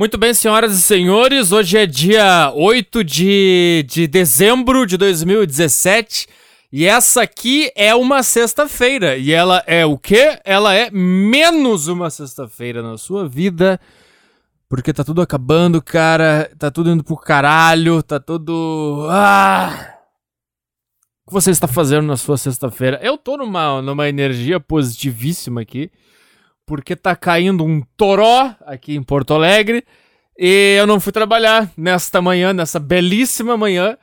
Muito bem, senhoras e senhores, hoje é dia 8 de, de dezembro de 2017 e essa aqui é uma sexta-feira. E ela é o quê? Ela é menos uma sexta-feira na sua vida. Porque tá tudo acabando, cara. Tá tudo indo pro caralho. Tá tudo. Ah! O que você está fazendo na sua sexta-feira? Eu tô numa, numa energia positivíssima aqui porque tá caindo um toró aqui em Porto Alegre e eu não fui trabalhar nesta manhã, nessa belíssima manhã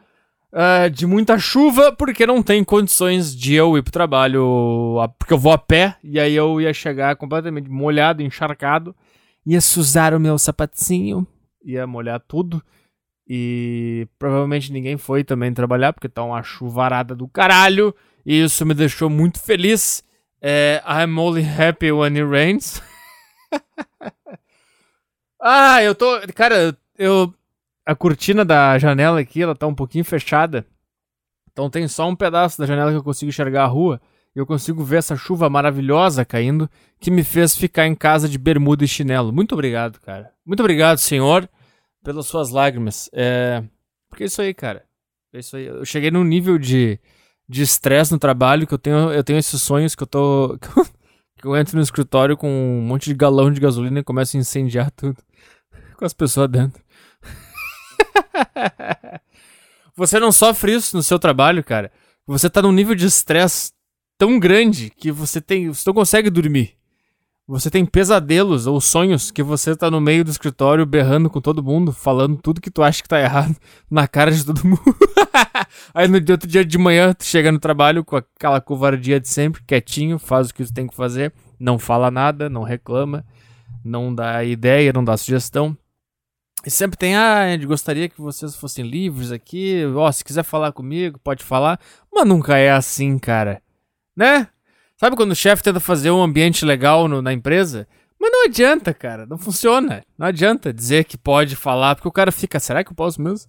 uh, de muita chuva, porque não tem condições de eu ir pro trabalho, porque eu vou a pé e aí eu ia chegar completamente molhado, encharcado, ia sujar o meu sapatinho, ia molhar tudo. E provavelmente ninguém foi também trabalhar, porque tá uma chuvarada do caralho. E isso me deixou muito feliz. É, I'm only happy when it rains. ah, eu tô. Cara, eu. A cortina da janela aqui, ela tá um pouquinho fechada. Então tem só um pedaço da janela que eu consigo enxergar a rua. E eu consigo ver essa chuva maravilhosa caindo que me fez ficar em casa de bermuda e chinelo. Muito obrigado, cara. Muito obrigado, senhor, pelas suas lágrimas. É. Porque é isso aí, cara. É isso aí. Eu cheguei num nível de de estresse no trabalho, que eu tenho, eu tenho esses sonhos que eu tô. que eu entro no escritório com um monte de galão de gasolina e começo a incendiar tudo. Com as pessoas dentro. você não sofre isso no seu trabalho, cara. Você tá num nível de estresse tão grande que você tem. Você não consegue dormir. Você tem pesadelos ou sonhos que você tá no meio do escritório berrando com todo mundo, falando tudo que tu acha que tá errado na cara de todo mundo. Aí no outro dia de manhã, tu chega no trabalho com aquela covardia de sempre, quietinho, faz o que tu tem que fazer, não fala nada, não reclama, não dá ideia, não dá sugestão. E sempre tem, ah, gostaria que vocês fossem livres aqui, ó, oh, se quiser falar comigo, pode falar. Mas nunca é assim, cara. Né? Sabe quando o chefe tenta fazer um ambiente legal no, na empresa? Mas não adianta, cara. Não funciona. Não adianta dizer que pode falar, porque o cara fica, será que eu posso mesmo?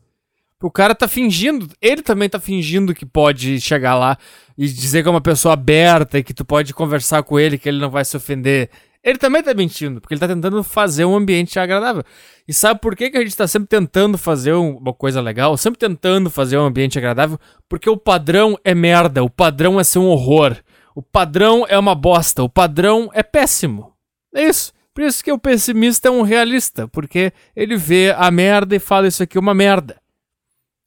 O cara tá fingindo, ele também tá fingindo que pode chegar lá e dizer que é uma pessoa aberta e que tu pode conversar com ele, que ele não vai se ofender. Ele também tá mentindo, porque ele tá tentando fazer um ambiente agradável. E sabe por que, que a gente tá sempre tentando fazer uma coisa legal? Sempre tentando fazer um ambiente agradável? Porque o padrão é merda, o padrão é ser um horror. O padrão é uma bosta, o padrão é péssimo. É isso. Por isso que o pessimista é um realista, porque ele vê a merda e fala isso aqui é uma merda.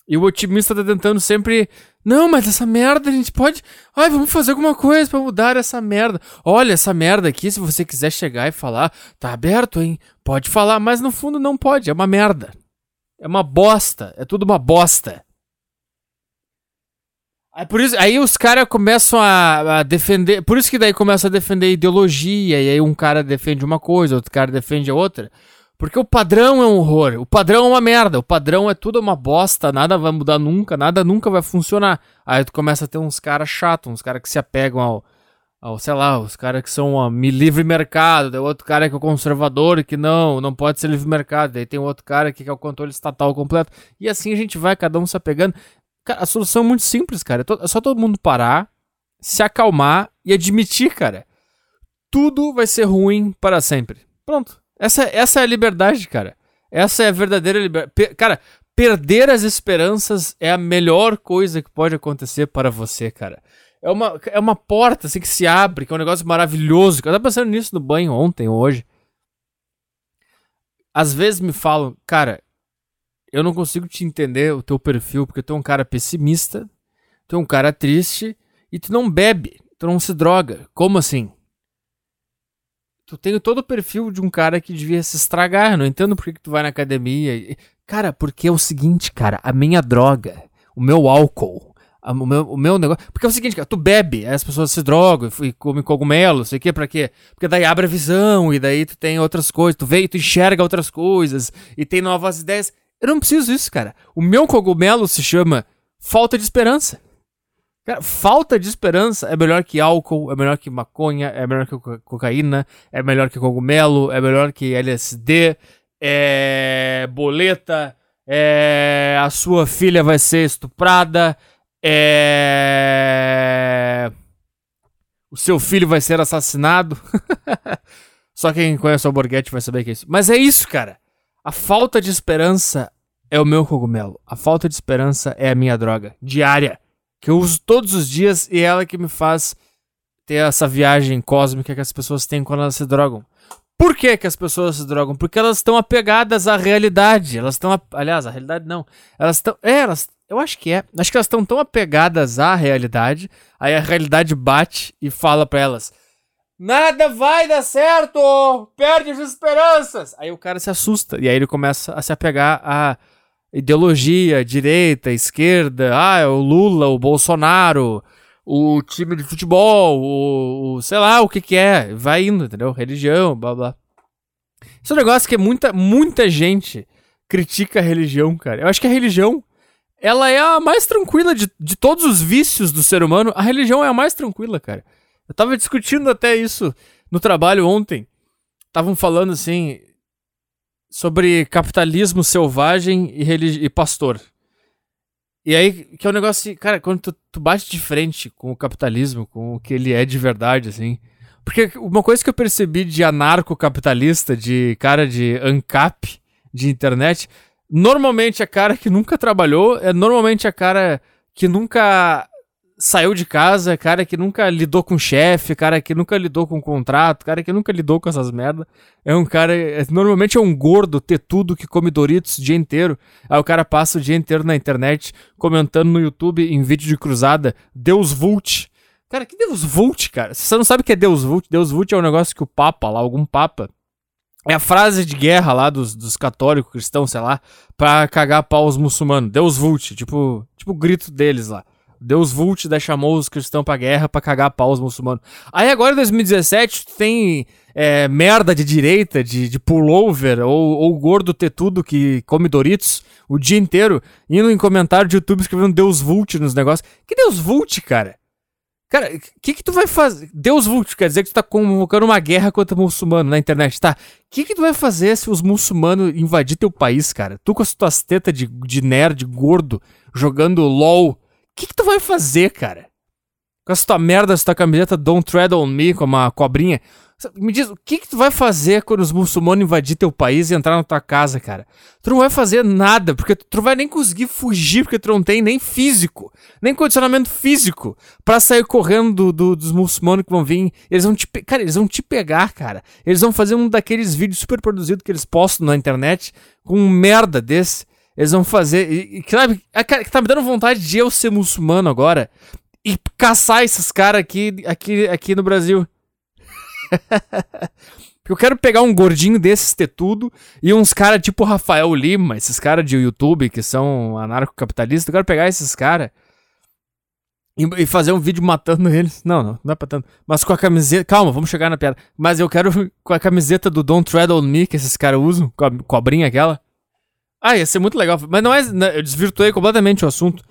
E o otimista tá tentando sempre. Não, mas essa merda a gente pode. Ai, vamos fazer alguma coisa para mudar essa merda. Olha, essa merda aqui, se você quiser chegar e falar, tá aberto, hein? Pode falar, mas no fundo não pode, é uma merda. É uma bosta, é tudo uma bosta. Aí, por isso, aí os caras começam a, a, defender. Por isso que daí começa a defender ideologia. E aí um cara defende uma coisa, outro cara defende a outra. Porque o padrão é um horror. O padrão é uma merda. O padrão é tudo uma bosta. Nada vai mudar nunca. Nada nunca vai funcionar. Aí tu começa a ter uns caras chatos, uns caras que se apegam ao, ao. sei lá, os caras que são ó, livre mercado. Tem outro cara que é conservador que não, não pode ser livre mercado. Daí tem outro cara que é o controle estatal completo. E assim a gente vai, cada um se apegando. Cara, a solução é muito simples, cara. É, é só todo mundo parar, se acalmar e admitir, cara. Tudo vai ser ruim para sempre. Pronto. Essa, essa é a liberdade, cara. Essa é a verdadeira liberdade. Cara, perder as esperanças é a melhor coisa que pode acontecer para você, cara. É uma, é uma porta assim que se abre, que é um negócio maravilhoso. Eu tava pensando nisso no banho ontem, hoje. Às vezes me falam, cara, eu não consigo te entender o teu perfil, porque tu é um cara pessimista, tu é um cara triste e tu não bebe, tu não se droga. Como assim? Tu tem todo o perfil de um cara que devia se estragar. Não entendo por que, tu vai na academia. Cara, porque é o seguinte, cara, a minha droga, o meu álcool, o meu, o meu negócio. Porque é o seguinte, cara, tu bebe, as pessoas se drogam e comem cogumelo, sei o que, pra quê? Porque daí abre a visão, e daí tu tem outras coisas, tu vê e tu enxerga outras coisas, e tem novas ideias. Eu não preciso disso, cara. O meu cogumelo se chama falta de esperança. Cara, falta de esperança é melhor que álcool, é melhor que maconha, é melhor que cocaína, é melhor que cogumelo, é melhor que LSD, é boleta, é a sua filha vai ser estuprada, é o seu filho vai ser assassinado. Só quem conhece o Borghetti vai saber que é isso. Mas é isso, cara. A falta de esperança é o meu cogumelo. A falta de esperança é a minha droga diária, que eu uso todos os dias e é ela que me faz ter essa viagem cósmica que as pessoas têm quando elas se drogam. Por que, que as pessoas se drogam? Porque elas estão apegadas à realidade. Elas estão. Aliás, a realidade não. Elas estão. É, elas. Eu acho que é. Acho que elas estão tão apegadas à realidade. Aí a realidade bate e fala para elas: Nada vai dar certo! Perde as esperanças! Aí o cara se assusta. E aí ele começa a se apegar à ideologia, direita, esquerda. Ah, é o Lula, o Bolsonaro, o time de futebol, o, o sei lá o que que é. Vai indo, entendeu? Religião, blá blá. Esse é um negócio que muita, muita gente critica a religião, cara. Eu acho que a religião, ela é a mais tranquila de, de todos os vícios do ser humano. A religião é a mais tranquila, cara. Eu tava discutindo até isso no trabalho ontem. Estavam falando assim sobre capitalismo selvagem e, e pastor. E aí, que é um negócio assim, cara, quando tu, tu bate de frente com o capitalismo, com o que ele é de verdade, assim. Porque uma coisa que eu percebi de anarcocapitalista, de cara de ANCAP, de internet, normalmente é cara que nunca trabalhou, é normalmente é cara que nunca saiu de casa, cara que nunca lidou com chefe, cara que nunca lidou com contrato, cara que nunca lidou com essas merda. É um cara, é, normalmente é um gordo ter tudo que come Doritos o dia inteiro. Aí o cara passa o dia inteiro na internet comentando no YouTube em vídeo de cruzada, Deus Vult. Cara, que Deus Vult, cara? Você não sabe o que é Deus Vult, Deus Vult é um negócio que o Papa lá, algum Papa, é a frase de guerra lá dos, dos católicos, cristãos, sei lá, pra cagar pau os muçulmanos. Deus Vult, tipo, tipo o grito deles lá. Deus Vult da chamou os cristãos pra guerra pra cagar pau os muçulmanos. Aí agora em 2017 tem é, merda de direita, de, de pullover, ou, ou gordo ter tudo que come Doritos o dia inteiro, indo em comentário de YouTube escrevendo Deus Vult nos negócios. Que Deus Vult, cara? Cara, o que que tu vai fazer? Deus Vult, quer dizer que tu tá convocando uma guerra contra muçulmano na internet, tá? O que que tu vai fazer se os muçulmanos invadir teu país, cara? Tu com as tuas tetas de, de nerd gordo, jogando LOL que, que tu vai fazer, cara? Com essa tua merda, essa tua camiseta Don't Tread on Me, com uma cobrinha. Me diz, o que, que tu vai fazer quando os muçulmanos invadir teu país e entrar na tua casa, cara? Tu não vai fazer nada, porque tu não vai nem conseguir fugir, porque tu não tem nem físico, nem condicionamento físico para sair correndo do, do, dos muçulmanos que vão vir. Eles vão te Cara, eles vão te pegar, cara. Eles vão fazer um daqueles vídeos super produzidos que eles postam na internet com um merda desse. Eles vão fazer. E, sabe, é que tá me dando vontade de eu ser muçulmano agora e caçar esses caras aqui, aqui, aqui no Brasil. Porque eu quero pegar um gordinho desses ter tudo e uns caras tipo Rafael Lima, esses caras de YouTube que são anarcocapitalistas. Eu quero pegar esses caras e, e, fazer um vídeo matando eles. Não, não, não é pra tanto. Mas com a camiseta. Calma, vamos chegar na piada. Mas eu quero com a camiseta do Don't Tread on Me que esses caras usam, com a cobrinha aquela. Ah, ia ser muito legal. Mas não é. Né, eu desvirtuei completamente o assunto.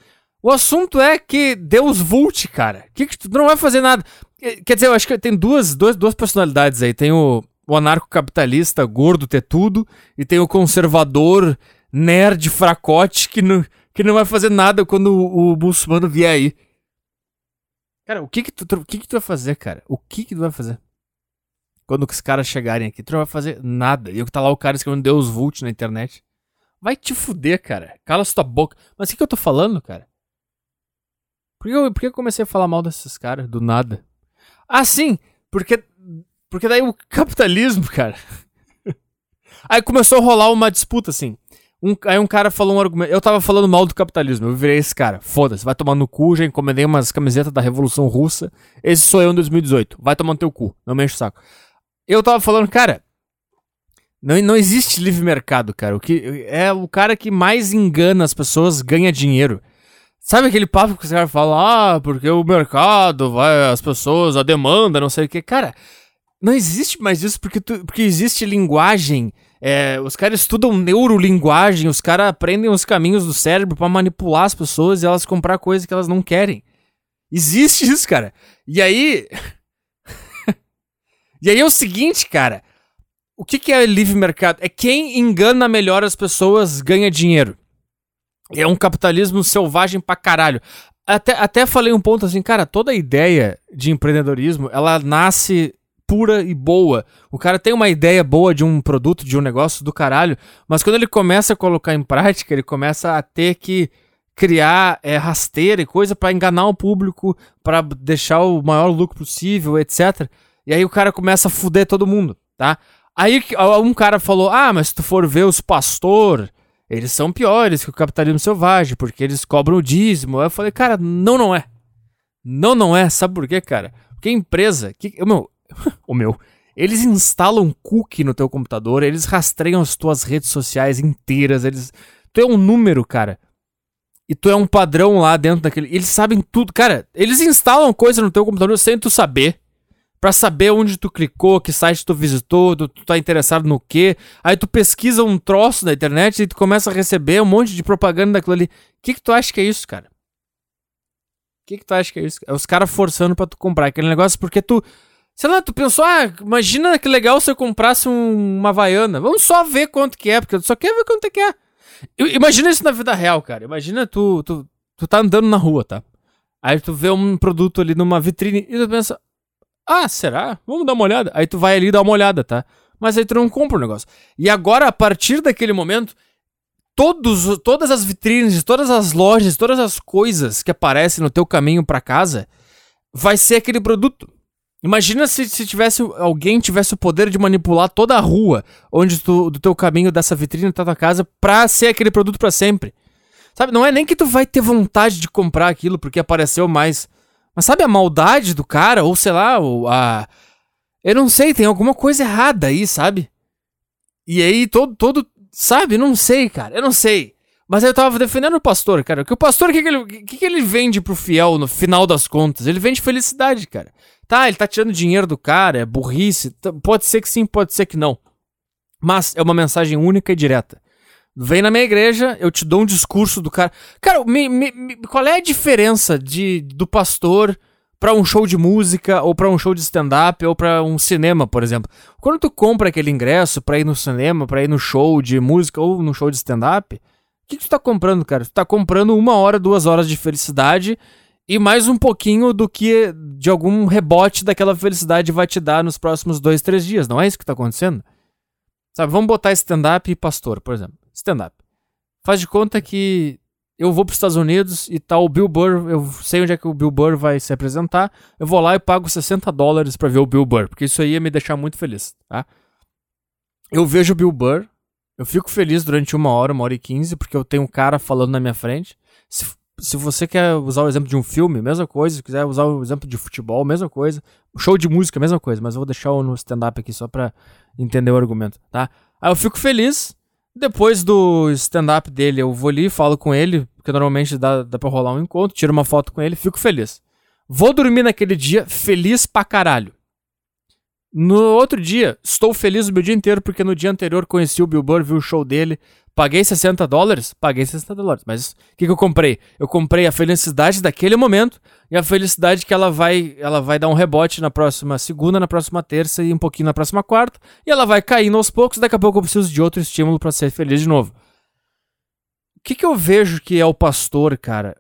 O assunto é que Deus Vult, cara. Que, que tu não vai fazer nada. Quer dizer, eu acho que tem duas, duas, duas personalidades aí. Tem o, o anarcocapitalista gordo ter tudo, e tem o conservador nerd fracote que não, que não vai fazer nada quando o, o muçulmano vier aí. Cara, o que que tu, o que que tu vai fazer, cara? O que que tu vai fazer? Quando os caras chegarem aqui, tu não vai fazer nada. E tá lá o cara escrevendo Deus Vult na internet. Vai te fuder, cara. Cala sua boca. Mas o que, que eu tô falando, cara? Por que, eu, por que eu comecei a falar mal desses caras do nada? Ah, sim! Porque, porque daí o capitalismo, cara. aí começou a rolar uma disputa, assim. Um, aí um cara falou um argumento. Eu tava falando mal do capitalismo. Eu virei esse cara. Foda-se, vai tomar no cu. Já encomendei umas camisetas da Revolução Russa. Esse sou eu em 2018. Vai tomar no teu cu. Não me enche o saco. Eu tava falando, cara, não, não existe livre mercado, cara. O que é o cara que mais engana as pessoas ganha dinheiro. Sabe aquele papo que os caras falam, ah, porque o mercado vai, as pessoas, a demanda, não sei o que. Cara, não existe mais isso porque, tu, porque existe linguagem. É, os caras estudam neurolinguagem, os caras aprendem os caminhos do cérebro para manipular as pessoas e elas comprar coisas que elas não querem. Existe isso, cara. E aí. e aí é o seguinte, cara. O que, que é livre mercado? É quem engana melhor as pessoas ganha dinheiro. É um capitalismo selvagem pra caralho. Até, até falei um ponto assim, cara, toda ideia de empreendedorismo, ela nasce pura e boa. O cara tem uma ideia boa de um produto, de um negócio do caralho, mas quando ele começa a colocar em prática, ele começa a ter que criar é, rasteira e coisa para enganar o público, para deixar o maior lucro possível, etc. E aí o cara começa a fuder todo mundo, tá? Aí um cara falou: Ah, mas se tu for ver os pastor, eles são piores que o capitalismo selvagem, porque eles cobram o dízimo. Aí eu falei, cara, não, não é. Não, não é. Sabe por quê, cara? Porque a empresa. Que, o meu. o meu. Eles instalam cookie no teu computador, eles rastreiam as tuas redes sociais inteiras, eles. Tu é um número, cara. E tu é um padrão lá dentro daquele. Eles sabem tudo. Cara, eles instalam coisa no teu computador sem tu saber para saber onde tu clicou, que site tu visitou, tu, tu tá interessado no quê. Aí tu pesquisa um troço na internet e tu começa a receber um monte de propaganda daquilo ali. O que que tu acha que é isso, cara? O que que tu acha que é isso? É os caras forçando para tu comprar aquele negócio porque tu... Sei lá, tu pensou, ah, imagina que legal se eu comprasse um, uma Havaiana. Vamos só ver quanto que é, porque tu só quer ver quanto é que é. Imagina isso na vida real, cara. Imagina tu, tu, tu tá andando na rua, tá? Aí tu vê um produto ali numa vitrine e tu pensa, ah, será? Vamos dar uma olhada. Aí tu vai ali dar uma olhada, tá? Mas aí tu não compra o negócio. E agora, a partir daquele momento, todos, todas as vitrines, todas as lojas, todas as coisas que aparecem no teu caminho para casa, vai ser aquele produto. Imagina se, se tivesse alguém tivesse o poder de manipular toda a rua onde tu, do teu caminho dessa vitrine da tua casa pra ser aquele produto para sempre. Sabe, não é nem que tu vai ter vontade de comprar aquilo porque apareceu mais mas sabe a maldade do cara? Ou sei lá, a. Eu não sei, tem alguma coisa errada aí, sabe? E aí todo. todo sabe? Não sei, cara. Eu não sei. Mas eu tava defendendo o pastor, cara. Que o pastor, o que, que, ele, que, que ele vende pro fiel no final das contas? Ele vende felicidade, cara. Tá, ele tá tirando dinheiro do cara, é burrice. Pode ser que sim, pode ser que não. Mas é uma mensagem única e direta. Vem na minha igreja, eu te dou um discurso do cara. Cara, me, me, me, qual é a diferença de, do pastor para um show de música, ou para um show de stand-up, ou para um cinema, por exemplo? Quando tu compra aquele ingresso pra ir no cinema, pra ir no show de música ou no show de stand-up, o que, que tu tá comprando, cara? Tu tá comprando uma hora, duas horas de felicidade e mais um pouquinho do que de algum rebote daquela felicidade vai te dar nos próximos dois, três dias. Não é isso que tá acontecendo? Sabe, vamos botar stand-up e pastor, por exemplo stand-up. Faz de conta que eu vou para os Estados Unidos e tá o Bill Burr, eu sei onde é que o Bill Burr vai se apresentar, eu vou lá e pago 60 dólares para ver o Bill Burr, porque isso aí ia me deixar muito feliz, tá? Eu vejo o Bill Burr, eu fico feliz durante uma hora, uma hora e quinze, porque eu tenho um cara falando na minha frente. Se, se você quer usar o exemplo de um filme, mesma coisa. Se quiser usar o exemplo de futebol, mesma coisa. Show de música, mesma coisa. Mas eu vou deixar no stand-up aqui só pra entender o argumento, tá? Aí eu fico feliz depois do stand-up dele, eu vou ali, falo com ele, porque normalmente dá, dá pra rolar um encontro, tiro uma foto com ele, fico feliz. Vou dormir naquele dia feliz pra caralho. No outro dia, estou feliz o meu dia inteiro, porque no dia anterior conheci o Bill Burr, vi o show dele, Paguei 60 dólares? Paguei 60 dólares. Mas o que, que eu comprei? Eu comprei a felicidade daquele momento e a felicidade que ela vai, ela vai dar um rebote na próxima segunda, na próxima terça e um pouquinho na próxima quarta. E ela vai caindo aos poucos. Daqui a pouco eu preciso de outro estímulo para ser feliz de novo. O que, que eu vejo que é o pastor, cara?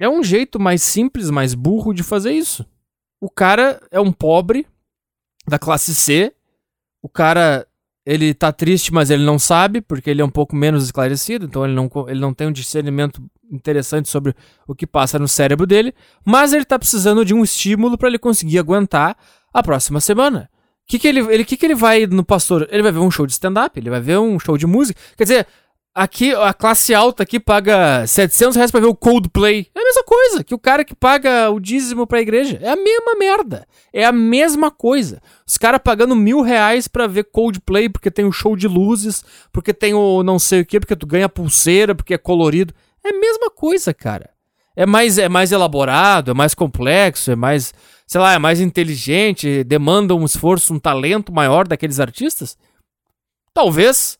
É um jeito mais simples, mais burro de fazer isso. O cara é um pobre da classe C. O cara ele tá triste, mas ele não sabe, porque ele é um pouco menos esclarecido, então ele não, ele não tem um discernimento interessante sobre o que passa no cérebro dele, mas ele tá precisando de um estímulo para ele conseguir aguentar a próxima semana. O que, que, ele, ele, que, que ele vai no pastor? Ele vai ver um show de stand-up, ele vai ver um show de música. Quer dizer, Aqui, a classe alta aqui paga 700 reais pra ver o Coldplay. É a mesma coisa que o cara que paga o dízimo pra igreja. É a mesma merda. É a mesma coisa. Os caras pagando mil reais pra ver Coldplay porque tem o um show de luzes, porque tem o não sei o que, porque tu ganha pulseira, porque é colorido. É a mesma coisa, cara. É mais, é mais elaborado, é mais complexo, é mais, sei lá, é mais inteligente, demanda um esforço, um talento maior daqueles artistas? Talvez.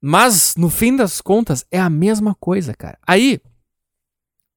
Mas, no fim das contas, é a mesma coisa, cara. Aí,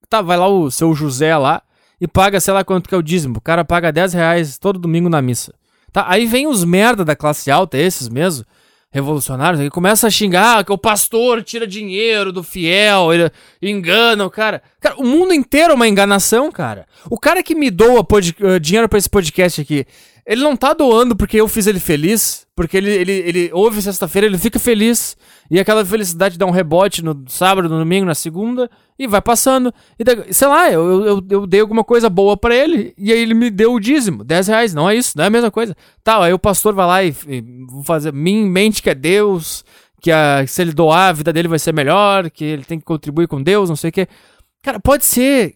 tá, vai lá o seu José lá e paga, sei lá quanto que é o dízimo. O cara paga 10 reais todo domingo na missa. Tá, aí vem os merda da classe alta, esses mesmo, revolucionários, aí começa a xingar que o pastor tira dinheiro do fiel, ele engana o cara. Cara, o mundo inteiro é uma enganação, cara. O cara que me doa uh, dinheiro para esse podcast aqui, Ele não tá doando porque eu fiz ele feliz, porque ele, ele, ele ouve sexta-feira, ele fica feliz, e aquela felicidade dá um rebote no sábado, no domingo, na segunda, e vai passando. E daí, sei lá, eu, eu, eu dei alguma coisa boa para ele, e aí ele me deu o dízimo, 10 reais, não é isso, não é a mesma coisa. Tá, aí o pastor vai lá e, e fazer, me mente que é Deus, que a, se ele doar, a vida dele vai ser melhor, que ele tem que contribuir com Deus, não sei o que. Cara, pode ser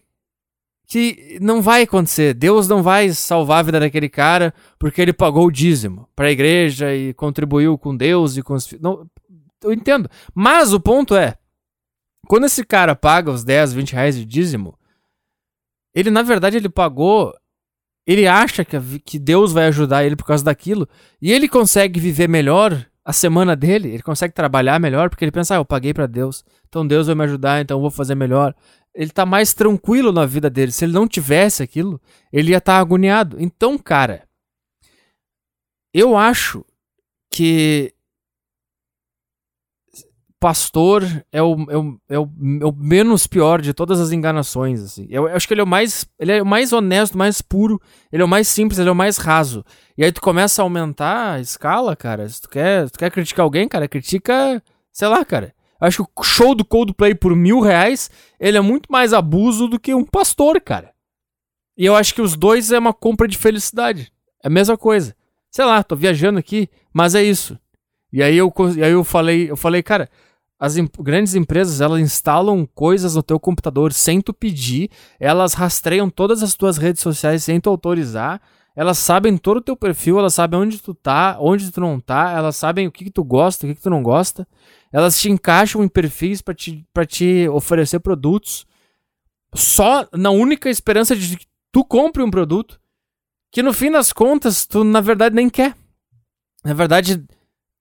que não vai acontecer. Deus não vai salvar a vida daquele cara porque ele pagou o dízimo para a igreja e contribuiu com Deus e com os não, eu entendo. Mas o ponto é, quando esse cara paga os 10, 20 reais de dízimo, ele na verdade ele pagou, ele acha que, que Deus vai ajudar ele por causa daquilo e ele consegue viver melhor a semana dele, ele consegue trabalhar melhor porque ele pensa, ah, eu paguei para Deus, então Deus vai me ajudar, então eu vou fazer melhor ele tá mais tranquilo na vida dele. Se ele não tivesse aquilo, ele ia estar tá agoniado. Então, cara, eu acho que pastor é o, é o, é o, é o menos pior de todas as enganações, assim. Eu, eu, acho que ele é o mais, ele é o mais honesto, mais puro, ele é o mais simples, ele é o mais raso. E aí tu começa a aumentar a escala, cara. Se tu quer, se tu quer criticar alguém, cara, critica, sei lá, cara. Acho que o show do Coldplay por mil reais, ele é muito mais abuso do que um pastor, cara. E eu acho que os dois é uma compra de felicidade. É a mesma coisa. Sei lá, tô viajando aqui, mas é isso. E aí eu, e aí eu falei, eu falei, cara, as grandes empresas, elas instalam coisas no teu computador sem tu pedir, elas rastreiam todas as tuas redes sociais sem tu autorizar, elas sabem todo o teu perfil, elas sabem onde tu tá, onde tu não tá, elas sabem o que, que tu gosta, o que, que tu não gosta. Elas te encaixam em perfis para te, pra te oferecer produtos só na única esperança de que tu compre um produto que no fim das contas tu na verdade nem quer. Na verdade,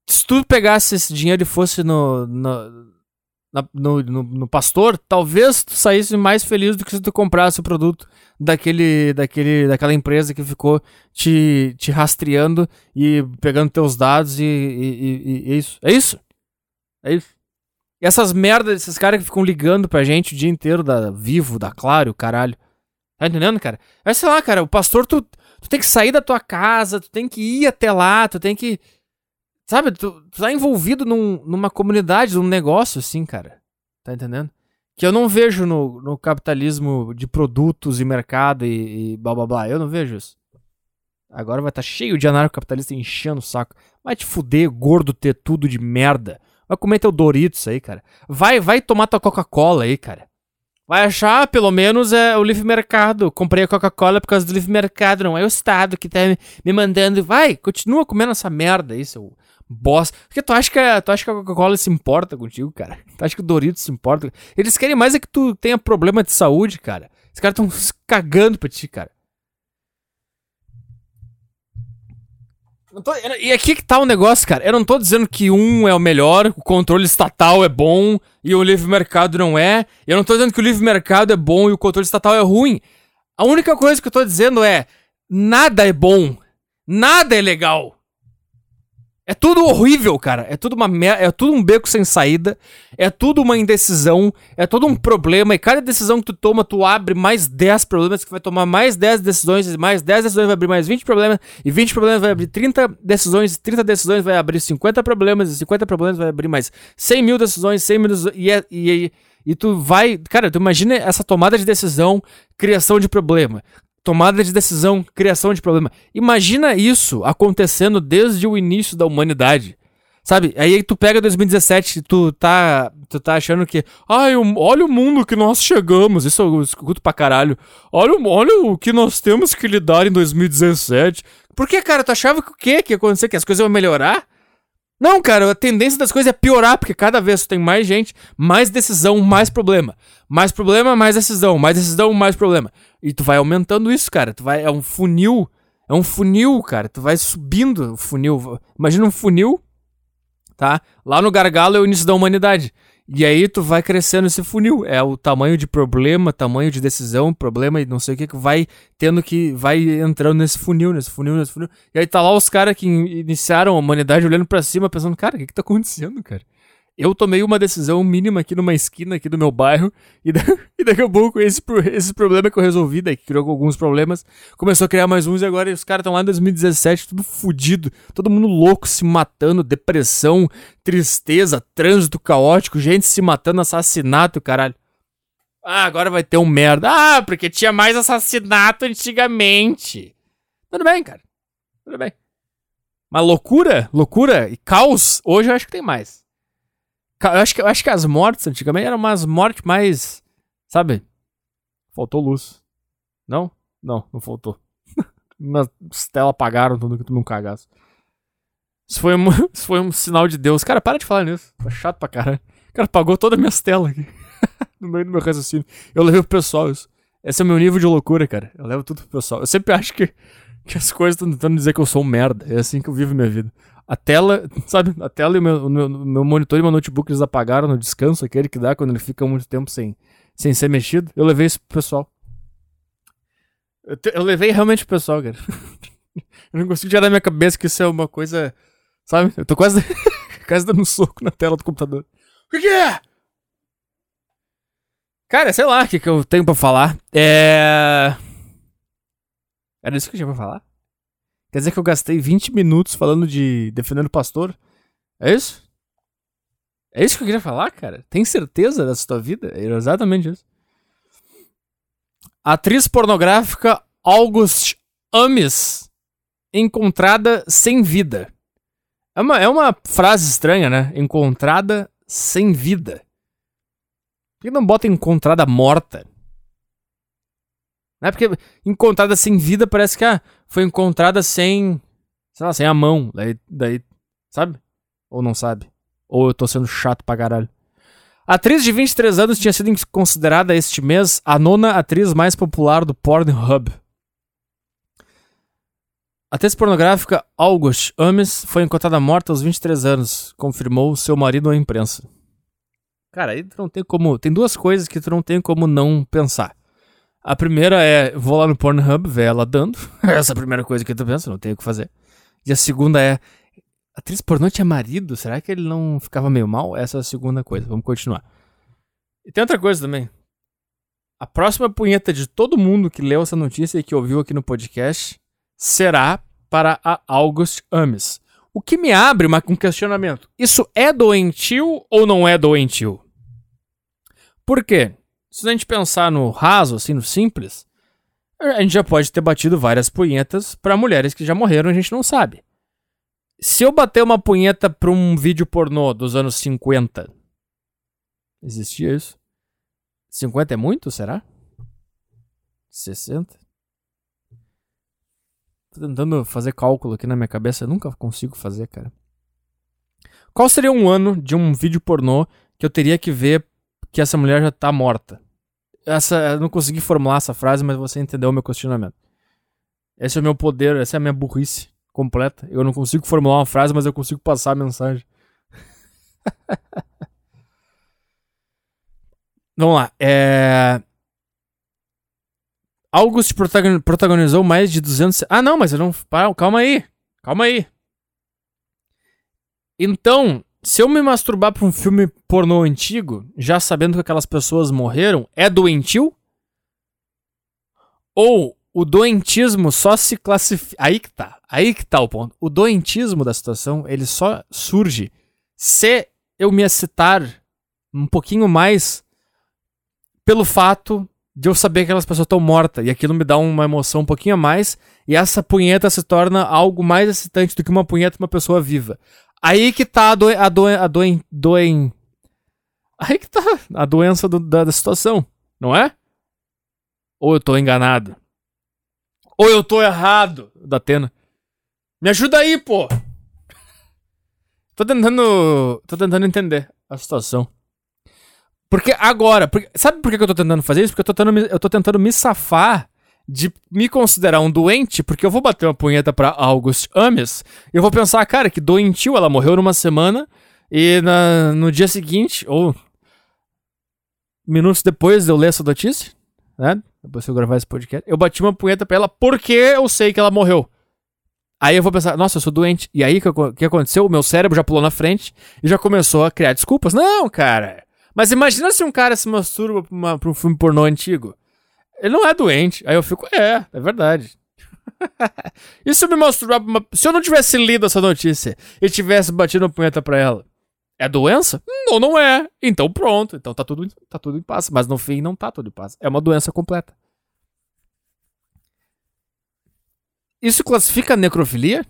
se tu pegasse esse dinheiro e fosse no, no, no, no, no pastor, talvez tu saísse mais feliz do que se tu comprasse o produto daquele, daquele, daquela empresa que ficou te, te rastreando e pegando teus dados e, e, e, e é isso. É isso. É isso. E essas merdas, esses caras que ficam ligando pra gente o dia inteiro da Vivo, da Claro, caralho. Tá entendendo, cara? É sei lá, cara, o pastor, tu, tu tem que sair da tua casa, tu tem que ir até lá, tu tem que. Sabe, tu, tu tá envolvido num, numa comunidade, num negócio assim, cara. Tá entendendo? Que eu não vejo no, no capitalismo de produtos e mercado e, e blá blá blá. Eu não vejo isso. Agora vai estar tá cheio de anarcocapitalista enchendo o saco. Vai te fuder, gordo, ter tudo de merda. Vai comer teu Doritos aí, cara. Vai, vai tomar tua Coca-Cola aí, cara. Vai achar, pelo menos, é o livre mercado. Comprei a Coca-Cola por causa do livre mercado, não é o Estado que tá me mandando. Vai, continua comendo essa merda aí, seu bosta. Porque tu acha que a, tu acha que a Coca-Cola se importa contigo, cara? Tu acha que o Doritos se importa? Eles querem mais é que tu tenha problema de saúde, cara. Os caras tão cagando pra ti, cara. Tô, e aqui que tá o negócio, cara. Eu não tô dizendo que um é o melhor, o controle estatal é bom e o livre mercado não é. Eu não tô dizendo que o livre mercado é bom e o controle estatal é ruim. A única coisa que eu tô dizendo é: nada é bom. Nada é legal. É tudo horrível, cara. É tudo uma mer... é tudo um beco sem saída. É tudo uma indecisão. É todo um problema. E cada decisão que tu toma, tu abre mais 10 problemas, que vai tomar mais 10 decisões, e mais 10 decisões vai abrir mais 20 problemas, e 20 problemas vai abrir 30 decisões, 30 decisões vai abrir 50 problemas, e 50 problemas vai abrir mais 100 mil decisões, 100 mil decisões, e, é, e, e, e tu vai. Cara, tu imagina essa tomada de decisão, criação de problema tomada de decisão, criação de problema. Imagina isso acontecendo desde o início da humanidade. Sabe? Aí tu pega 2017 tu tá, tu tá achando que, ai, olha o mundo que nós chegamos. Isso eu escuto pra caralho. Olha, olha o que nós temos que lidar em 2017. Por que, cara? Tu achava que o quê? Que ia acontecer? Que as coisas iam melhorar? Não, cara, a tendência das coisas é piorar, porque cada vez tem mais gente, mais decisão, mais problema. Mais problema, mais decisão, mais decisão, mais problema. E tu vai aumentando isso, cara. Tu vai, é um funil, é um funil, cara. Tu vai subindo o funil. Imagina um funil, tá? Lá no gargalo é o início da humanidade. E aí tu vai crescendo esse funil. É o tamanho de problema, tamanho de decisão, problema e não sei o que que vai tendo que vai entrando nesse funil, nesse funil, nesse funil. E aí tá lá os caras que iniciaram a humanidade olhando para cima, pensando, cara, o que que tá acontecendo, cara? Eu tomei uma decisão mínima aqui numa esquina aqui do meu bairro e, da, e daqui a pouco esse, esse problema que eu resolvi, daí que criou alguns problemas, começou a criar mais uns e agora os caras estão lá em 2017 tudo fudido, todo mundo louco, se matando, depressão, tristeza, trânsito caótico, gente se matando, assassinato, caralho. Ah, agora vai ter um merda. Ah, porque tinha mais assassinato antigamente. Tudo bem, cara. Tudo bem. Mas loucura, loucura e caos, hoje eu acho que tem mais. Eu acho que, eu acho que as mortes antigamente eram umas mortes mais. Sabe? Faltou luz. Não? Não, não faltou. Minhas telas apagaram tudo que tu não cagaço. Isso foi, um, isso foi um sinal de Deus. Cara, para de falar nisso. Tá chato pra caralho. Cara apagou todas as minhas telas aqui. no meio do meu raciocínio. Eu levei pro pessoal isso. Esse é o meu nível de loucura, cara. Eu levo tudo pro pessoal. Eu sempre acho que, que as coisas estão tentando dizer que eu sou um merda. É assim que eu vivo minha vida. A tela, sabe? A tela e o meu, o meu, meu monitor e meu notebook eles apagaram no descanso, aquele que dá quando ele fica muito tempo sem, sem ser mexido. Eu levei isso pro pessoal. Eu, te, eu levei realmente pro pessoal, cara. eu não consigo tirar da minha cabeça que isso é uma coisa. Sabe? Eu tô quase, quase dando um soco na tela do computador. O que é? Cara, sei lá o que, que eu tenho pra falar. É. Era isso que eu tinha pra falar? Quer dizer que eu gastei 20 minutos falando de defendendo o pastor? É isso? É isso que eu queria falar, cara? Tem certeza dessa tua vida? É exatamente isso. Atriz pornográfica August Ames encontrada sem vida. É uma, é uma frase estranha, né? Encontrada sem vida. Por que não bota encontrada morta? Né? Porque encontrada sem vida parece que ah, foi encontrada sem. Sei lá, sem a mão. Daí, daí. Sabe? Ou não sabe? Ou eu tô sendo chato pra caralho. A atriz de 23 anos tinha sido considerada este mês a nona atriz mais popular do Pornhub. A atriz pornográfica August Ames foi encontrada morta aos 23 anos, confirmou seu marido à imprensa. Cara, aí tu não tem como. Tem duas coisas que tu não tem como não pensar. A primeira é, vou lá no Pornhub ver ela dando. Essa é a primeira coisa que tu pensa, não tenho o que fazer. E a segunda é, atriz pornô tinha marido? Será que ele não ficava meio mal? Essa é a segunda coisa. Vamos continuar. E tem outra coisa também. A próxima punheta de todo mundo que leu essa notícia e que ouviu aqui no podcast será para a August Ames. O que me abre uma, um questionamento. Isso é doentio ou não é doentio? Por quê? Se a gente pensar no raso, assim, no simples, a gente já pode ter batido várias punhetas para mulheres que já morreram, a gente não sabe. Se eu bater uma punheta pra um vídeo pornô dos anos 50, existia isso? 50 é muito, será? 60? Tô tentando fazer cálculo aqui na minha cabeça, eu nunca consigo fazer, cara. Qual seria um ano de um vídeo pornô que eu teria que ver que essa mulher já tá morta? Essa, eu não consegui formular essa frase, mas você entendeu o meu questionamento. Esse é o meu poder, essa é a minha burrice completa. Eu não consigo formular uma frase, mas eu consigo passar a mensagem. Vamos lá. É... August protagonizou mais de 200. Ah, não, mas eu não. Calma aí. Calma aí. Então, se eu me masturbar pra um filme pornô antigo, já sabendo que aquelas pessoas morreram, é doentio? Ou o doentismo só se classifica. Aí que tá. Aí que tá o ponto. O doentismo da situação, ele só surge se eu me excitar um pouquinho mais pelo fato de eu saber que aquelas pessoas estão mortas. E aquilo me dá uma emoção um pouquinho a mais. E essa punheta se torna algo mais excitante do que uma punheta de uma pessoa viva. Aí que tá a, doen a, doen a doen doen Aí que tá a doença do, da, da situação, não é? Ou eu tô enganado? Ou eu tô errado, da Atena? Me ajuda aí, pô! Tô tentando. Tô tentando entender a situação. Porque agora. Porque, sabe por que eu tô tentando fazer isso? Porque eu tô tentando, eu tô tentando me safar de me considerar um doente, porque eu vou bater uma punheta pra August Ames, eu vou pensar, cara, que doentio, ela morreu numa semana, e na, no dia seguinte, ou minutos depois de eu ler essa notícia, né, depois que eu gravar esse podcast, eu bati uma punheta pra ela porque eu sei que ela morreu. Aí eu vou pensar, nossa, eu sou doente. E aí o que, que aconteceu? O meu cérebro já pulou na frente e já começou a criar desculpas. Não, cara. Mas imagina se um cara se masturba pra, uma, pra um filme pornô antigo. Ele não é doente. Aí eu fico, é, é verdade. se eu me pra uma... Se eu não tivesse lido essa notícia e tivesse batido uma punheta pra ela, é doença? Não, não é. Então pronto. Então tá tudo, tá tudo em paz. Mas no fim não tá tudo em paz. É uma doença completa. Isso classifica necrofilia?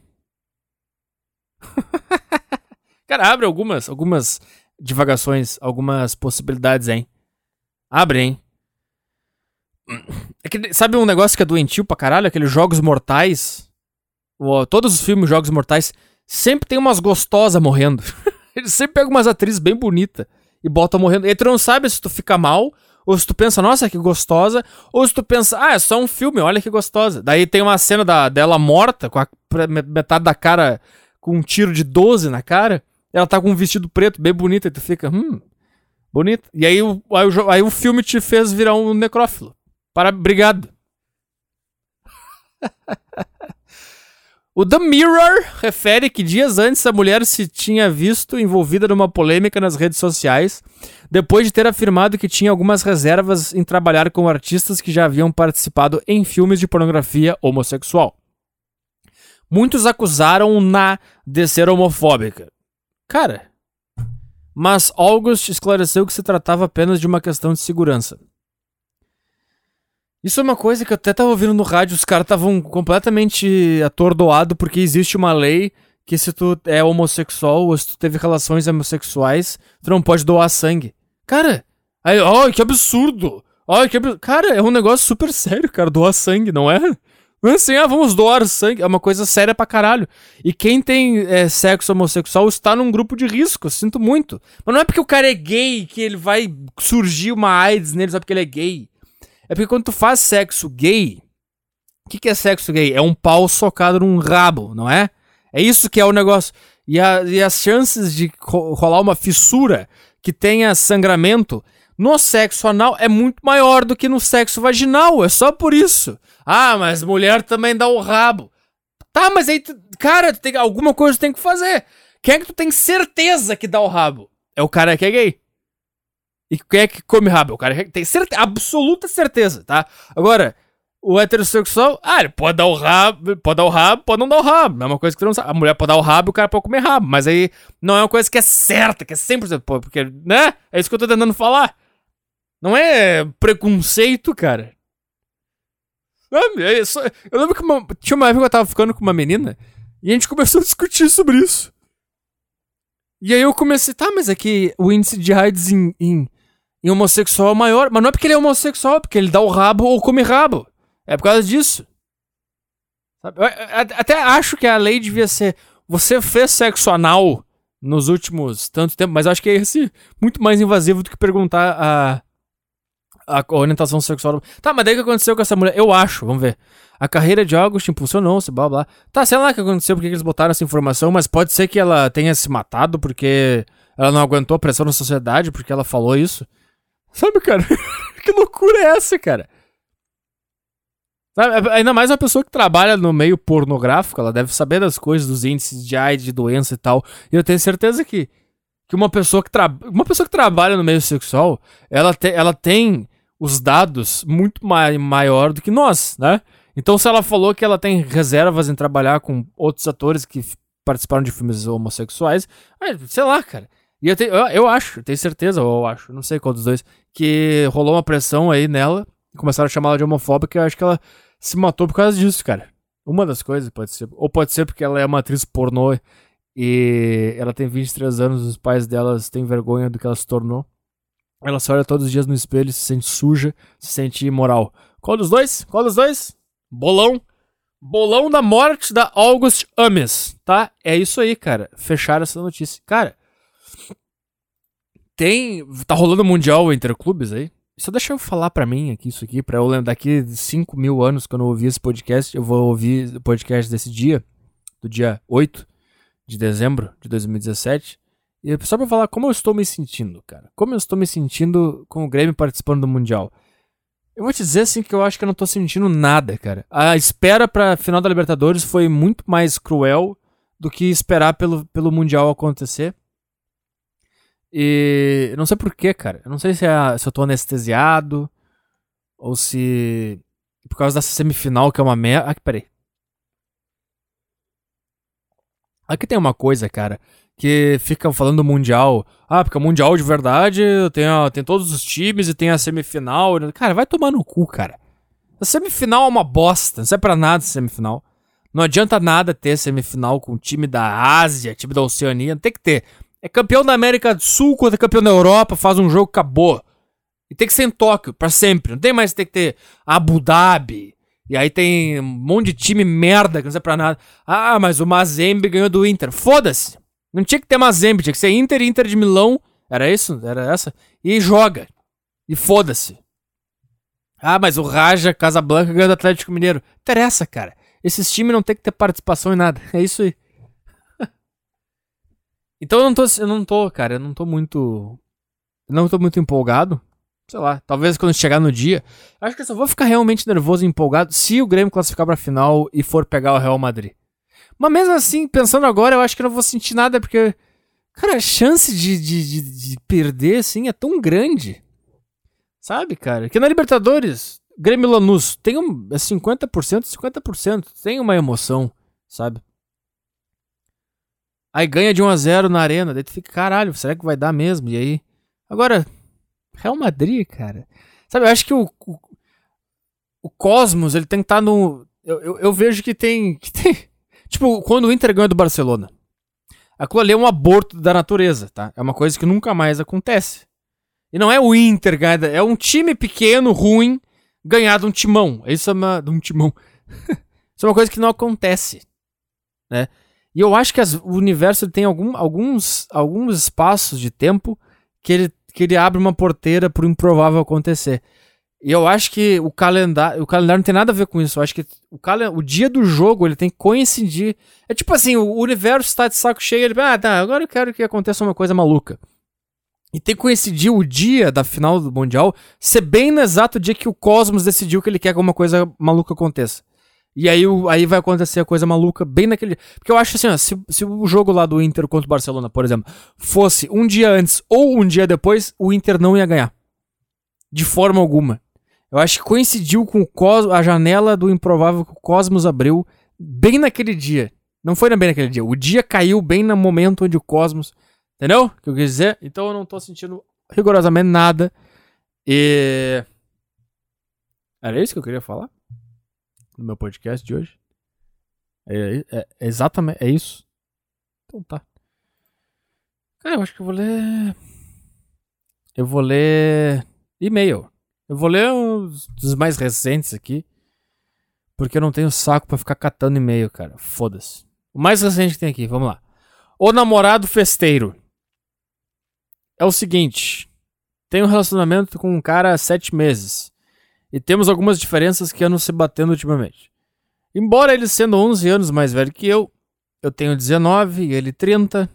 Cara, abre algumas, algumas divagações, algumas possibilidades, hein? Abre, hein? É sabe um negócio que é doentio pra caralho? Aqueles jogos mortais. Todos os filmes Jogos Mortais sempre tem umas gostosas morrendo. Eles sempre pegam umas atrizes bem bonitas e botam morrendo. E tu não sabe se tu fica mal ou se tu pensa, nossa, que gostosa. Ou se tu pensa, ah, é só um filme, olha que gostosa. Daí tem uma cena da, dela morta, com a metade da cara com um tiro de 12 na cara. Ela tá com um vestido preto bem bonito. E tu fica, hum, bonito. E aí, aí, aí, aí o filme te fez virar um necrófilo. Para, obrigado. O The Mirror refere que dias antes a mulher se tinha visto envolvida numa polêmica nas redes sociais, depois de ter afirmado que tinha algumas reservas em trabalhar com artistas que já haviam participado em filmes de pornografia homossexual. Muitos acusaram-na de ser homofóbica. Cara, mas August esclareceu que se tratava apenas de uma questão de segurança. Isso é uma coisa que eu até tava ouvindo no rádio, os caras estavam completamente atordoados porque existe uma lei que se tu é homossexual ou se tu teve relações homossexuais, tu não pode doar sangue. Cara, aí, ai, que absurdo! Ai, que absurdo. Cara, é um negócio super sério, cara, doar sangue, não é? Não é assim, ah, vamos doar sangue. É uma coisa séria pra caralho. E quem tem é, sexo homossexual está num grupo de risco, sinto muito. Mas não é porque o cara é gay que ele vai surgir uma AIDS nele só porque ele é gay. É porque quando tu faz sexo gay, o que, que, é sexo gay? É um pau socado num rabo, não é? É isso que é o negócio. E, a, e as chances de rolar uma fissura que tenha sangramento no sexo anal é muito maior do que no sexo vaginal. É só por isso. Ah, mas mulher também dá o rabo. Tá, mas aí, cara, tem, alguma coisa tu tem que fazer. Quem é que tu tem certeza que dá o rabo? É o cara que é gay. E quem é que come rabo? O cara tem certeza, absoluta certeza, tá? Agora, o heterossexual, ah, ele pode dar o rabo, pode dar o rabo, pode não dar o rabo. É uma coisa que tu não sabe. A mulher pode dar o rabo e o cara pode comer rabo. Mas aí não é uma coisa que é certa, que é 100%. Pô, porque, né? É isso que eu tô tentando falar. Não é preconceito, cara. É só, eu lembro que uma, tinha uma época que eu tava ficando com uma menina e a gente começou a discutir sobre isso. E aí eu comecei, tá, mas é que o índice de AIDS em, em em homossexual maior. Mas não é porque ele é homossexual, é porque ele dá o rabo ou come rabo. É por causa disso. Eu, até acho que a lei devia ser. Você fez sexo anal nos últimos tanto tempo, mas acho que é esse muito mais invasivo do que perguntar a, a orientação sexual. Tá, mas daí o que aconteceu com essa mulher? Eu acho, vamos ver. A carreira de August impulsionou-se, blá blá. Tá, sei lá o que aconteceu, porque eles botaram essa informação, mas pode ser que ela tenha se matado porque ela não aguentou a pressão da sociedade, porque ela falou isso. Sabe, cara? que loucura é essa, cara? Sabe, é, ainda mais uma pessoa que trabalha no meio pornográfico, ela deve saber das coisas, dos índices de AIDS, de doença e tal. E eu tenho certeza que, que uma, pessoa que uma pessoa que trabalha no meio sexual, ela, te, ela tem os dados muito mai maior do que nós, né? Então, se ela falou que ela tem reservas em trabalhar com outros atores que participaram de filmes homossexuais, sei lá, cara. E eu, te, eu, eu, acho, tenho certeza, ou eu acho, não sei qual dos dois, que rolou uma pressão aí nela, começaram a chamar ela de homofóbica, e eu acho que ela se matou por causa disso, cara. Uma das coisas, pode ser. Ou pode ser porque ela é uma atriz pornô e ela tem 23 anos, os pais delas têm vergonha do que ela se tornou. Ela se olha todos os dias no espelho, se sente suja, se sente imoral. Qual dos dois? Qual dos dois? Bolão. Bolão da morte da August Ames, tá? É isso aí, cara. Fecharam essa notícia. Cara, tem. Tá rolando Mundial entre clubes aí? Só deixa eu falar pra mim aqui isso aqui, pra eu lembrar daqui 5 mil anos que eu não ouvi esse podcast, eu vou ouvir o podcast desse dia, do dia 8 de dezembro de 2017. E só pra falar como eu estou me sentindo, cara. Como eu estou me sentindo com o Grêmio participando do Mundial. Eu vou te dizer assim que eu acho que eu não tô sentindo nada, cara. A espera pra final da Libertadores foi muito mais cruel do que esperar pelo, pelo Mundial acontecer. E não sei porquê, cara. Eu não sei se, é, se eu tô anestesiado ou se. Por causa dessa semifinal que é uma merda. Ah, peraí. Aqui tem uma coisa, cara, que fica falando do Mundial. Ah, porque o Mundial de verdade tem, tem todos os times e tem a semifinal. Cara, vai tomar no cu, cara. A semifinal é uma bosta, não serve pra nada semifinal. Não adianta nada ter semifinal com time da Ásia, time da Oceania, tem que ter. É campeão da América do Sul contra campeão da Europa, faz um jogo, acabou. E tem que ser em Tóquio, pra sempre. Não tem mais que ter Abu Dhabi, e aí tem um monte de time merda que não serve pra nada. Ah, mas o Mazembe ganhou do Inter. Foda-se. Não tinha que ter Mazembe, tinha que ser Inter Inter de Milão. Era isso? Era essa? E joga. E foda-se. Ah, mas o Raja Casablanca ganhou do Atlético Mineiro. Interessa, cara. Esses times não tem que ter participação em nada. É isso aí. Então eu não tô, eu não tô, cara, eu não tô muito. Não tô muito empolgado sei lá, talvez quando chegar no dia. Acho que eu só vou ficar realmente nervoso e empolgado se o Grêmio classificar pra final e for pegar o Real Madrid. Mas mesmo assim, pensando agora, eu acho que eu não vou sentir nada, porque, cara, a chance de, de, de, de perder, assim, é tão grande. Sabe, cara? Que na Libertadores, Grêmio Lanús tem um, é 50%, 50%. Tem uma emoção, sabe? Aí ganha de 1 a 0 na arena, daí tu fica, caralho, será que vai dar mesmo? E aí? Agora, Real Madrid, cara. Sabe, eu acho que o, o, o Cosmos, ele tem que estar tá no. Eu, eu, eu, vejo que tem, que tem. Tipo, quando o Inter ganha do Barcelona. Aquilo ali é um aborto da natureza, tá? É uma coisa que nunca mais acontece. E não é o Inter ganhar. É um time pequeno, ruim, ganhar de um timão. Isso é uma. De um timão. Isso é uma coisa que não acontece. Né? E eu acho que as, o universo tem algum, alguns, alguns espaços de tempo que ele que ele abre uma porteira pro improvável acontecer. E eu acho que o calendário, o calendário não tem nada a ver com isso. Eu acho que o, o dia do jogo ele tem que coincidir. É tipo assim, o universo está de saco cheio, ele, ah, tá, agora eu quero que aconteça uma coisa maluca. E tem que coincidir o dia da final do Mundial ser bem no exato dia que o Cosmos decidiu que ele quer que alguma coisa maluca aconteça. E aí, aí vai acontecer a coisa maluca bem naquele. Porque eu acho assim, ó, se, se o jogo lá do Inter contra o Barcelona, por exemplo, fosse um dia antes ou um dia depois, o Inter não ia ganhar. De forma alguma. Eu acho que coincidiu com o Cos a janela do improvável que o Cosmos abriu bem naquele dia. Não foi bem naquele dia. O dia caiu bem no momento onde o Cosmos. Entendeu? O que eu quis dizer? Então eu não tô sentindo rigorosamente nada. E. Era isso que eu queria falar? No meu podcast de hoje. É, é, é, exatamente, é isso. Então tá. Cara, eu acho que eu vou ler. Eu vou ler e-mail. Eu vou ler os mais recentes aqui. Porque eu não tenho saco para ficar catando e-mail, cara. Foda-se. O mais recente que tem aqui, vamos lá. O namorado festeiro. É o seguinte. Tenho um relacionamento com um cara há sete meses e temos algumas diferenças que andam se batendo ultimamente. Embora ele sendo 11 anos mais velho que eu, eu tenho 19 e ele 30,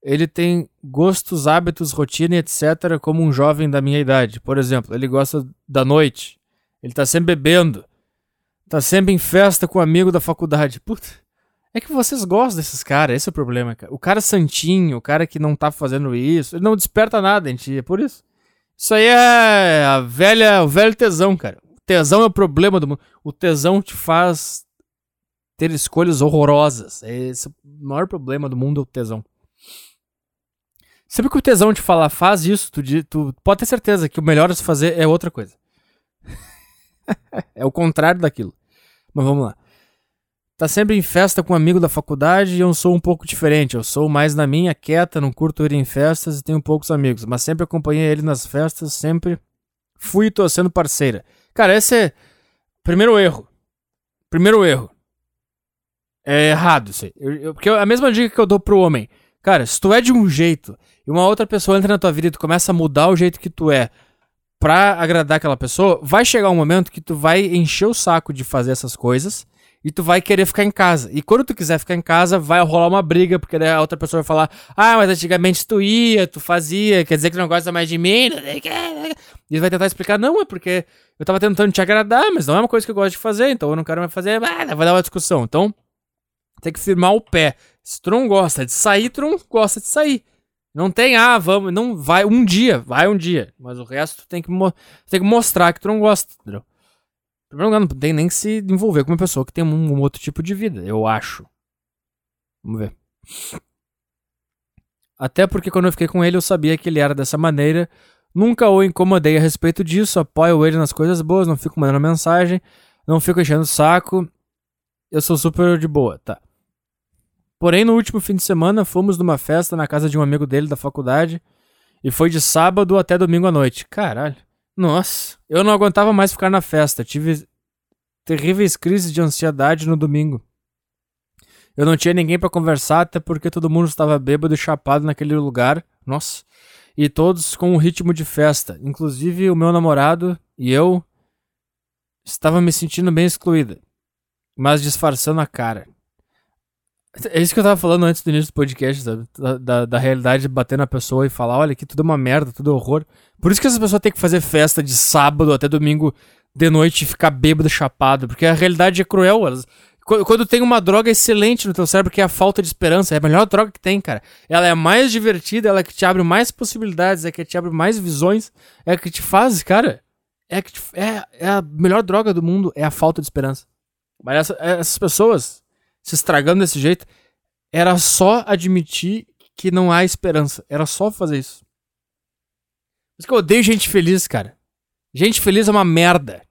ele tem gostos, hábitos, rotina etc. como um jovem da minha idade. Por exemplo, ele gosta da noite, ele tá sempre bebendo, tá sempre em festa com um amigo da faculdade. Puta, é que vocês gostam desses caras, esse é o problema, cara. O cara santinho, o cara que não tá fazendo isso, ele não desperta nada em ti, é por isso. Isso aí é a velha, o velho tesão, cara. O tesão é o problema do mundo. O tesão te faz ter escolhas horrorosas. Esse é o maior problema do mundo é o tesão. Sempre que o tesão te falar, faz isso, tu, tu pode ter certeza que o melhor a se fazer é outra coisa. é o contrário daquilo. Mas vamos lá tá sempre em festa com um amigo da faculdade e eu sou um pouco diferente. Eu sou mais na minha, quieta, não curto ir em festas e tenho poucos amigos, mas sempre acompanhei ele nas festas, sempre fui tô sendo parceira. Cara, esse é primeiro erro. Primeiro erro. É errado isso aí. Eu, eu, porque a mesma dica que eu dou pro homem. Cara, se tu é de um jeito e uma outra pessoa entra na tua vida e tu começa a mudar o jeito que tu é pra agradar aquela pessoa, vai chegar um momento que tu vai encher o saco de fazer essas coisas e tu vai querer ficar em casa. E quando tu quiser ficar em casa, vai rolar uma briga, porque a outra pessoa vai falar: Ah, mas antigamente tu ia, tu fazia, quer dizer que não gosta mais de mim. E vai tentar explicar: Não, é porque eu tava tentando te agradar, mas não é uma coisa que eu gosto de fazer, então eu não quero mais fazer. Ah, vai dar uma discussão. Então, tem que firmar o pé. Se tu não gosta de sair, tu não gosta de sair. Não tem, ah, vamos, não vai um dia, vai um dia. Mas o resto tu tem que, tem que mostrar que tu não gosta, entendeu? Em primeiro lugar, não tem nem que se envolver com uma pessoa que tem um, um outro tipo de vida, eu acho. Vamos ver. Até porque quando eu fiquei com ele, eu sabia que ele era dessa maneira. Nunca o incomodei a respeito disso, apoio ele nas coisas boas, não fico mandando mensagem, não fico enchendo o saco. Eu sou super de boa, tá. Porém, no último fim de semana, fomos numa festa na casa de um amigo dele da faculdade. E foi de sábado até domingo à noite. Caralho. Nossa, eu não aguentava mais ficar na festa. Tive terríveis crises de ansiedade no domingo. Eu não tinha ninguém para conversar, até porque todo mundo estava bêbado e chapado naquele lugar. Nossa. E todos com um ritmo de festa. Inclusive o meu namorado e eu estava me sentindo bem excluída, mas disfarçando a cara. É isso que eu tava falando antes do início do podcast, sabe? Da, da, da, realidade de bater na pessoa e falar, olha, aqui tudo é uma merda, tudo é horror. Por isso que essa pessoa tem que fazer festa de sábado até domingo de noite e ficar bêbado, chapado. Porque a realidade é cruel. Elas, quando tem uma droga excelente no teu cérebro, que é a falta de esperança, é a melhor droga que tem, cara. Ela é mais divertida, ela é que te abre mais possibilidades, é que te abre mais visões, é que te faz, cara. É, que te, é, é a melhor droga do mundo, é a falta de esperança. Mas essa, essas pessoas se estragando desse jeito, era só admitir que não há esperança. Era só fazer isso. Por isso que eu odeio gente feliz, cara. Gente feliz é uma merda.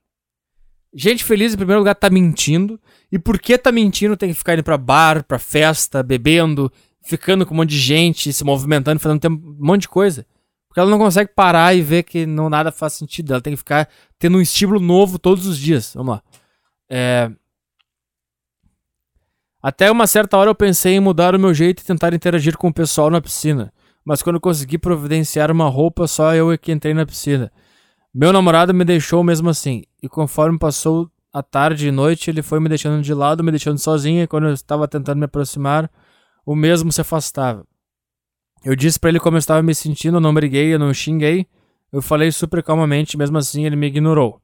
Gente feliz, em primeiro lugar, tá mentindo. E por que tá mentindo tem que ficar indo pra bar, pra festa, bebendo, ficando com um monte de gente, se movimentando, fazendo um monte de coisa. Porque ela não consegue parar e ver que não nada faz sentido. Ela tem que ficar tendo um estímulo novo todos os dias. Vamos lá. É, até uma certa hora eu pensei em mudar o meu jeito e tentar interagir com o pessoal na piscina, mas quando consegui providenciar uma roupa, só eu é que entrei na piscina. Meu namorado me deixou mesmo assim, e conforme passou a tarde e noite, ele foi me deixando de lado, me deixando sozinha, e quando eu estava tentando me aproximar, o mesmo se afastava. Eu disse para ele como eu estava me sentindo, eu não briguei, eu não xinguei. Eu falei super calmamente, mesmo assim ele me ignorou.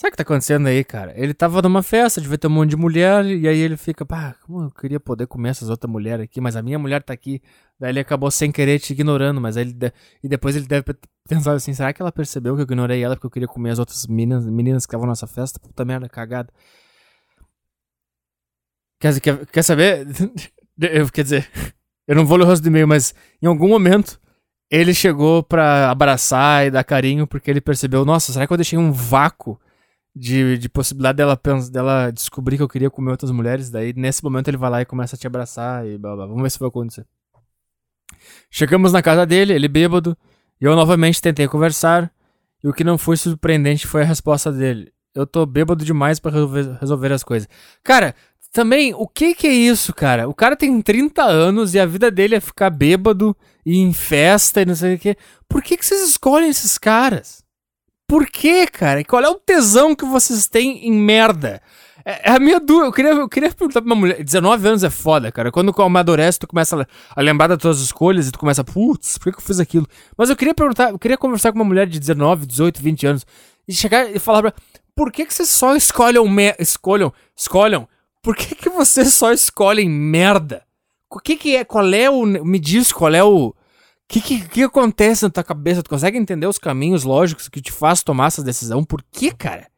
Sabe o que tá acontecendo aí, cara? Ele tava numa festa, devia ter um monte de mulher, e aí ele fica, pá, como eu queria poder comer essas outras mulheres aqui, mas a minha mulher tá aqui. Daí ele acabou sem querer te ignorando, mas ele de... e depois ele deve pensar assim, será que ela percebeu que eu ignorei ela porque eu queria comer as outras meninas, meninas que estavam nessa festa? Puta merda, cagada. Quer, quer, quer saber? eu, quer dizer, eu não vou ler o rosto do e-mail, mas em algum momento ele chegou pra abraçar e dar carinho porque ele percebeu, nossa, será que eu deixei um vácuo de, de possibilidade dela, dela descobrir que eu queria comer outras mulheres. Daí, nesse momento, ele vai lá e começa a te abraçar e blá blá. Vamos ver se vai acontecer. Chegamos na casa dele, ele bêbado, e eu novamente tentei conversar. E o que não foi surpreendente foi a resposta dele. Eu tô bêbado demais para resolver, resolver as coisas. Cara, também, o que que é isso, cara? O cara tem 30 anos e a vida dele é ficar bêbado e em festa e não sei o que. Por que que vocês escolhem esses caras? Por quê, cara? Qual é o tesão que vocês têm em merda? É, é a minha dúvida. Eu queria, eu queria perguntar pra uma mulher. 19 anos é foda, cara. Quando tu amadurece, tu começa a, lembrar das tuas escolhas e tu começa, putz, por que, eu fiz aquilo? Mas eu queria perguntar, eu queria conversar com uma mulher de 19, 18, 20 anos e chegar e falar pra por que, que vocês só escolhem me escolham, escolham? Por que, que vocês só escolhem merda? O que que é, qual é o, me diz qual é o, que, que, que acontece na tua cabeça? Tu consegue entender os caminhos lógicos que te faz tomar essa decisão? Por que, cara?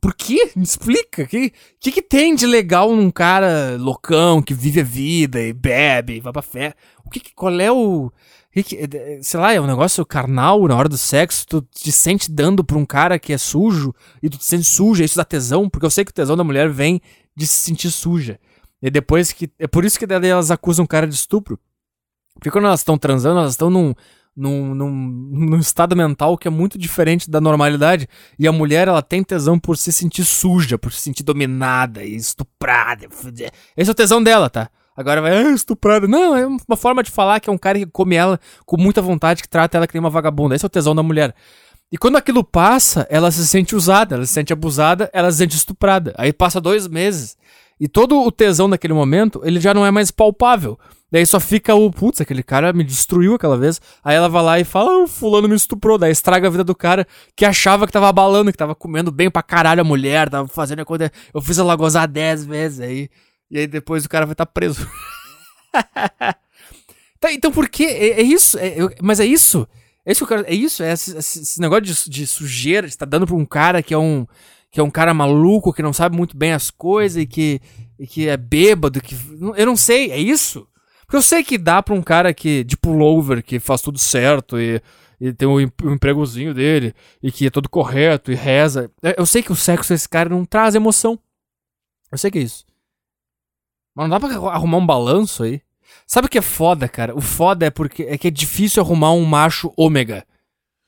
Por quê? Me explica. O que, que, que tem de legal num cara loucão que vive a vida e bebe e vai pra fé? O que, qual é o. Que, sei lá, é um negócio carnal na hora do sexo, tu te sente dando pra um cara que é sujo e tu te sente suja, isso dá tesão, porque eu sei que o tesão da mulher vem de se sentir suja. E depois que. É por isso que elas acusam o cara de estupro. Porque quando elas estão transando, elas estão num, num, num, num, estado mental que é muito diferente da normalidade. E a mulher, ela tem tesão por se sentir suja, por se sentir dominada e estuprada. Esse é o tesão dela, tá? Agora vai, ah, estuprada. Não, é uma forma de falar que é um cara que come ela com muita vontade, que trata ela que nem uma vagabunda. Esse é o tesão da mulher. E quando aquilo passa, ela se sente usada, ela se sente abusada, ela se sente estuprada. Aí passa dois meses. E todo o tesão naquele momento, ele já não é mais palpável. Daí só fica o, putz, aquele cara me destruiu aquela vez. Aí ela vai lá e fala, ah, o fulano me estuprou. Daí estraga a vida do cara que achava que tava abalando, que tava comendo bem pra caralho a mulher, tava fazendo a coisa. Eu fiz ela gozar dez vezes aí. E aí depois o cara vai estar tá preso. tá, então por que? É, é isso, é, mas é isso. É isso que eu quero. É isso, é esse, esse negócio de, de sujeira, de tá dando pra um cara que é um. Que é um cara maluco, que não sabe muito bem as coisas e que, e que é bêbado, que. Eu não sei, é isso? Porque eu sei que dá pra um cara que, de pullover, que faz tudo certo e, e tem o um, empregozinho dele e que é todo correto e reza. É, eu sei que o sexo desse cara não traz emoção. Eu sei que é isso. Mas não dá pra arrumar um balanço aí? Sabe o que é foda, cara? O foda é porque é que é difícil arrumar um macho ômega.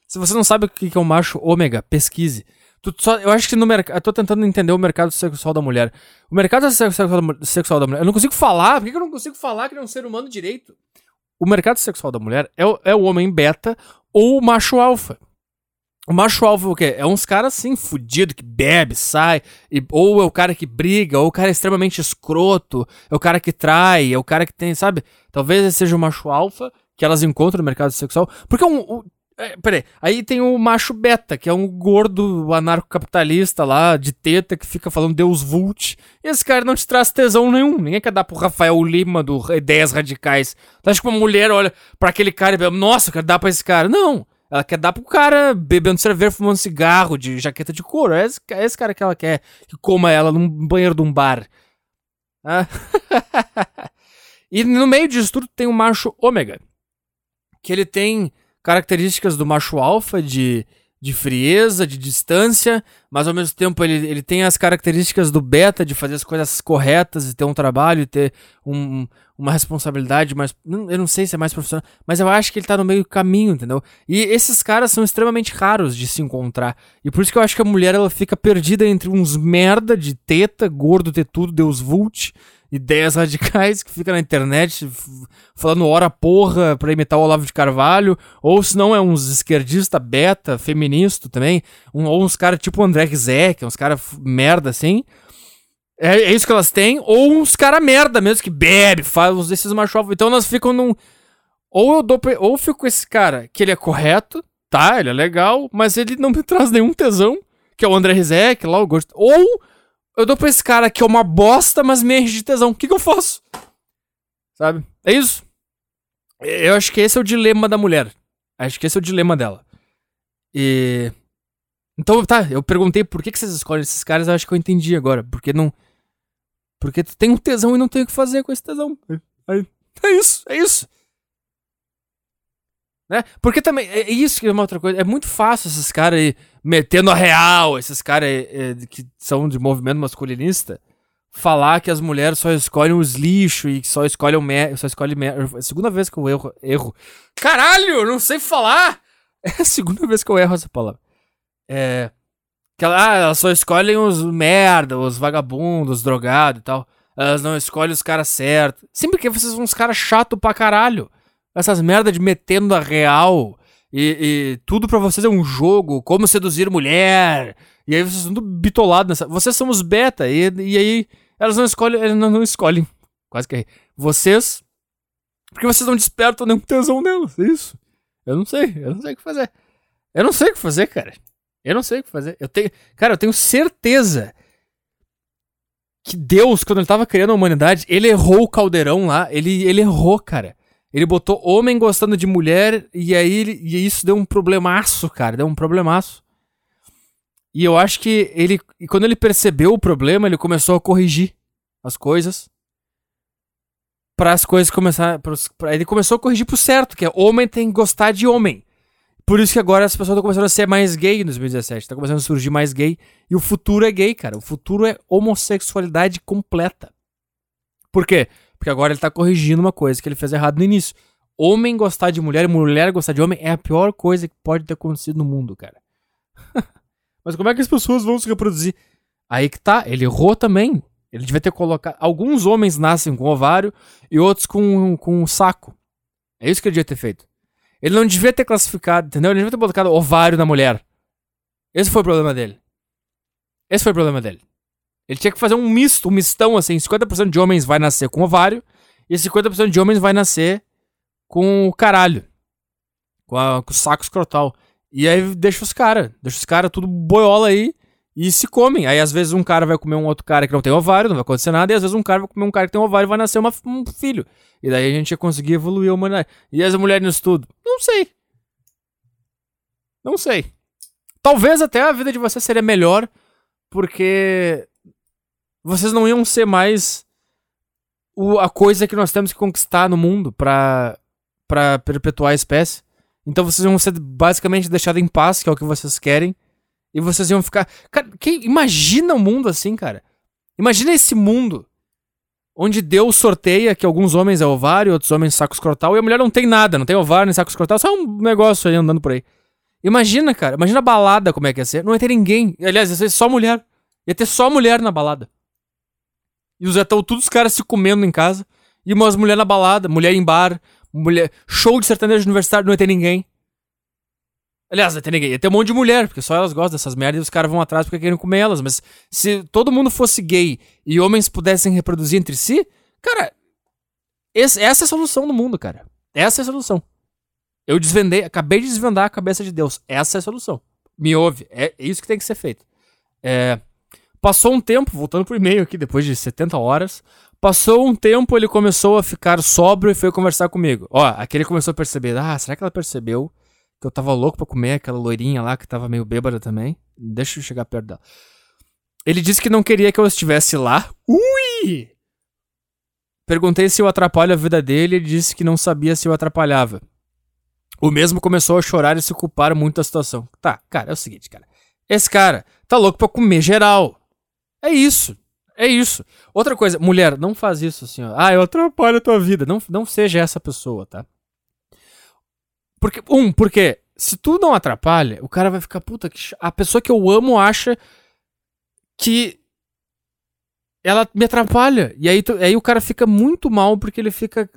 Se você não sabe o que é um macho ômega, pesquise. Tu só, eu acho que no mercado. Eu tô tentando entender o mercado sexual da mulher. O mercado sexual da, mulher. Eu não consigo falar. Por que, eu não consigo falar que ele é um ser humano direito? O mercado sexual da mulher é, é o homem beta ou o macho alfa. O macho alfa é o quê? É uns caras assim, fudido, que bebe, sai, e, ou é o cara que briga, ou o cara é extremamente escroto, é o cara que trai, é o cara que tem, sabe? Talvez seja o macho alfa que elas encontram no mercado sexual. Porque um, um, é, peraí. Aí tem o macho beta, que é um gordo anarcocapitalista lá, de teta, que fica falando Deus Vult. E esse cara não te traz tesão nenhum. Ninguém quer dar pro Rafael Lima do Ideias Radicais. Tu acha que uma mulher olha para aquele cara e pensa, nossa, quer dar pra esse cara. Não. Ela quer dar pro cara bebendo cerveja, fumando cigarro, de jaqueta de couro. É esse, é esse cara que ela quer que coma ela num banheiro de um bar. Ah. e no meio disso tudo tem o macho ômega. Que ele tem características do macho alfa de, de frieza, de distância, mas ao mesmo tempo ele, ele tem as características do beta de fazer as coisas corretas e ter um trabalho e ter um, uma responsabilidade mais. Eu não sei se é mais profissional, mas eu acho que ele tá no meio caminho, entendeu? E esses caras são extremamente raros de se encontrar. E por isso que eu acho que a mulher ela fica perdida entre uns merda de teta, gordo, ter tudo, Deus vult ideias radicais que fica na internet falando hora porra pra imitar o Olavo de Carvalho, ou se não é uns esquerdista beta, feminista também, um, ou uns caras tipo André Gizek, uns caras merda assim. É, é, isso que elas têm, ou uns caras merda mesmo que bebe, faz uns desses machos. Então elas ficam num. Ou eu dou. Ou eu fico com esse cara que ele é correto, tá? Ele é legal, mas ele não me traz nenhum tesão, que é o André Rizek, lá eu gosto. Ou eu dou pra esse cara que é uma bosta, mas me enche de tesão. O que, que eu faço? Sabe? É isso. Eu acho que esse é o dilema da mulher. Acho que esse é o dilema dela. E. Então, tá, eu perguntei por que, que vocês escolhem esses caras, eu acho que eu entendi agora. Porque não. Porque tu tem um tesão e não tem o que fazer com esse tesão. É, é isso, é isso. Né? Porque também, é, é isso que é uma outra coisa. É muito fácil esses caras aí metendo a real, esses caras é, que são de movimento masculinista, falar que as mulheres só escolhem os lixos e só escolhem mer só escolhem mer É a segunda vez que eu erro, erro. Caralho, não sei falar! É a segunda vez que eu erro essa palavra. É. Que ela, ah, elas só escolhem os merda, os vagabundos, os drogados e tal. Elas não escolhem os caras certos. Sempre que vocês são uns caras chato pra caralho. Essas merda de metendo a real e, e tudo para vocês é um jogo, como seduzir mulher. E aí vocês estão tudo nessa. Vocês são os beta, e, e aí elas não escolhem, elas não, não escolhem. Quase que aí. Vocês. Porque vocês não despertam nenhum tesão nelas, é isso. Eu não sei, eu não sei o que fazer. Eu não sei o que fazer, cara. Eu não sei o que fazer. Eu tenho. Cara, eu tenho certeza que Deus, quando ele tava criando a humanidade, ele errou o caldeirão lá. Ele, ele errou, cara. Ele botou homem gostando de mulher e aí ele, e isso deu um problemaço, cara. Deu um problemaço. E eu acho que ele. Quando ele percebeu o problema, ele começou a corrigir as coisas. Para as coisas começar. Pra, ele começou a corrigir pro certo, que é homem tem que gostar de homem. Por isso que agora as pessoas estão começando a ser mais gay em 2017. Tá começando a surgir mais gay. E o futuro é gay, cara. O futuro é homossexualidade completa. Por quê? Porque agora ele tá corrigindo uma coisa que ele fez errado no início. Homem gostar de mulher e mulher gostar de homem é a pior coisa que pode ter acontecido no mundo, cara. Mas como é que as pessoas vão se reproduzir? Aí que tá, ele errou também. Ele devia ter colocado. Alguns homens nascem com ovário e outros com, com um saco. É isso que ele devia ter feito. Ele não devia ter classificado, entendeu? Ele devia ter colocado ovário na mulher. Esse foi o problema dele. Esse foi o problema dele. Ele tinha que fazer um misto, um mistão assim. 50% de homens vai nascer com ovário e 50% de homens vai nascer com o caralho. Com, a, com o saco escrotal. E aí deixa os caras. Deixa os caras tudo boiola aí e se comem. Aí às vezes um cara vai comer um outro cara que não tem ovário, não vai acontecer nada. E às vezes um cara vai comer um cara que tem ovário e vai nascer uma, um filho. E daí a gente ia conseguir evoluir a humanidade. E as mulheres nisso tudo? Não sei. Não sei. Talvez até a vida de vocês seria melhor porque vocês não iam ser mais o, a coisa que nós temos que conquistar no mundo pra perpetuar a espécie. Então vocês iam ser basicamente deixados em paz, que é o que vocês querem. E vocês iam ficar. Cara, que, imagina um mundo assim, cara. Imagina esse mundo onde Deus sorteia que alguns homens é ovário, outros homens saco escrotal, e a mulher não tem nada, não tem ovário nem saco escrotal, só um negócio aí andando por aí. Imagina, cara, imagina a balada como é que ia ser. Não ia ter ninguém. Aliás, ia ser só mulher. Ia ter só mulher na balada. E os estão todos os caras se comendo em casa. E umas mulheres na balada, mulher em bar, mulher. Show de sertanejo universitário, não ia ter ninguém. Aliás, ter ninguém. Ter um monte de mulher, porque só elas gostam dessas merdas e os caras vão atrás porque querem comer elas. Mas se todo mundo fosse gay e homens pudessem reproduzir entre si, cara, esse, essa é a solução do mundo, cara. Essa é a solução. Eu desvendei, acabei de desvendar a cabeça de Deus. Essa é a solução. Me ouve. É isso que tem que ser feito. É, passou um tempo, voltando pro e-mail aqui, depois de 70 horas. Passou um tempo, ele começou a ficar sóbrio e foi conversar comigo. Ó, aqui ele começou a perceber. Ah, será que ela percebeu que eu tava louco pra comer aquela loirinha lá que tava meio bêbada também? Deixa eu chegar perto dela. Ele disse que não queria que eu estivesse lá. Ui! Perguntei se eu atrapalho a vida dele e ele disse que não sabia se eu atrapalhava. O mesmo começou a chorar e se culpar muito da situação. Tá, cara, é o seguinte, cara. Esse cara tá louco pra comer geral. É isso. É isso. Outra coisa, mulher, não faz isso assim, ó. Ah, eu atrapalho a tua vida. Não, não seja essa pessoa, tá? Porque, um, porque se tu não atrapalha, o cara vai ficar, puta, que a pessoa que eu amo acha que ela me atrapalha. E aí, tu, aí o cara fica muito mal porque ele fica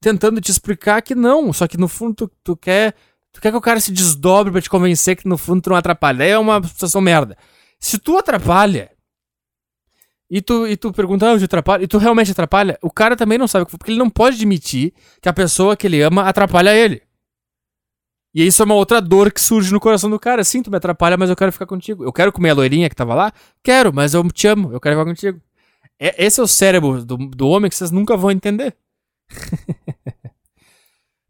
tentando te explicar que não. Só que no fundo tu, tu quer. Tu quer que o cara se desdobre pra te convencer que no fundo tu não atrapalha. Aí é uma situação merda. Se tu atrapalha. E tu, e tu pergunta, ah, eu atrapalho, e tu realmente atrapalha, o cara também não sabe, porque ele não pode admitir que a pessoa que ele ama atrapalha ele. E isso é uma outra dor que surge no coração do cara. Sim, tu me atrapalha, mas eu quero ficar contigo. Eu quero comer a loirinha que tava lá? Quero, mas eu te amo, eu quero ficar contigo. É, esse é o cérebro do, do homem que vocês nunca vão entender.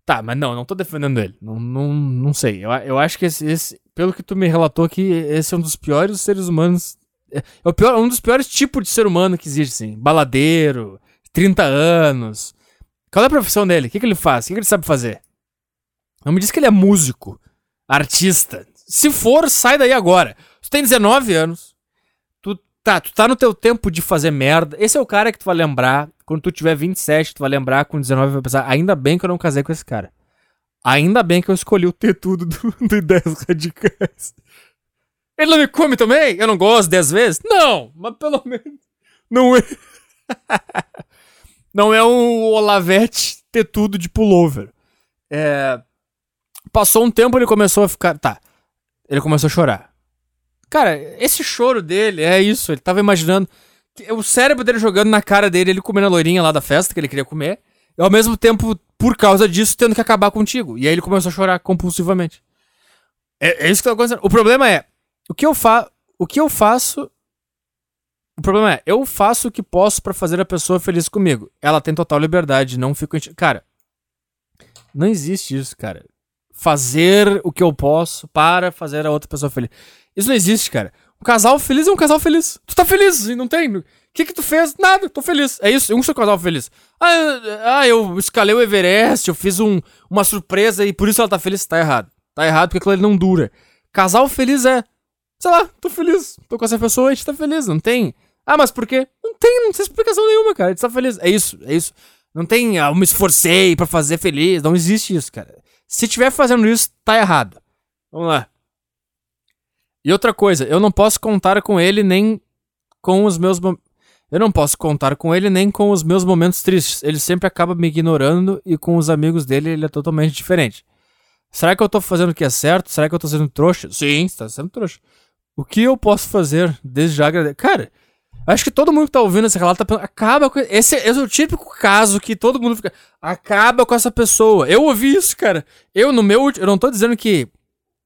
tá, mas não, não tô defendendo ele. Não, não, não sei. Eu, eu acho que esse, esse, pelo que tu me relatou aqui, esse é um dos piores seres humanos. É, é o pior, um dos piores tipos de ser humano que existe, assim. Baladeiro, 30 anos. Qual é a profissão dele? O que, que ele faz? O que, que ele sabe fazer? Não me diz que ele é músico, artista. Se for, sai daí agora. Tu tem 19 anos. Tu tá, tu tá no teu tempo de fazer merda. Esse é o cara que tu vai lembrar quando tu tiver 27, tu vai lembrar com 19 vai pensar, ainda bem que eu não casei com esse cara. Ainda bem que eu escolhi o ter tudo do, do Ideias Radicais. Ele não me come também? Eu não gosto 10 vezes? Não, mas pelo menos. Não é. não é um Olavete ter tudo de pullover. É. Passou um tempo ele começou a ficar. Tá. Ele começou a chorar. Cara, esse choro dele é isso. Ele tava imaginando o cérebro dele jogando na cara dele, ele comendo a loirinha lá da festa que ele queria comer, e ao mesmo tempo, por causa disso, tendo que acabar contigo. E aí ele começou a chorar compulsivamente. É, é isso que tá acontecendo. O problema é, o que eu faço. O que eu faço. O problema é, eu faço o que posso para fazer a pessoa feliz comigo. Ela tem total liberdade, não fico. Cara, não existe isso, cara. Fazer o que eu posso para fazer a outra pessoa feliz. Isso não existe, cara. Um casal feliz é um casal feliz. Tu tá feliz e não tem. O que que tu fez? Nada, tô feliz. É isso, um sou casal feliz. Ah, ah, eu escalei o Everest, eu fiz um, uma surpresa e por isso ela tá feliz. Tá errado. Tá errado porque aquilo ali não dura. Casal feliz é. Sei lá, tô feliz. Tô com essa pessoa, a gente tá feliz. Não tem. Ah, mas por quê? Não tem, não tem explicação nenhuma, cara. A gente tá feliz. É isso, é isso. Não tem, ah, eu me esforcei para fazer feliz. Não existe isso, cara. Se tiver fazendo isso, tá errado. Vamos lá. E outra coisa, eu não posso contar com ele nem com os meus. Eu não posso contar com ele nem com os meus momentos tristes. Ele sempre acaba me ignorando e com os amigos dele ele é totalmente diferente. Será que eu tô fazendo o que é certo? Será que eu tô sendo trouxa? Sim, você tá sendo trouxa. O que eu posso fazer desde já agradecer? Cara, acho que todo mundo que tá ouvindo esse relato tá pensando, acaba com. Esse, esse é o típico caso que todo mundo fica. Acaba com essa pessoa. Eu ouvi isso, cara. Eu, no meu. Eu não tô dizendo que.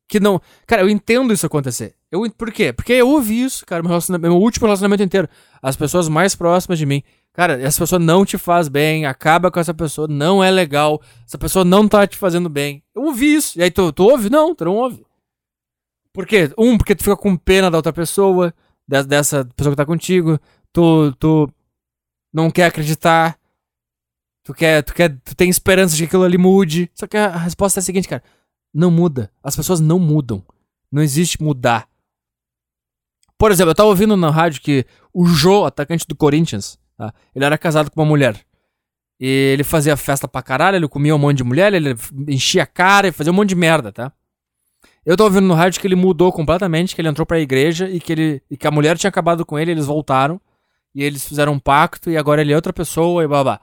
Que não. Cara, eu entendo isso acontecer. Eu, por quê? Porque eu ouvi isso, cara, meu, meu último relacionamento inteiro. As pessoas mais próximas de mim. Cara, essa pessoa não te faz bem, acaba com essa pessoa, não é legal, essa pessoa não tá te fazendo bem. Eu ouvi isso. E aí tu, tu ouve? Não, tu não ouve. Por quê? Um, porque tu fica com pena da outra pessoa, dessa pessoa que tá contigo. Tu, tu não quer acreditar. Tu quer, tu quer, tu tem esperança de que aquilo ali mude. Só que a resposta é a seguinte, cara. Não muda. As pessoas não mudam. Não existe mudar. Por exemplo, eu tava ouvindo na rádio que o Jô, atacante do Corinthians, tá? ele era casado com uma mulher. E ele fazia festa pra caralho, ele comia um monte de mulher, ele enchia a cara e fazia um monte de merda, tá? Eu tô ouvindo no rádio que ele mudou completamente, que ele entrou pra igreja e que, ele, e que a mulher tinha acabado com ele, eles voltaram. E eles fizeram um pacto e agora ele é outra pessoa e blá.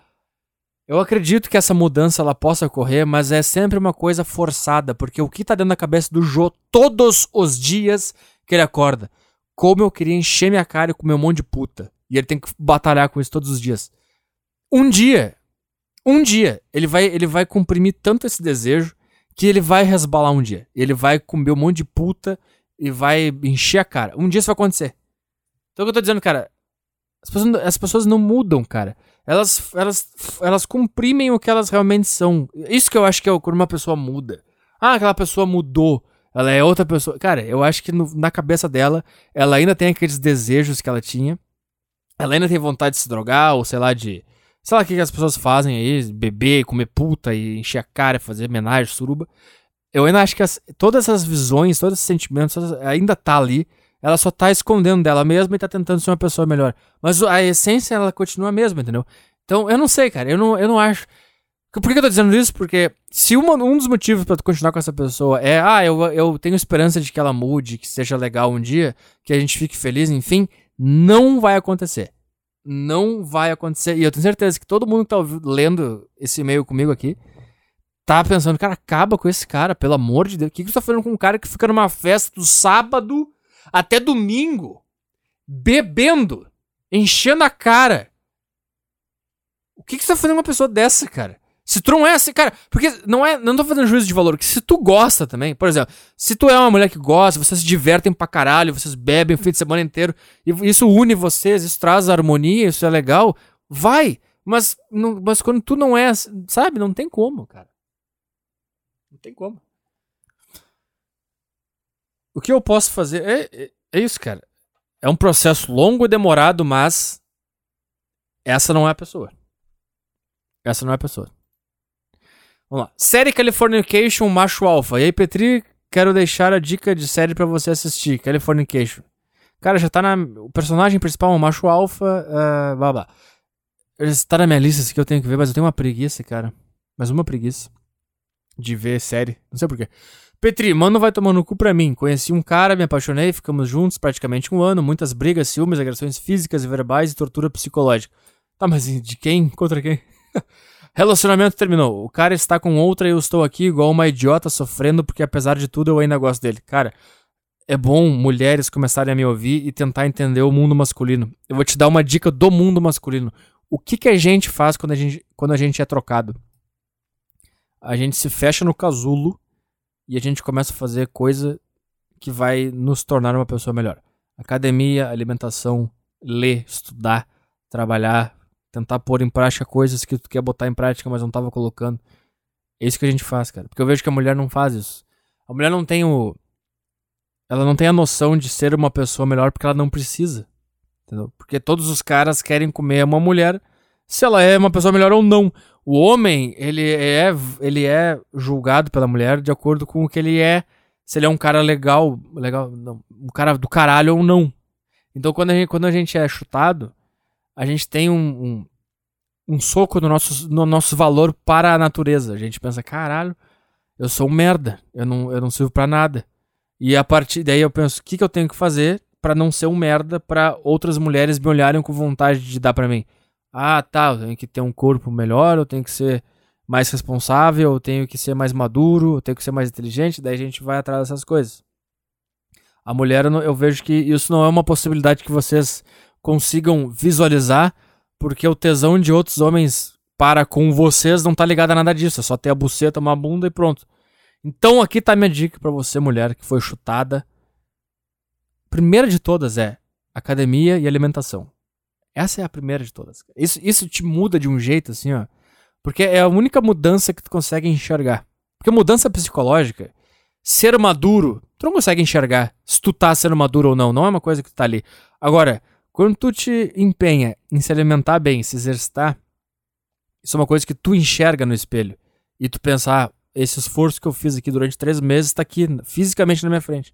Eu acredito que essa mudança ela possa ocorrer, mas é sempre uma coisa forçada, porque o que tá dentro da cabeça do Jô todos os dias que ele acorda como eu queria encher minha cara e comer um monte de puta. E ele tem que batalhar com isso todos os dias. Um dia, um dia, ele vai, ele vai comprimir tanto esse desejo que ele vai resbalar um dia. Ele vai comer um monte de puta e vai encher a cara. Um dia isso vai acontecer. Então o que eu tô dizendo, cara, as pessoas, as pessoas não mudam, cara. Elas, elas, elas comprimem o que elas realmente são. Isso que eu acho que é quando uma pessoa muda. Ah, aquela pessoa mudou. Ela é outra pessoa. Cara, eu acho que no, na cabeça dela, ela ainda tem aqueles desejos que ela tinha. Ela ainda tem vontade de se drogar, ou sei lá, de. Sei lá o que, as pessoas fazem aí, beber, comer puta e encher a cara, fazer homenagem, suruba. Eu ainda acho que as, todas essas visões, todos esses sentimentos, ainda tá ali. Ela só tá escondendo dela mesma e tá tentando ser uma pessoa melhor. Mas a essência, ela continua a mesma, entendeu? Então, eu não sei, cara. Eu não, eu não acho. Por que eu tô dizendo isso? Porque se uma, um dos motivos para tu continuar com essa pessoa é, ah, eu, eu tenho esperança de que ela mude, que seja legal um dia, que a gente fique feliz, enfim, não vai acontecer. Não vai acontecer. E eu tenho certeza que todo mundo que tá lendo esse e-mail comigo aqui tá pensando, cara, acaba com esse cara, pelo amor de Deus. O que, que você tá fazendo com um cara que fica numa festa do sábado até domingo, bebendo, enchendo a cara? O que, que você tá fazendo com uma pessoa dessa, cara? Se tu não é assim, cara, porque não é, não tô fazendo juízo de valor, que se tu gosta também, por exemplo, se tu é uma mulher que gosta, vocês se divertem pra caralho, vocês bebem o fim de semana inteiro, e isso une vocês, isso traz harmonia, isso é legal, vai. Mas, não, mas quando tu não é, sabe, não tem como, cara. Não tem como. O que eu posso fazer é, é, é isso, cara. É um processo longo e demorado, mas essa não é a pessoa. Essa não é a pessoa. Vamos lá. Série Californication, macho alfa. E aí, Petri, quero deixar a dica de série para você assistir. Californication. Cara, já tá na. O personagem principal é um macho alfa. Uh, blá blá. Tá na minha lista isso que eu tenho que ver, mas eu tenho uma preguiça, cara. Mais uma preguiça. De ver série. Não sei porquê. Petri, mano vai tomando cu pra mim. Conheci um cara, me apaixonei, ficamos juntos praticamente um ano. Muitas brigas, ciúmes, agressões físicas e verbais e tortura psicológica. Tá, mas de quem? Contra quem? Relacionamento terminou. O cara está com outra e eu estou aqui igual uma idiota sofrendo porque apesar de tudo eu ainda gosto dele. Cara, é bom mulheres começarem a me ouvir e tentar entender o mundo masculino. Eu vou te dar uma dica do mundo masculino. O que, que a gente faz quando a gente, quando a gente é trocado? A gente se fecha no casulo e a gente começa a fazer coisa que vai nos tornar uma pessoa melhor. Academia, alimentação, ler, estudar, trabalhar, tentar pôr em prática coisas que tu quer botar em prática, mas não tava colocando. É isso que a gente faz, cara. Porque eu vejo que a mulher não faz isso. A mulher não tem o. Ela não tem a noção de ser uma pessoa melhor porque ela não precisa. Entendeu? Porque todos os caras querem comer uma mulher se ela é uma pessoa melhor ou não. O homem, ele é, ele é julgado pela mulher de acordo com o que ele é. Se ele é um cara legal, legal, não, um cara do caralho ou não. Então quando a gente, quando a gente é chutado, a gente tem um, um, um soco no nosso, no nosso valor para a natureza. A gente pensa, caralho, eu sou um merda, eu não, eu não sirvo para nada. E a partir daí eu penso, o que, que eu tenho que fazer para não ser um merda para outras mulheres me olharem com vontade de dar para mim? Ah, tá, eu tenho que ter um corpo melhor, eu tenho que ser mais responsável, eu tenho que ser mais maduro, eu tenho que ser mais inteligente, daí a gente vai atrás dessas coisas. A mulher, eu vejo que isso não é uma possibilidade que vocês consigam visualizar, porque o tesão de outros homens para com vocês não tá ligado a nada disso, é só ter a buceta, uma bunda e pronto. Então aqui tá minha dica para você, mulher, que foi chutada. Primeira de todas é academia e alimentação. Essa é a primeira de todas. Isso, isso te muda de um jeito assim, ó. Porque é a única mudança que tu consegue enxergar. Porque mudança psicológica, ser maduro, tu não consegue enxergar se tu tá sendo maduro ou não. Não é uma coisa que tu tá ali. Agora, quando tu te empenha em se alimentar bem, se exercitar, isso é uma coisa que tu enxerga no espelho. E tu pensa, ah, esse esforço que eu fiz aqui durante três meses tá aqui fisicamente na minha frente.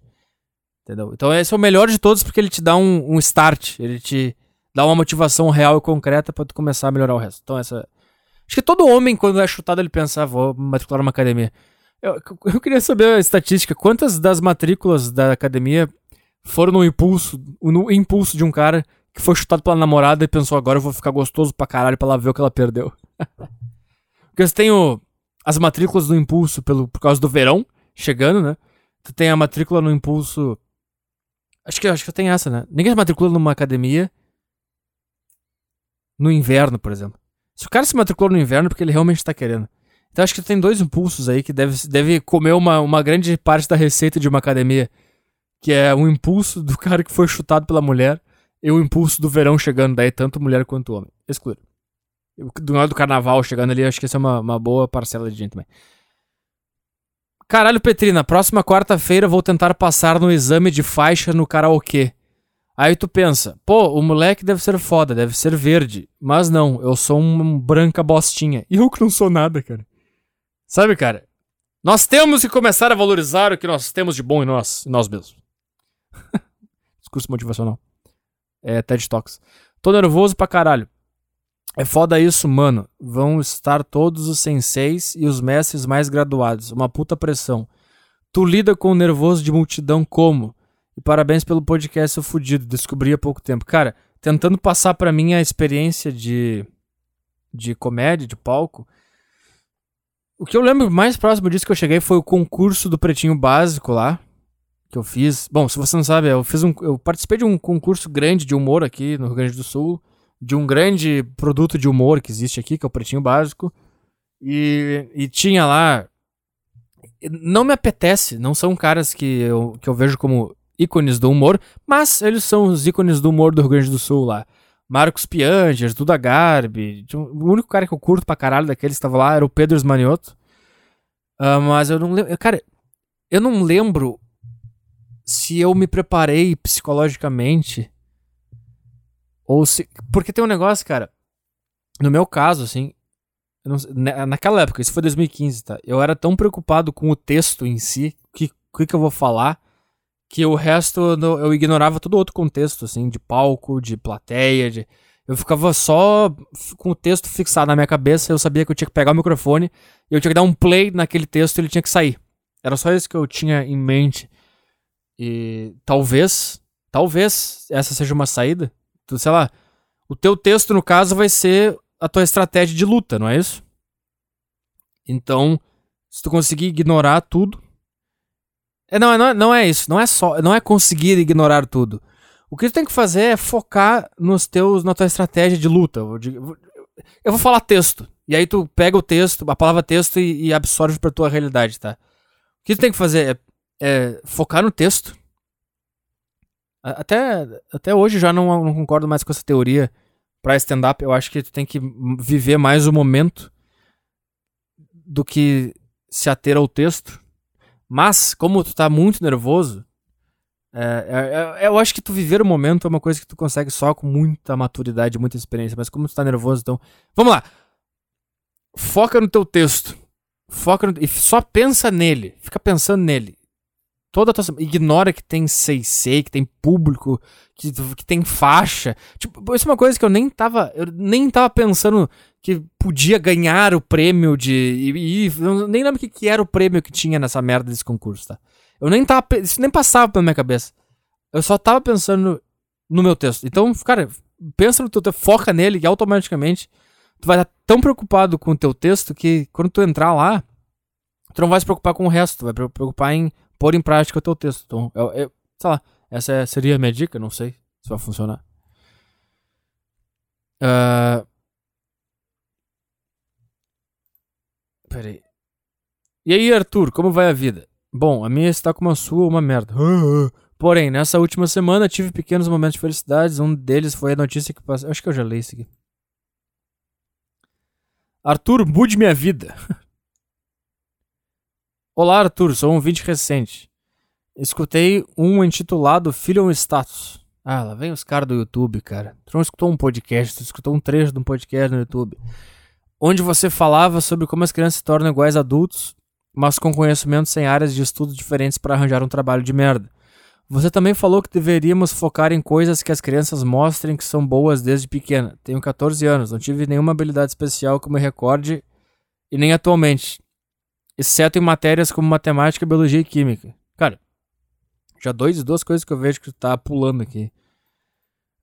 Entendeu? Então esse é o melhor de todos porque ele te dá um, um start, ele te dá uma motivação real e concreta para tu começar a melhorar o resto. Então essa Acho que todo homem, quando é chutado, ele pensa, ah, vou matricular uma academia. Eu, eu queria saber a estatística. Quantas das matrículas da academia foram no impulso, no impulso de um cara que foi chutado pela namorada e pensou, agora eu vou ficar gostoso pra caralho pra ela ver o que ela perdeu. Porque você tem o, as matrículas no impulso pelo, por causa do verão chegando, né? Tu tem a matrícula no impulso. Acho que, acho que tem essa, né? Ninguém se matricula numa academia no inverno, por exemplo. Se o cara se matriculou no inverno, é porque ele realmente tá querendo. Então acho que tem dois impulsos aí que deve, deve comer uma, uma grande parte da receita de uma academia. Que é o impulso do cara que foi chutado pela mulher e o impulso do verão chegando, daí tanto mulher quanto homem. Excluído. Do lado do carnaval chegando ali, acho que essa é uma, uma boa parcela de gente também. Caralho, Petrina, próxima quarta-feira vou tentar passar no exame de faixa no karaokê. Aí tu pensa, pô, o moleque deve ser foda, deve ser verde. Mas não, eu sou um branca bostinha. E eu que não sou nada, cara. Sabe, cara? Nós temos que começar a valorizar o que nós temos de bom em nós, em nós mesmos. Discurso motivacional. É TED Talks. Tô nervoso pra caralho. É foda isso, mano. Vão estar todos os senseis e os mestres mais graduados. Uma puta pressão. Tu lida com o nervoso de multidão como? E parabéns pelo podcast seu fudido. Descobri há pouco tempo. Cara, tentando passar para mim a experiência de, de comédia, de palco. O que eu lembro mais próximo disso que eu cheguei foi o concurso do Pretinho Básico lá. Que eu fiz. Bom, se você não sabe, eu fiz um. Eu participei de um concurso grande de humor aqui no Rio Grande do Sul. De um grande produto de humor que existe aqui, que é o Pretinho Básico. E, e tinha lá. Não me apetece, não são caras que eu, que eu vejo como ícones do humor, mas eles são os ícones do humor do Rio Grande do Sul lá. Marcos Piangers, Duda Garbi. O único cara que eu curto pra caralho daqueles que estava lá era o Pedro Esmanioto. Uh, mas eu não lembro. Cara, eu não lembro se eu me preparei psicologicamente. Ou se. Porque tem um negócio, cara. No meu caso, assim. Não, naquela época, isso foi 2015, tá? Eu era tão preocupado com o texto em si, o que, que, que eu vou falar, que o resto eu ignorava todo outro contexto, assim, de palco, de plateia, de... Eu ficava só com o texto fixado na minha cabeça, eu sabia que eu tinha que pegar o microfone eu tinha que dar um play naquele texto e ele tinha que sair. Era só isso que eu tinha em mente. E talvez, talvez essa seja uma saída. Tu, sei lá, o teu texto, no caso, vai ser a tua estratégia de luta, não é isso? Então, se tu conseguir ignorar tudo, é, não, não, não é isso. Não é só. Não é conseguir ignorar tudo. O que tu tem que fazer é focar nos teus, na tua estratégia de luta. Eu vou falar texto. E aí tu pega o texto, a palavra texto e, e absorve pra tua realidade, tá? O que tu tem que fazer é, é focar no texto. Até, até hoje já não, não concordo mais com essa teoria pra stand-up. Eu acho que tu tem que viver mais o momento do que se ater ao texto. Mas, como tu tá muito nervoso, é, é, é, eu acho que tu viver o momento é uma coisa que tu consegue só com muita maturidade, muita experiência. Mas como tu tá nervoso, então. Vamos lá! Foca no teu texto. Foca no, e só pensa nele. Fica pensando nele. Toda a tua, ignora que tem CC, que tem público, que, que tem faixa. Tipo, isso é uma coisa que eu nem tava. Eu nem tava pensando que podia ganhar o prêmio de. E, e nem lembro o que, que era o prêmio que tinha nessa merda desse concurso, tá? Eu nem tava. Isso nem passava pela minha cabeça. Eu só tava pensando no meu texto. Então, cara, pensa no teu texto, foca nele e automaticamente tu vai estar tão preocupado com o teu texto que quando tu entrar lá, tu não vai se preocupar com o resto, tu vai se preocupar em pôr em prática o teu texto. Então, eu, eu, sei lá, essa é, seria a minha dica, não sei se vai funcionar. Uh... Peraí. E aí, Arthur, como vai a vida? Bom, a minha está como a sua, uma merda. Porém, nessa última semana tive pequenos momentos de felicidade. Um deles foi a notícia que passou. Acho que eu já li isso aqui. Arthur, mude minha vida. Olá, Arthur, sou um vídeo recente. Escutei um intitulado Filho um Status. Ah, lá vem os caras do YouTube, cara. Tu não escutou um podcast, tu escutou um trecho de um podcast no YouTube. Onde você falava sobre como as crianças se tornam iguais a adultos, mas com conhecimentos em áreas de estudo diferentes para arranjar um trabalho de merda. Você também falou que deveríamos focar em coisas que as crianças mostrem que são boas desde pequena. Tenho 14 anos, não tive nenhuma habilidade especial que me recorde e nem atualmente, exceto em matérias como matemática, biologia e química. Cara, já dois, duas coisas que eu vejo que tu tá pulando aqui.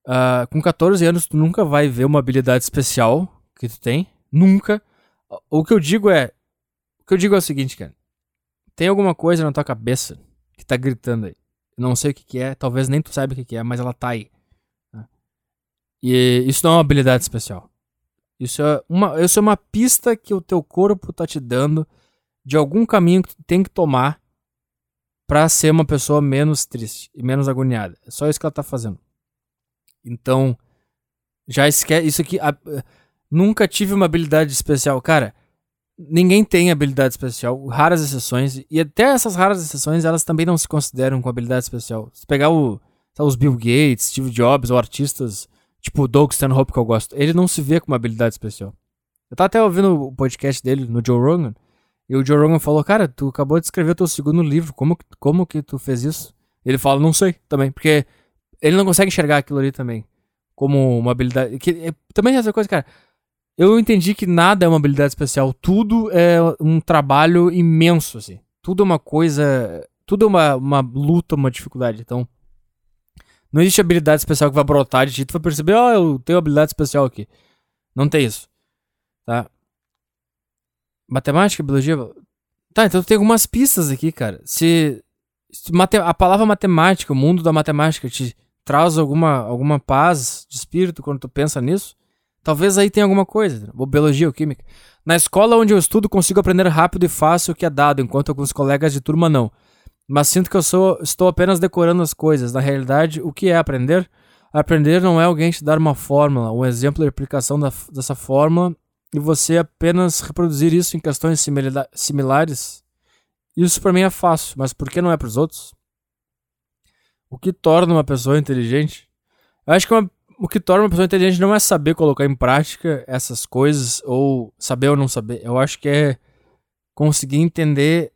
Uh, com 14 anos, tu nunca vai ver uma habilidade especial que tu tem. Nunca. O que eu digo é. O que eu digo é o seguinte, cara. Tem alguma coisa na tua cabeça que tá gritando aí. Não sei o que, que é, talvez nem tu saiba o que, que é, mas ela tá aí. Né? E isso não é uma habilidade especial. Isso é uma, isso é uma pista que o teu corpo tá te dando de algum caminho que tu tem que tomar para ser uma pessoa menos triste e menos agoniada. É só isso que ela tá fazendo. Então, já esquece isso aqui. A, nunca tive uma habilidade especial, cara ninguém tem habilidade especial, raras exceções, e até essas raras exceções, elas também não se consideram com habilidade especial. Se pegar o, os Bill Gates, Steve Jobs, ou artistas, tipo o Doug Stanhope que eu gosto, ele não se vê com uma habilidade especial. Eu tava até ouvindo o podcast dele no Joe Rogan, e o Joe Rogan falou, cara, tu acabou de escrever teu segundo livro, como, como que tu fez isso? Ele fala, não sei, também, porque ele não consegue enxergar aquilo ali também, como uma habilidade, que, é, também essa coisa, cara, eu entendi que nada é uma habilidade especial, tudo é um trabalho imenso, assim. Tudo é uma coisa. Tudo é uma, uma luta, uma dificuldade. Então. Não existe habilidade especial que vai brotar de ti. Tu vai perceber, ó, oh, eu tenho habilidade especial aqui. Não tem isso. Tá? Matemática, biologia. Tá, então tem algumas pistas aqui, cara. Se, se mate, a palavra matemática, o mundo da matemática te traz alguma, alguma paz de espírito quando tu pensa nisso, Talvez aí tenha alguma coisa, ou biologia ou química. Na escola onde eu estudo, consigo aprender rápido e fácil o que é dado, enquanto alguns colegas de turma não. Mas sinto que eu sou, estou apenas decorando as coisas. Na realidade, o que é aprender? Aprender não é alguém te dar uma fórmula, um exemplo de aplicação da, dessa fórmula e você apenas reproduzir isso em questões similares. Isso para mim é fácil, mas por que não é para os outros? O que torna uma pessoa inteligente? Eu acho que uma o que torna uma pessoa inteligente não é saber colocar em prática essas coisas ou saber ou não saber. Eu acho que é conseguir entender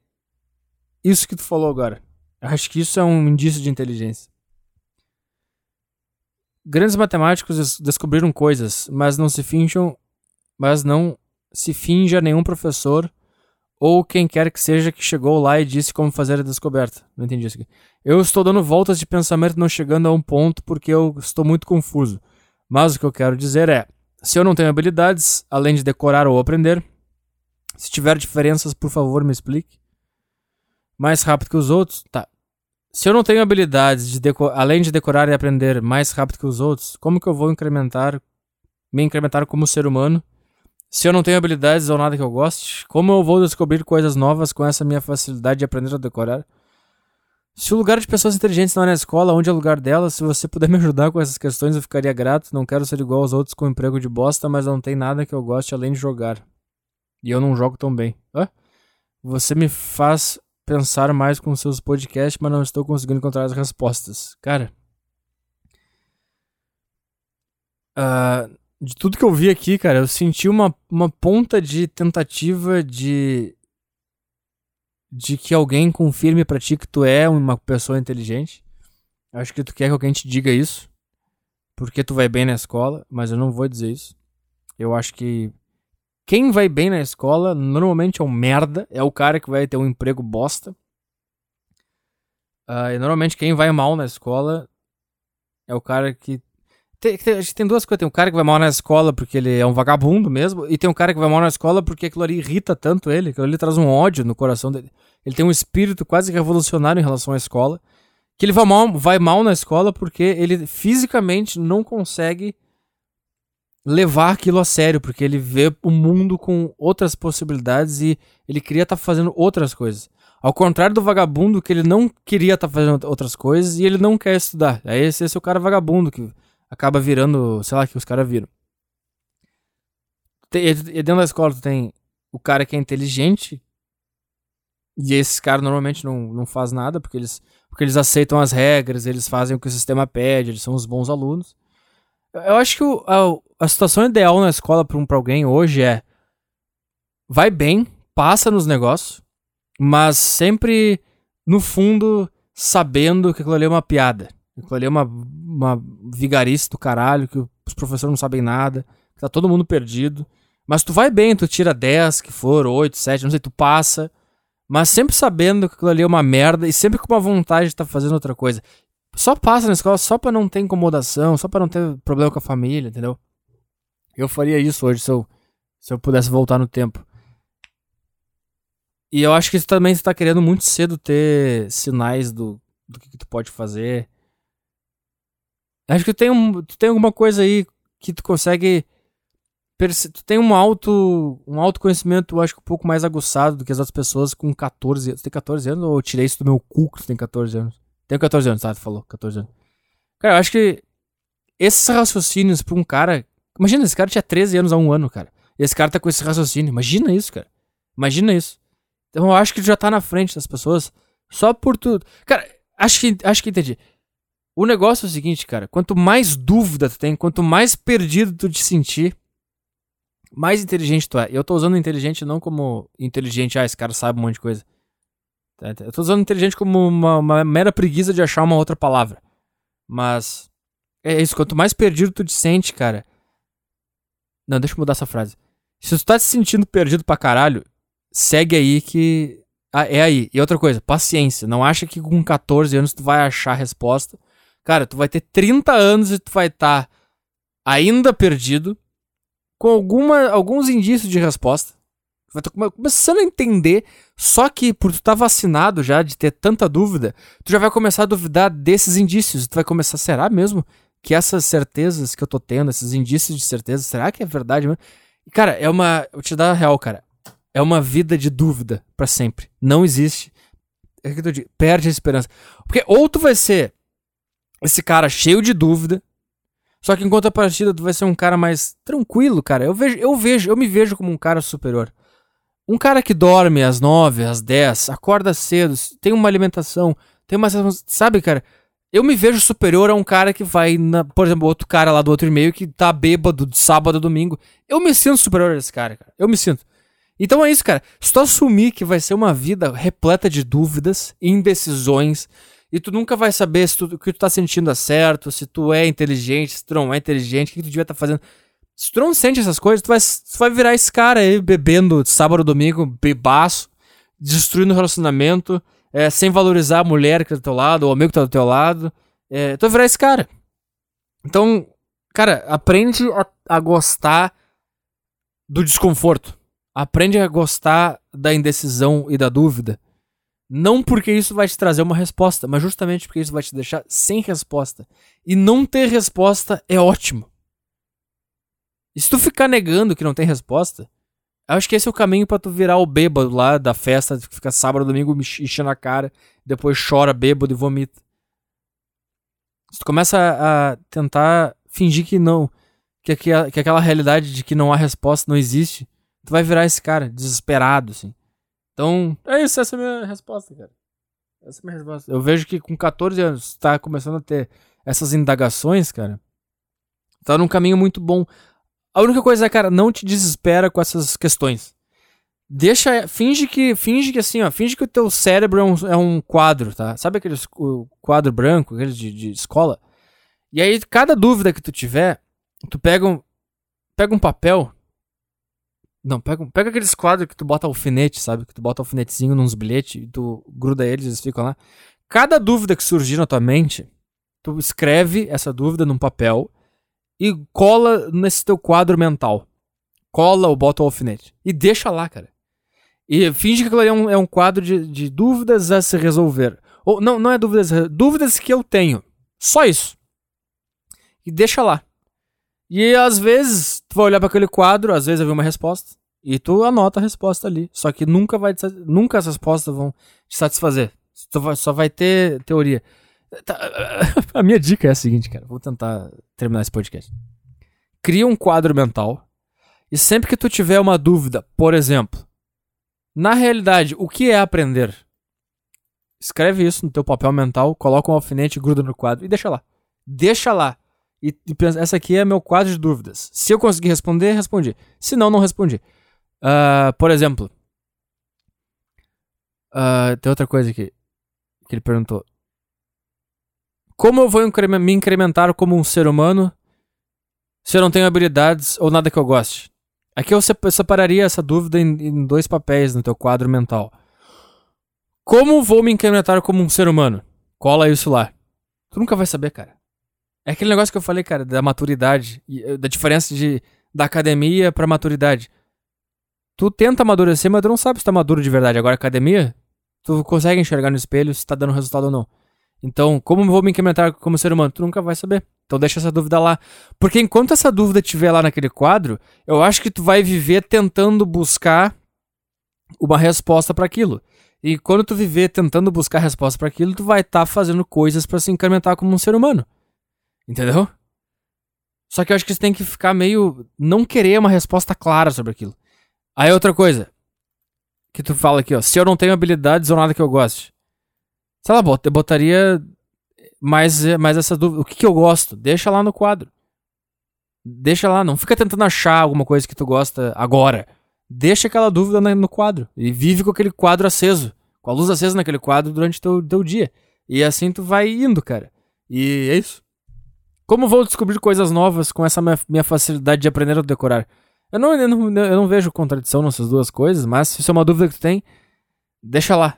isso que tu falou agora. Eu acho que isso é um indício de inteligência. Grandes matemáticos descobriram coisas, mas não se finjam, mas não se finja nenhum professor ou quem quer que seja que chegou lá e disse como fazer a descoberta. Não entendi isso aqui. Eu estou dando voltas de pensamento não chegando a um ponto porque eu estou muito confuso. Mas o que eu quero dizer é: se eu não tenho habilidades, além de decorar ou aprender, se tiver diferenças, por favor, me explique. Mais rápido que os outros? Tá. Se eu não tenho habilidades de além de decorar e aprender mais rápido que os outros, como que eu vou incrementar, me incrementar como ser humano se eu não tenho habilidades ou nada que eu goste, como eu vou descobrir coisas novas com essa minha facilidade de aprender a decorar? Se o lugar de pessoas inteligentes não é na escola, onde é o lugar delas? Se você puder me ajudar com essas questões, eu ficaria grato. Não quero ser igual aos outros com um emprego de bosta, mas não tem nada que eu goste além de jogar. E eu não jogo tão bem. Hã? Você me faz pensar mais com seus podcasts, mas não estou conseguindo encontrar as respostas. Cara. Uh, de tudo que eu vi aqui, cara, eu senti uma, uma ponta de tentativa de. de que alguém confirme pra ti que tu é uma pessoa inteligente. Acho que tu quer que alguém te diga isso. Porque tu vai bem na escola, mas eu não vou dizer isso. Eu acho que quem vai bem na escola normalmente é um merda, é o cara que vai ter um emprego bosta. Uh, e normalmente quem vai mal na escola é o cara que tem, tem, tem duas coisas. Tem um cara que vai mal na escola porque ele é um vagabundo mesmo, e tem um cara que vai mal na escola porque aquilo ali irrita tanto ele, aquilo ali traz um ódio no coração dele. Ele tem um espírito quase revolucionário em relação à escola, que ele vai mal, vai mal na escola porque ele fisicamente não consegue levar aquilo a sério, porque ele vê o mundo com outras possibilidades e ele queria estar tá fazendo outras coisas. Ao contrário do vagabundo que ele não queria estar tá fazendo outras coisas e ele não quer estudar. Aí esse, esse é o cara vagabundo que acaba virando, sei lá, que os caras viram. E dentro da escola tu tem o cara que é inteligente e esses caras normalmente não, não faz nada porque eles, porque eles aceitam as regras, eles fazem o que o sistema pede, eles são os bons alunos. Eu acho que o, a, a situação ideal na escola pra, um, pra alguém hoje é vai bem, passa nos negócios, mas sempre no fundo sabendo que aquilo ali é uma piada. Aquilo ali é uma, uma vigarista do caralho, que os professores não sabem nada, que tá todo mundo perdido. Mas tu vai bem, tu tira 10, que for, 8, 7, não sei, tu passa. Mas sempre sabendo que aquilo ali é uma merda e sempre com uma vontade de estar tá fazendo outra coisa. Só passa na escola só pra não ter incomodação, só pra não ter problema com a família, entendeu? Eu faria isso hoje se eu, se eu pudesse voltar no tempo. E eu acho que isso também está querendo muito cedo ter sinais do, do que, que tu pode fazer. Acho que tem, um, tu tem alguma coisa aí que tu consegue. Tu tem um auto um autoconhecimento, acho que um pouco mais aguçado do que as outras pessoas com 14 anos. Você tem 14 anos ou eu tirei isso do meu cu que tu tem 14 anos? Tenho 14 anos, tá? Tu falou, 14 anos. Cara, eu acho que esses raciocínios pra um cara. Imagina, esse cara tinha 13 anos há um ano, cara. E esse cara tá com esse raciocínio. Imagina isso, cara. Imagina isso. Então eu acho que tu já tá na frente das pessoas só por tudo. Cara, acho que, acho que entendi. O negócio é o seguinte, cara. Quanto mais dúvida tu tem, quanto mais perdido tu te sentir, mais inteligente tu é. Eu tô usando inteligente não como inteligente, ah, esse cara sabe um monte de coisa. Tá, tá. Eu tô usando inteligente como uma, uma mera preguiça de achar uma outra palavra. Mas. É isso, quanto mais perdido tu te sente, cara. Não, deixa eu mudar essa frase. Se tu tá te sentindo perdido pra caralho, segue aí que. Ah, é aí. E outra coisa, paciência. Não acha que com 14 anos tu vai achar a resposta. Cara, tu vai ter 30 anos e tu vai estar tá ainda perdido, com alguma, alguns indícios de resposta. Tu vai estar tá começando a entender, só que por tu estar tá vacinado já, de ter tanta dúvida, tu já vai começar a duvidar desses indícios. Tu vai começar, será mesmo que essas certezas que eu tô tendo, esses indícios de certeza, será que é verdade mesmo? Cara, é uma. Eu te dar a real, cara. É uma vida de dúvida para sempre. Não existe. É que eu digo, perde a esperança. Porque ou tu vai ser esse cara cheio de dúvida. Só que em contrapartida, tu vai ser um cara mais tranquilo, cara. Eu vejo, eu vejo, eu me vejo como um cara superior. Um cara que dorme às 9, às 10, acorda cedo, tem uma alimentação, tem uma. Sabe, cara? Eu me vejo superior a um cara que vai, na, por exemplo, outro cara lá do outro e-mail que tá bêbado de sábado a domingo. Eu me sinto superior a esse cara, cara. Eu me sinto. Então é isso, cara. Se tu assumir que vai ser uma vida repleta de dúvidas, indecisões, e tu nunca vai saber se tu, o que tu tá sentindo é certo, se tu é inteligente, se tu não é inteligente, o que tu devia estar tá fazendo. Se tu não sente essas coisas, tu vai, tu vai virar esse cara aí bebendo sábado, domingo, bebaço, destruindo o relacionamento, é, sem valorizar a mulher que tá do teu lado, o amigo que tá do teu lado. É, tu vai virar esse cara. Então, cara, aprende a, a gostar do desconforto. Aprende a gostar da indecisão e da dúvida. Não porque isso vai te trazer uma resposta, mas justamente porque isso vai te deixar sem resposta. E não ter resposta é ótimo. E se tu ficar negando que não tem resposta, acho que esse é o caminho para tu virar o bêbado lá da festa, fica sábado, domingo enchendo a cara, depois chora bêbado e vomita. Se tu começa a, tentar fingir que não, que, que, que aquela realidade de que não há resposta não existe, tu vai virar esse cara desesperado, assim. Então, é isso, essa é a minha resposta, cara. Essa é a minha resposta. Eu vejo que com 14 anos tá começando a ter essas indagações, cara. Tá num caminho muito bom. A única coisa é, cara, não te desespera com essas questões. Deixa, finge que, finge que assim, ó, finge que o teu cérebro é um, é um quadro, tá? Sabe aquele quadro branco, aquele de, de escola? E aí, cada dúvida que tu tiver, tu pega um, pega um papel não, pega, pega aqueles quadros que tu bota alfinete, sabe? Que tu bota alfinetezinho nos bilhetes e tu gruda eles, eles ficam lá. Cada dúvida que surgir na tua mente, tu escreve essa dúvida num papel e cola nesse teu quadro mental. Cola ou bota o alfinete. E deixa lá, cara. E finge que aquilo ali é um, é um quadro de, de dúvidas a se resolver. Ou não, não é dúvidas, dúvidas que eu tenho. Só isso. E deixa lá. E às vezes tu vai olhar para aquele quadro, às vezes ver uma resposta e tu anota a resposta ali. Só que nunca vai nunca as respostas vão te satisfazer. Tu vai, só vai ter teoria. Tá, a minha dica é a seguinte, cara. Vou tentar terminar esse podcast. Cria um quadro mental e sempre que tu tiver uma dúvida, por exemplo, na realidade, o que é aprender? Escreve isso no teu papel mental, coloca um alfinete, gruda no quadro e deixa lá. Deixa lá. E, e pensa, essa aqui é meu quadro de dúvidas. Se eu conseguir responder, respondi. Se não, não respondi. Uh, por exemplo. Uh, tem outra coisa aqui. Que ele perguntou. Como eu vou me incrementar como um ser humano se eu não tenho habilidades ou nada que eu goste? Aqui eu separaria essa dúvida em, em dois papéis no teu quadro mental. Como vou me incrementar como um ser humano? Cola isso lá. Tu nunca vai saber, cara. É aquele negócio que eu falei, cara, da maturidade, eh, da diferença de, da academia pra maturidade. Tu tenta amadurecer, mas tu não sabe se tá maduro de verdade. Agora, academia, tu consegue enxergar no espelho se tá dando resultado ou não. Então, como vou me incrementar como ser humano? Tu nunca vai saber. Então deixa essa dúvida lá. Porque enquanto essa dúvida estiver lá naquele quadro, eu acho que tu vai viver tentando buscar uma resposta para aquilo. E quando tu viver tentando buscar resposta para aquilo, tu vai estar tá fazendo coisas para se incrementar como um ser humano. Entendeu? Só que eu acho que você tem que ficar meio não querer uma resposta clara sobre aquilo. Aí outra coisa que tu fala aqui, ó, se eu não tenho habilidades ou nada que eu goste. Sei lá, eu botaria mais, mais essa dúvida. O que, que eu gosto? Deixa lá no quadro. Deixa lá, não fica tentando achar alguma coisa que tu gosta agora. Deixa aquela dúvida no quadro. E vive com aquele quadro aceso. Com a luz acesa naquele quadro durante teu, teu dia. E assim tu vai indo, cara. E é isso. Como vou descobrir coisas novas com essa minha facilidade de aprender a decorar? Eu não, eu não, eu não vejo contradição nessas duas coisas, mas se isso é uma dúvida que tu tem, deixa lá.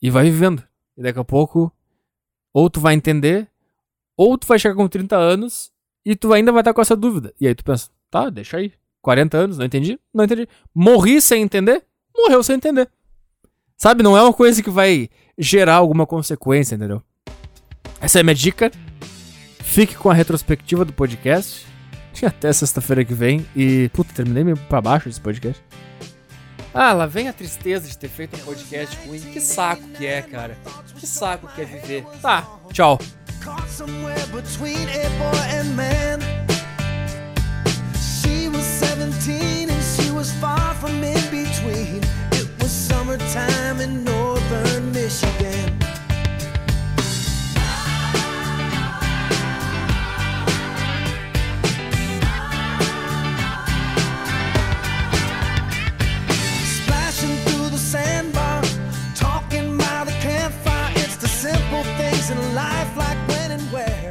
E vai vivendo. E daqui a pouco ou tu vai entender, ou tu vai chegar com 30 anos e tu ainda vai estar com essa dúvida. E aí tu pensa, tá, deixa aí. 40 anos, não entendi? Não entendi. Morri sem entender? Morreu sem entender. Sabe, não é uma coisa que vai gerar alguma consequência, entendeu? Essa é a minha dica. Fique com a retrospectiva do podcast. Até sexta-feira que vem. E, puta, terminei meio pra baixo esse podcast. Ah, lá vem a tristeza de ter feito um podcast ruim. Que saco que é, cara. Que saco que é viver. Tá, tchau. summertime in northern Michigan.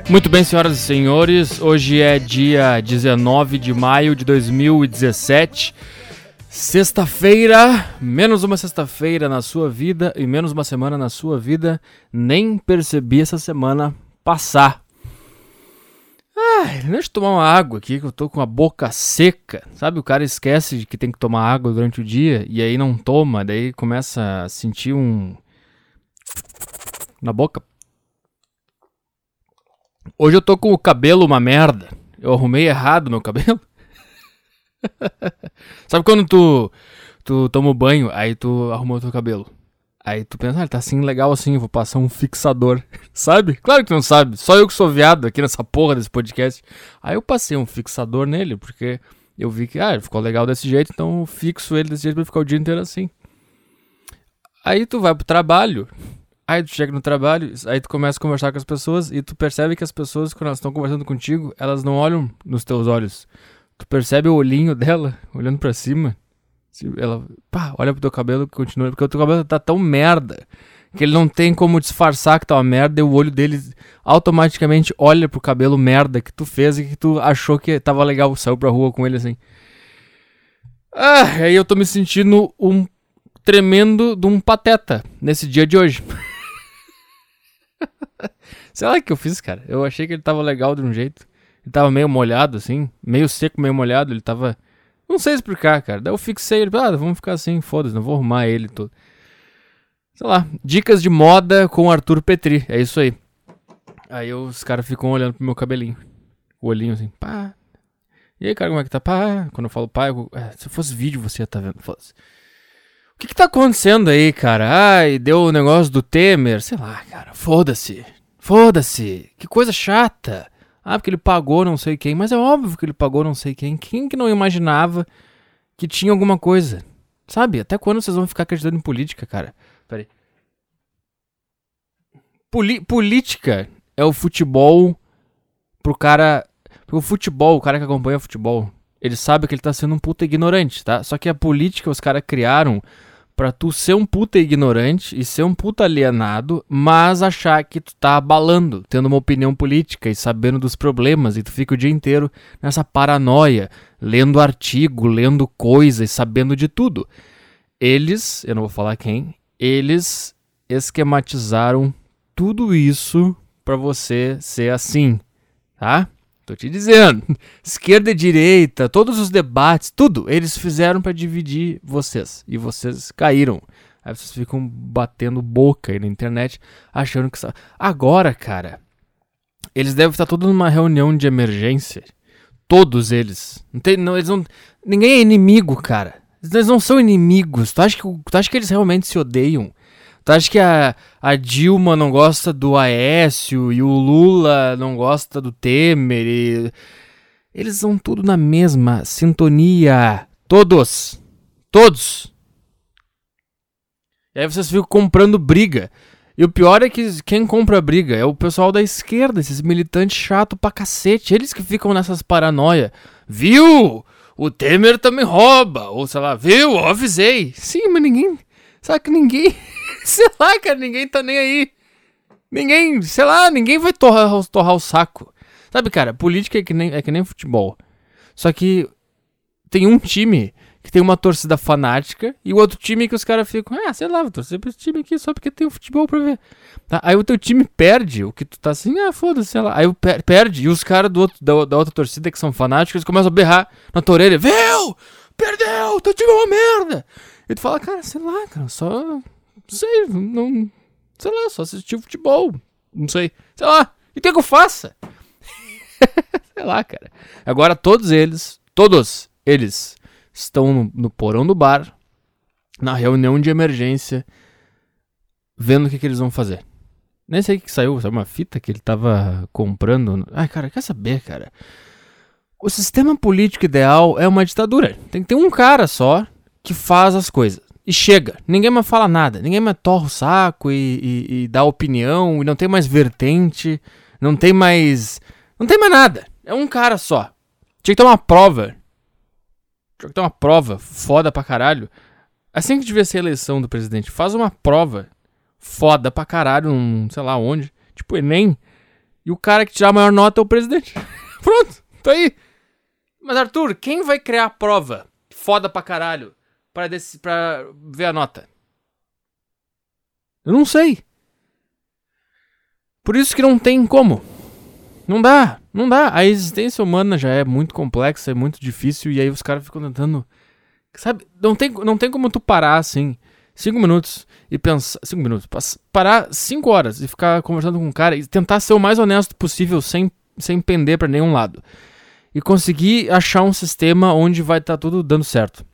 Muito bem, senhoras e senhores, hoje é dia 19 de maio de 2017. Sexta-feira, menos uma sexta-feira na sua vida e menos uma semana na sua vida. Nem percebi essa semana passar. Ai, deixa eu tomar uma água aqui que eu tô com a boca seca. Sabe, o cara esquece que tem que tomar água durante o dia e aí não toma, daí começa a sentir um. na boca. Hoje eu tô com o cabelo uma merda. Eu arrumei errado meu cabelo. Sabe quando tu, tu toma banho, aí tu arrumou teu cabelo. Aí tu pensa, ah, tá assim legal assim, vou passar um fixador. sabe? Claro que tu não sabe. Só eu que sou viado aqui nessa porra desse podcast. Aí eu passei um fixador nele, porque eu vi que, ah, ficou legal desse jeito, então eu fixo ele desse jeito pra ficar o dia inteiro assim. Aí tu vai pro trabalho, Aí tu chega no trabalho, aí tu começa a conversar com as pessoas e tu percebe que as pessoas, quando elas estão conversando contigo, elas não olham nos teus olhos. Tu percebe o olhinho dela olhando para cima. Ela, pá, olha pro teu cabelo e continua. Porque o teu cabelo tá tão merda que ele não tem como disfarçar que tá uma merda e o olho dele automaticamente olha pro cabelo merda que tu fez e que tu achou que tava legal, saiu pra rua com ele assim. Ah, aí eu tô me sentindo um tremendo de um pateta nesse dia de hoje. Sei lá o que eu fiz, cara. Eu achei que ele tava legal de um jeito. Ele tava meio molhado, assim. Meio seco, meio molhado. Ele tava. Não sei explicar, cara. Daí eu fixei ele. Ah, vamos ficar assim, foda-se, não vou arrumar ele todo. Sei lá. Dicas de moda com Arthur Petri. É isso aí. Aí os caras ficam olhando pro meu cabelinho. O olhinho assim, pá. E aí, cara, como é que tá? Pá. Quando eu falo pá, eu... é, se fosse vídeo você ia tá vendo. Foda-se. O que que tá acontecendo aí, cara? Ai, deu o negócio do Temer. Sei lá, cara. Foda-se. Foda-se. Que coisa chata. Ah, porque ele pagou não sei quem. Mas é óbvio que ele pagou não sei quem. Quem que não imaginava que tinha alguma coisa? Sabe? Até quando vocês vão ficar acreditando em política, cara? Peraí. Poli política é o futebol pro cara. Porque o futebol, o cara que acompanha futebol, ele sabe que ele tá sendo um puta ignorante, tá? Só que a política os caras criaram pra tu ser um puta ignorante e ser um puta alienado, mas achar que tu tá abalando, tendo uma opinião política e sabendo dos problemas, e tu fica o dia inteiro nessa paranoia, lendo artigo, lendo coisas, sabendo de tudo. Eles, eu não vou falar quem, eles esquematizaram tudo isso para você ser assim, tá? Tô te dizendo. Esquerda e direita, todos os debates, tudo, eles fizeram para dividir vocês. E vocês caíram. Aí vocês ficam batendo boca aí na internet, achando que. Agora, cara, eles devem estar todos numa reunião de emergência. Todos eles. Não tem, não, eles não, ninguém é inimigo, cara. Eles não são inimigos. Tu acha que, tu acha que eles realmente se odeiam? Tu acha que a, a Dilma não gosta do Aécio e o Lula não gosta do Temer? E... Eles são tudo na mesma sintonia. Todos. Todos. E aí vocês ficam comprando briga. E o pior é que quem compra briga é o pessoal da esquerda, esses militantes chato pra cacete. Eles que ficam nessas paranoia. Viu? O Temer também rouba. Ou sei lá, viu? Eu avisei. Sim, mas ninguém. Sabe que ninguém. sei lá, cara, ninguém tá nem aí. Ninguém, sei lá, ninguém vai torrar, torrar o saco. Sabe, cara, política é que, nem, é que nem futebol. Só que tem um time que tem uma torcida fanática e o outro time que os caras ficam, ah, sei lá, vou torcer pra esse time aqui só porque tem um futebol pra ver. Tá? Aí o teu time perde, o que tu tá assim, ah, foda-se, sei lá. Aí per perde e os caras do outro, da, da outra torcida que são fanáticos, eles começam a berrar na tua orelha, viu? Perdeu, teu time é uma merda. E tu fala, cara, sei lá, cara, só sei, não. Sei lá, só assistir futebol. Não sei. Sei lá. E que que eu faça? sei lá, cara. Agora todos eles, todos eles estão no, no, porão do bar, na reunião de emergência, vendo o que, que eles vão fazer. Nem sei o que saiu, saiu uma fita que ele tava comprando. Ai, cara, quer saber, cara? O sistema político ideal é uma ditadura. Tem que ter um cara só que faz as coisas e chega. Ninguém mais fala nada. Ninguém mais torra o saco e, e, e, dá opinião. E não tem mais vertente. Não tem mais. Não tem mais nada. É um cara só. Tinha que ter uma prova. Tinha que ter uma prova foda pra caralho. Assim que devia ser a eleição do presidente. Faz uma prova foda pra caralho, num, sei lá onde. Tipo Enem. E o cara que tirar a maior nota é o presidente. Pronto, tá aí. Mas Arthur, quem vai criar a prova foda pra caralho? Para ver a nota? Eu não sei. Por isso que não tem como. Não dá, não dá. A existência humana já é muito complexa, é muito difícil, e aí os caras ficam tentando. Sabe, não tem, não tem como tu parar assim, cinco minutos e pensar. Cinco minutos. Parar cinco horas e ficar conversando com um cara e tentar ser o mais honesto possível sem, sem pender para nenhum lado. E conseguir achar um sistema onde vai estar tá tudo dando certo.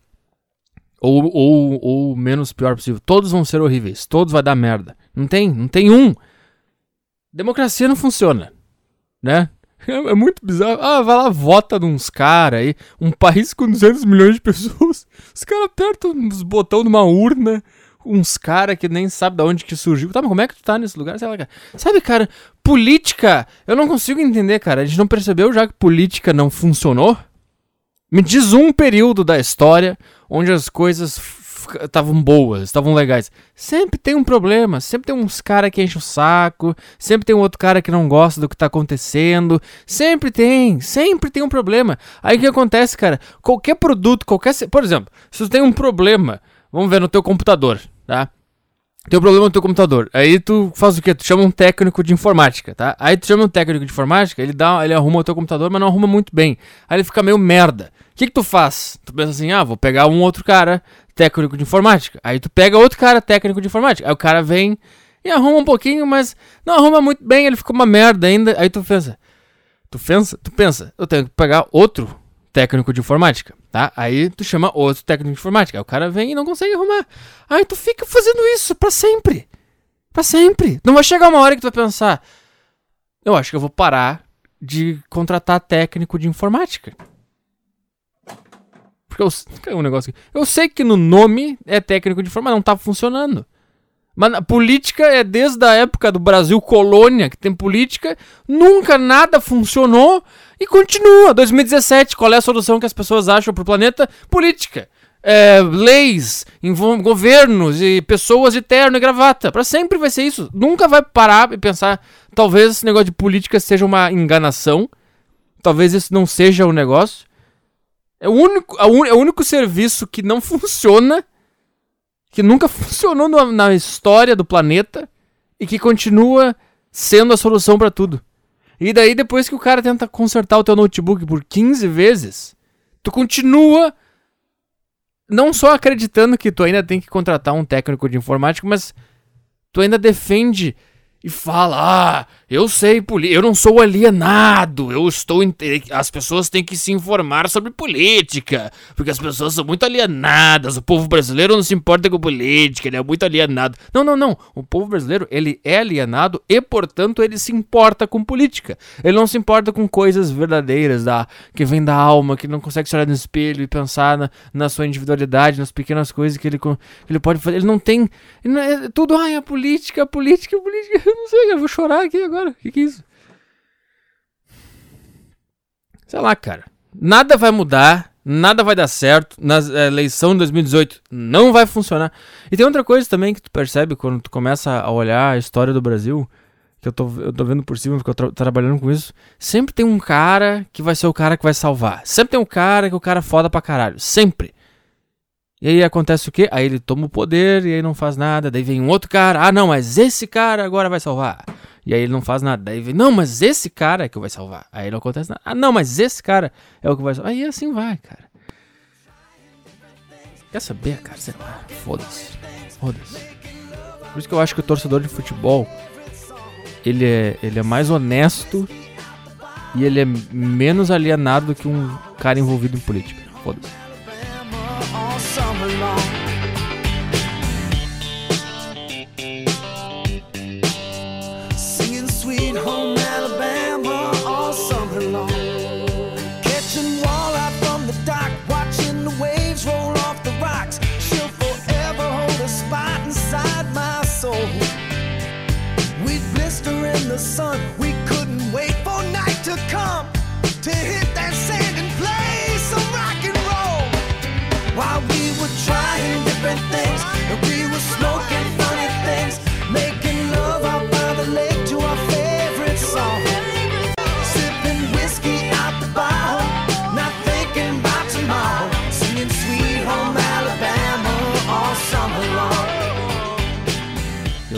Ou, ou, ou menos pior possível. Todos vão ser horríveis. Todos vai dar merda. Não tem, não tem um. Democracia não funciona. Né? É, muito bizarro. Ah, vai lá, vota uns caras aí. Um país com 200 milhões de pessoas. Os caras apertam os botões numa urna. Uns caras que nem sabe de onde que surgiu. Tá, mas como é que tu tá nesse lugar? Sei lá, cara. Sabe, cara, política. Eu não consigo entender, cara. A gente não percebeu já que política não funcionou? Me diz um período da história onde as coisas estavam boas, estavam legais. Sempre tem um problema, sempre tem uns cara que enche o saco, sempre tem um outro cara que não gosta do que tá acontecendo, sempre tem, sempre tem um problema. Aí o que acontece, cara? Qualquer produto, qualquer, por exemplo, se tu tem um problema, vamos ver no teu computador, tá? Tem um problema no teu computador. Aí tu faz o quê? Tu chama um técnico de informática, tá? Aí tu chama um técnico de informática, ele dá, ele arruma o teu computador, mas não arruma muito bem. Aí ele fica meio merda. O que que tu faz? Tu pensa assim, ah, vou pegar um outro cara técnico de informática. Aí tu pega outro cara técnico de informática. Aí o cara vem e arruma um pouquinho, mas não arruma muito bem, ele fica uma merda ainda. Aí tu pensa, tu pensa, tu pensa, eu tenho que pegar outro técnico de informática, tá? Aí tu chama outro técnico de informática. Aí o cara vem e não consegue arrumar. Aí tu fica fazendo isso para sempre. para sempre. Não vai chegar uma hora que tu vai pensar, eu acho que eu vou parar de contratar técnico de informática. Porque eu, um negócio aqui. eu sei que no nome é técnico de informática, não tá funcionando. Mas a política é desde a época do Brasil colônia, que tem política, nunca nada funcionou e continua. 2017, qual é a solução que as pessoas acham pro planeta? Política. É, leis, governos e pessoas de terno e gravata. Para sempre vai ser isso. Nunca vai parar e pensar, talvez esse negócio de política seja uma enganação. Talvez isso não seja o negócio. É o único, é o único serviço que não funciona que nunca funcionou no, na história do planeta e que continua sendo a solução para tudo. E daí, depois que o cara tenta consertar o teu notebook por 15 vezes, tu continua não só acreditando que tu ainda tem que contratar um técnico de informática, mas tu ainda defende e fala: "Ah, eu sei, eu não sou alienado, eu estou as pessoas têm que se informar sobre política, porque as pessoas são muito alienadas, o povo brasileiro não se importa com política, ele é muito alienado". Não, não, não. O povo brasileiro, ele é alienado e, portanto, ele se importa com política. Ele não se importa com coisas verdadeiras da que vem da alma, que não consegue se olhar no espelho e pensar na, na sua individualidade, nas pequenas coisas que ele, que ele pode fazer. Ele não tem, ele não é tudo, ai, a política, a política, a política eu não sei, eu vou chorar aqui agora. O que, que é isso? Sei lá, cara. Nada vai mudar, nada vai dar certo. Na eh, eleição de 2018 não vai funcionar. E tem outra coisa também que tu percebe quando tu começa a olhar a história do Brasil, que eu tô, eu tô vendo por cima, porque eu tô trabalhando com isso. Sempre tem um cara que vai ser o cara que vai salvar. Sempre tem um cara que é o cara foda pra caralho. Sempre. E aí acontece o quê? Aí ele toma o poder e aí não faz nada. Daí vem um outro cara. Ah, não, mas esse cara agora vai salvar. E aí ele não faz nada. Daí vem, não, mas esse cara é que vai salvar. Aí não acontece nada. Ah, não, mas esse cara é o que vai salvar. Aí assim vai, cara. Quer saber, cara? Sei lá. Foda-se. Foda-se. Por isso que eu acho que o torcedor de futebol ele é, ele é mais honesto e ele é menos alienado que um cara envolvido em política. Foda-se. the sun. We couldn't wait for night to come to hit that sand and play some rock and roll. While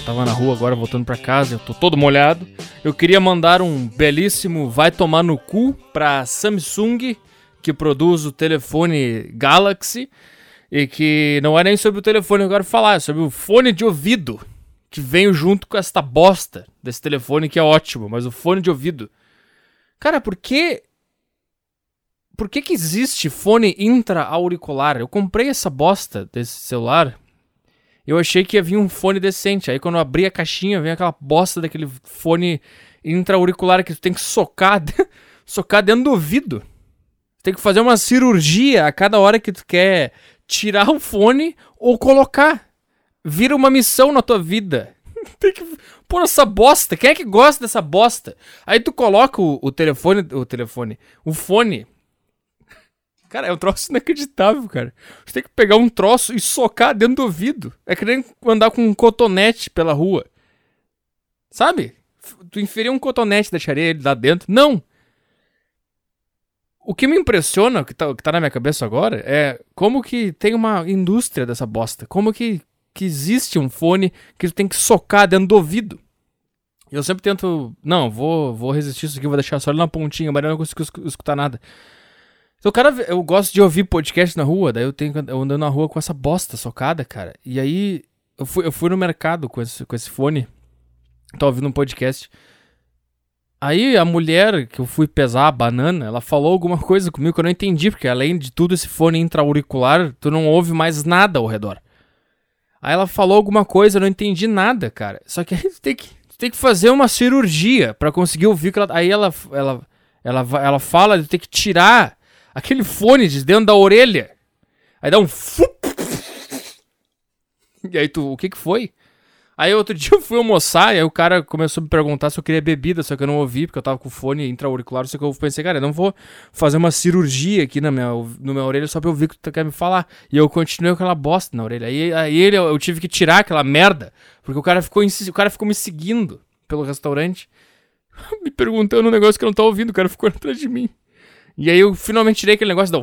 tava na rua agora voltando para casa, eu tô todo molhado. Eu queria mandar um belíssimo vai tomar no cu pra Samsung, que produz o telefone Galaxy, e que não é nem sobre o telefone quero falar, é sobre o fone de ouvido, que veio junto com esta bosta desse telefone, que é ótimo, mas o fone de ouvido. Cara, por que. Por que, que existe fone intra-auricular? Eu comprei essa bosta desse celular eu achei que ia vir um fone decente. Aí quando eu abri a caixinha, vem aquela bosta daquele fone intra-auricular que tu tem que socar, socar dentro do ouvido. Tem que fazer uma cirurgia a cada hora que tu quer tirar o fone ou colocar. Vira uma missão na tua vida. tem que pôr essa bosta. Quem é que gosta dessa bosta? Aí tu coloca o, o telefone, o telefone, o fone Cara, é um troço inacreditável, cara. Você tem que pegar um troço e socar dentro do ouvido. É que nem andar com um cotonete pela rua. Sabe? Tu inferir um cotonete, deixaria ele lá dentro. Não! O que me impressiona, que tá, que tá na minha cabeça agora, é como que tem uma indústria dessa bosta. Como que que existe um fone que tu tem que socar dentro do ouvido. Eu sempre tento, não, vou, vou resistir isso aqui, vou deixar só ali na pontinha, mas eu não consigo escutar nada. Então, cara, eu gosto de ouvir podcast na rua, daí eu tenho eu andando na rua com essa bosta socada, cara. E aí eu fui, eu fui no mercado com esse, com esse fone, tô ouvindo um podcast. Aí a mulher que eu fui pesar a banana, ela falou alguma coisa comigo que eu não entendi, porque além de tudo esse fone intra-auricular, tu não ouve mais nada ao redor. Aí ela falou alguma coisa, eu não entendi nada, cara. Só que aí tu tem que, tu tem que fazer uma cirurgia para conseguir ouvir. Ela, aí ela, ela, ela, ela fala de ter que tirar aquele fone de dentro da orelha. Aí dá um. E aí tu, o que que foi? Aí outro dia eu fui almoçar e aí o cara começou a me perguntar se eu queria bebida, só que eu não ouvi, porque eu tava com o fone intra-auricular, só que eu pensei, cara, eu não vou fazer uma cirurgia aqui na minha, no minha orelha só pra ouvir o que tu quer me falar. E eu continuei com aquela bosta na orelha. Aí, aí ele, eu tive que tirar aquela merda, porque o cara ficou, o cara ficou me seguindo pelo restaurante, me perguntando um negócio que eu não tava ouvindo, o cara ficou atrás de mim. E aí eu finalmente tirei aquele negócio da.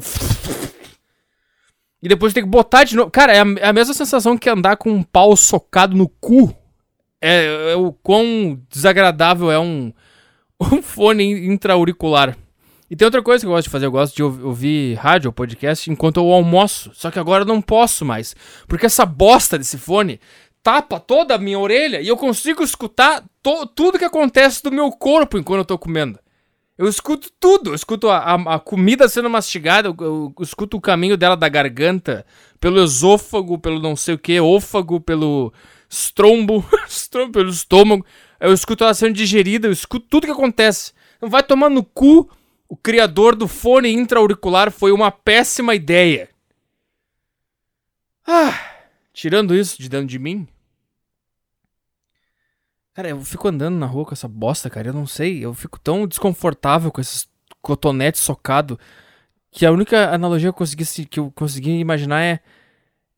E depois tem que botar de novo. Cara, é a, é a, mesma sensação que andar com um pau socado no cu. É, é o quão desagradável é um, um fone intra-auricular. E tem outra coisa que eu gosto de fazer, eu gosto de ouvir, ouvir rádio ou podcast enquanto eu almoço. Só que agora eu não posso mais. Porque essa bosta desse fone tapa toda a minha orelha e eu consigo escutar tudo que acontece do meu corpo enquanto eu tô comendo. Eu escuto tudo. Eu escuto a, a, a comida sendo mastigada, eu, eu, eu, escuto o caminho dela da garganta, pelo esôfago, pelo não sei o que, ófago, pelo estrombo, pelo estômago. Eu escuto ela sendo digerida, eu escuto tudo que acontece. Não vai tomar no cu. O criador do fone intra-auricular foi uma péssima ideia. Ah, tirando isso de dentro de mim, Cara, eu fico andando na rua com essa bosta, cara. Eu não sei. Eu fico tão desconfortável com esses cotonetes socado que a única analogia que eu consegui, que eu consegui imaginar é.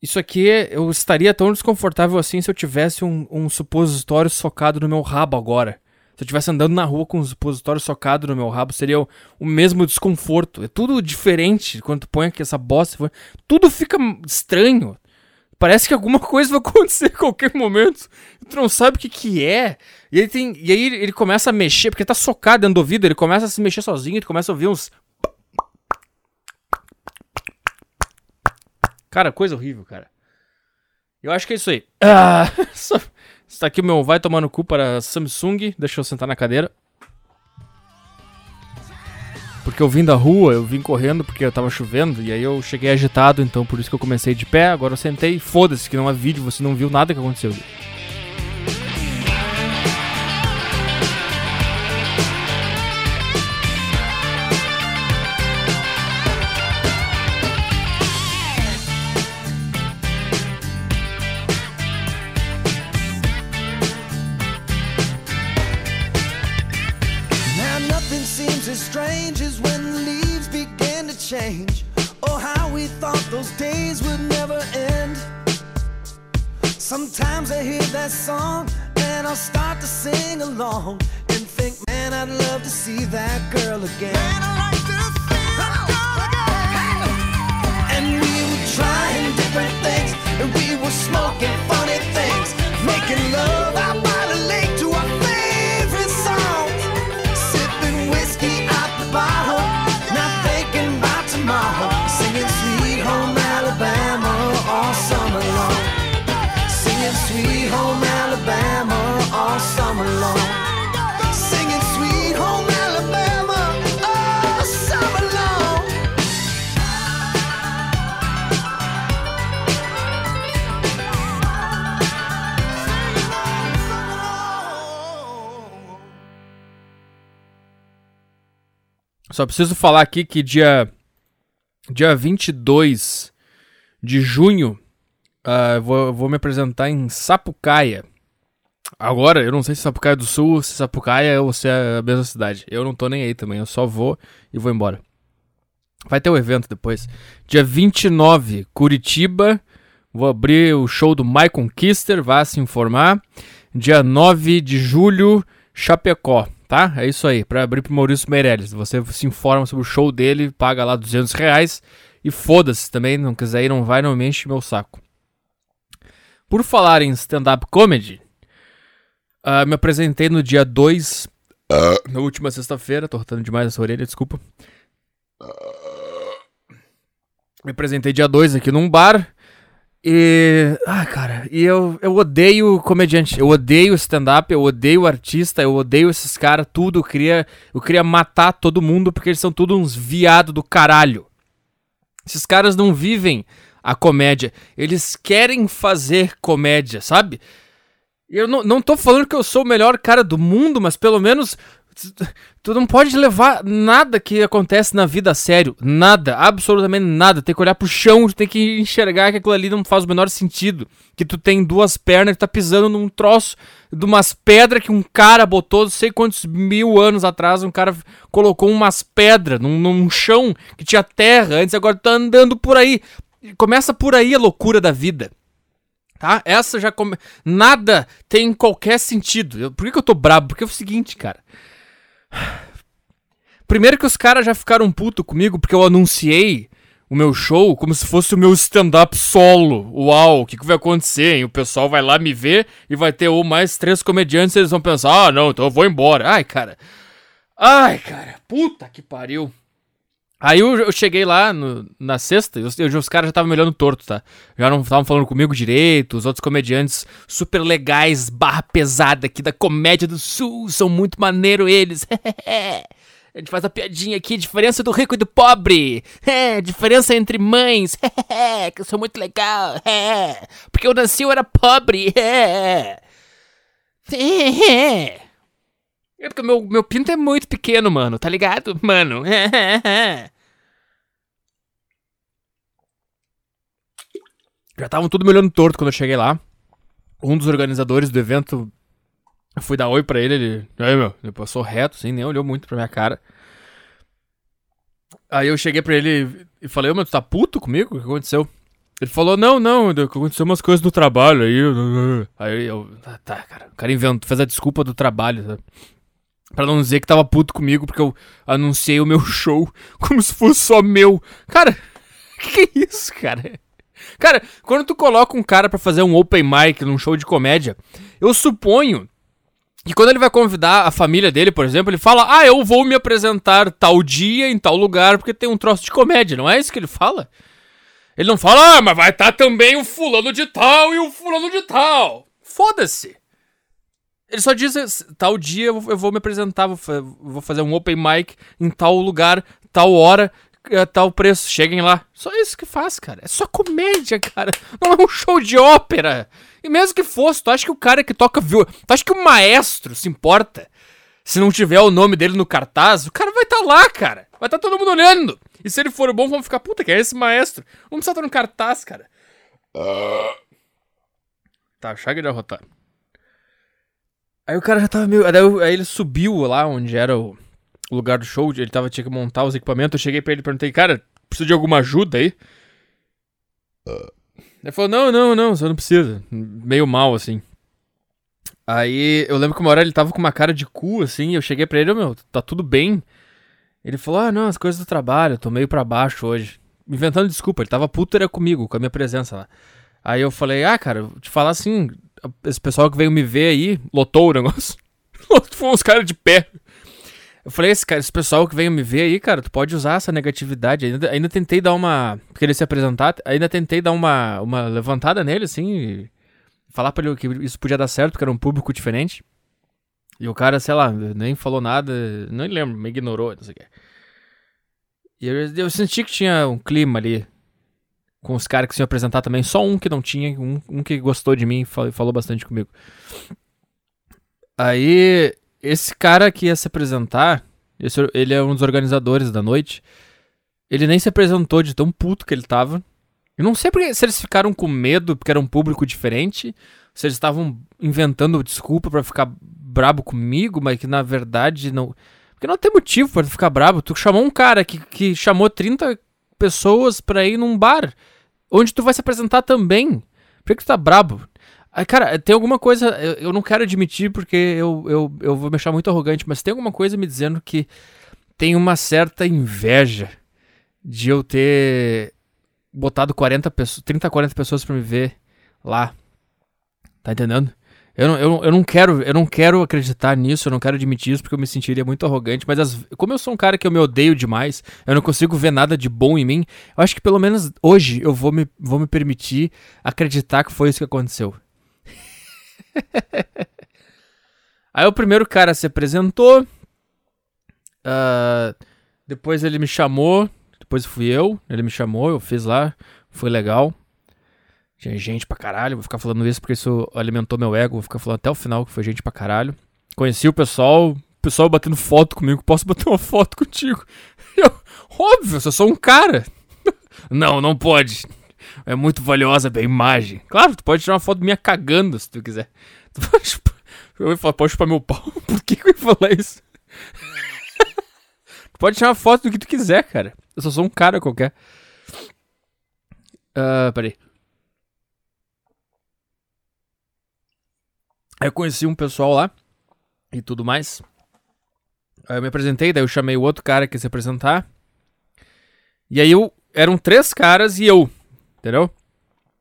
Isso aqui, eu estaria tão desconfortável assim se eu tivesse um, um supositório socado no meu rabo agora. Se eu estivesse andando na rua com um supositório socado no meu rabo, seria o, o, mesmo desconforto. É tudo diferente quando tu põe aqui essa bosta. Tudo fica estranho. Parece que alguma coisa vai acontecer a qualquer momento. Tu não sabe o que que é. E, ele tem, e aí ele começa a mexer, porque tá socado dentro do ouvido, ele começa a se mexer sozinho, tu começa a ouvir uns... Cara, coisa horrível, cara. Eu acho que é isso aí. Ah, isso tá aqui o meu vai tomar no cu para Samsung. Deixa eu sentar na cadeira. Porque eu vim da rua, eu vim correndo porque eu tava chovendo, e aí eu cheguei agitado, então por isso que eu comecei de pé, agora eu sentei, foda-se que não é vídeo, você não viu nada que aconteceu. Hear that song and I'll start to sing along and think, man, I'd love to see that girl again. Man, I'd like to see that girl again. And we were trying different things and we were smoking funny things, making love Só preciso falar aqui que dia Dia 22 de junho, uh, vou, vou me apresentar em Sapucaia. Agora, eu não sei se Sapucaia do Sul, se Sapucaia ou se é a mesma cidade. Eu não tô nem aí também, eu só vou e vou embora. Vai ter o um evento depois. Dia 29, Curitiba. Vou abrir o show do Michael Kister, vá se informar. Dia 9 de julho, Chapecó tá? É isso aí, para abrir pro Maurício Meirelles. Você se informa sobre o show dele, paga lá 200 reais e foda-se também, não quiser ir, não vai, não me enche meu saco. Por falar em stand-up comedy, uh, me apresentei no dia 2, uh, na última sexta-feira, tô rotando demais essa orelha, desculpa. Uh, me apresentei dia 2 aqui num bar. E. Ah, cara, e eu, eu odeio comediante, eu odeio stand-up, eu odeio artista, eu odeio esses caras, tudo. Eu queria, eu queria matar todo mundo porque eles são tudo uns viado do caralho. Esses caras não vivem a comédia, eles querem fazer comédia, sabe? Eu não, não tô falando que eu sou o melhor cara do mundo, mas pelo menos Tu não pode levar nada que acontece na vida a sério. Nada, absolutamente nada. Tem que olhar pro chão, tem que enxergar que aquilo ali não faz o menor sentido. Que tu tem duas pernas e tá pisando num troço de umas pedras que um cara botou, não sei quantos mil anos atrás, um cara colocou umas pedras num, num chão que tinha terra antes, agora tá andando por aí. Começa por aí a loucura da vida. Tá? Essa já come... Nada tem qualquer sentido. Por que, que eu tô brabo? Porque é o seguinte, cara. Primeiro que os caras já ficaram puto comigo porque eu anunciei o meu show como se fosse o meu stand-up solo. Uau, o que, que vai acontecer? Hein? O pessoal vai lá me ver e vai ter ou mais três comediantes e eles vão pensar: ah, não, então eu vou embora. Ai, cara. Ai, cara, puta que pariu. Aí eu, eu cheguei lá no, na sexta e os, os caras já estavam me olhando torto, tá? Já não estavam falando comigo direito, os outros comediantes super legais, barra pesada aqui da comédia do sul, são muito maneiro eles. A gente faz a piadinha aqui, diferença do rico e do pobre. É, diferença entre mães. que eu sou muito legal. Porque eu nasci eu era pobre. É. É. Porque meu, meu pinto é muito pequeno, mano, tá ligado? Mano. Já estavam tudo me olhando torto quando eu cheguei lá. Um dos organizadores do evento, eu fui dar oi pra ele, ele. Aí, meu, ele passou reto, assim, nem olhou muito pra minha cara. Aí eu cheguei pra ele e falei, ô, meu, tu tá puto comigo? O que aconteceu? Ele falou, não, não, aconteceu umas coisas do trabalho aí. Aí eu. Tá, tá cara. O cara inventou, fez a desculpa do trabalho, sabe? Pra não dizer que tava puto comigo porque eu anunciei o meu show como se fosse só meu. Cara, que, é isso, cara? Cara, quando tu coloca um cara para fazer um open mic num show de comédia, eu suponho que quando ele vai convidar a família dele, por exemplo, ele fala: Ah, eu vou me apresentar tal dia em tal lugar porque tem um troço de comédia. Não é isso que ele fala? Ele não fala: Ah, mas vai estar tá também o fulano de tal e o fulano de tal. Foda-se. Ele só diz, tal dia eu vou me apresentar, vou fazer um open mic em tal lugar, tal hora, é, tal preço. Cheguem lá. Só isso que faz, cara. É só comédia, cara. Não é um show de ópera. E mesmo que fosse, tu acha que o cara que toca viu, tu acha que o maestro se importa? Se não tiver o nome dele no cartaz, o cara vai estar tá lá, cara. Vai estar tá todo mundo olhando. E se ele for bom, vamos ficar, puta, que é esse maestro? Vamos precisar estar no cartaz, cara. Uh... Tá, chega de arrotar. Aí o cara já tava meio. Aí, ele subiu lá onde era o lugar do show, ele tava, tinha que montar os equipamentos. Eu cheguei pra ele e perguntei, cara, precisa de alguma ajuda aí? Uh. Ele falou, não, não, não, você não precisa. Meio mal, assim. Aí eu lembro que uma hora ele tava com uma cara de cu, assim, eu cheguei pra ele, oh, meu, tá tudo bem? Ele falou, ah, não, as coisas do trabalho, eu tô meio pra baixo hoje. Inventando desculpa, ele tava puto era comigo, com a minha presença lá. Aí eu falei, ah, cara, te falar assim, esse pessoal que veio me ver aí, lotou o negócio. Foi uns caras de pé. Eu falei, esse, cara, esse pessoal que veio me ver aí, cara, tu pode usar essa negatividade. Ainda, ainda tentei dar uma. Porque ele se apresentar, ainda tentei dar uma, uma levantada nele, assim, falar pra ele que isso podia dar certo, porque era um público diferente. E o cara, sei lá, nem falou nada, não lembro, me ignorou, não sei o que. E eu, eu senti que tinha um clima ali com os caras que se iam apresentar também. Só um que não tinha, um, um que gostou de mim e falou, falou bastante comigo. Aí, esse cara que ia se apresentar, esse, ele é um dos organizadores da noite. Ele nem se apresentou de tão puto que ele tava. Eu não sei porque, se eles ficaram com medo porque era um público diferente, se eles estavam inventando desculpa para ficar brabo comigo, mas que na verdade não. Porque não tem motivo para ficar brabo. Tu chamou um cara que, que chamou 30 pessoas pra ir num bar onde tu vai se apresentar também. Por que tu tá brabo? Aí, cara, tem alguma coisa. Eu, eu, não quero admitir porque eu, eu, eu vou me achar muito arrogante, mas tem alguma coisa me dizendo que tem uma certa inveja de eu ter botado 40 pessoas, 30, 40 pessoas pra me ver lá. Tá entendendo? Eu não, eu, eu não quero eu não quero acreditar nisso, eu não quero admitir isso porque eu me sentiria muito arrogante, mas as, como eu sou um cara que eu me odeio demais, eu não consigo ver nada de bom em mim, eu acho que pelo menos hoje eu vou me, vou me permitir acreditar que foi isso que aconteceu. Aí o primeiro cara se apresentou, uh, depois ele me chamou, depois fui eu, ele me chamou, eu fiz lá, foi legal. Tinha gente pra caralho, vou ficar falando isso porque isso alimentou meu ego, vou ficar falando até o final que foi gente pra caralho. Conheci o pessoal, o pessoal batendo foto comigo, posso bater uma foto contigo? Eu, óbvio, eu sou um cara. não, não pode. É muito valiosa a imagem. Claro, tu pode tirar uma foto minha cagando se tu quiser. Tu pode, eu ia falar, pode chupar meu pau? Por que, que eu ia falar isso? tu pode tirar uma foto do que tu quiser, cara. Eu só sou um cara qualquer. Uh, peraí. Aí eu conheci um pessoal lá e tudo mais. Aí eu me apresentei, daí eu chamei o outro cara que ia se apresentar. E aí eu. Eram três caras e eu. Entendeu?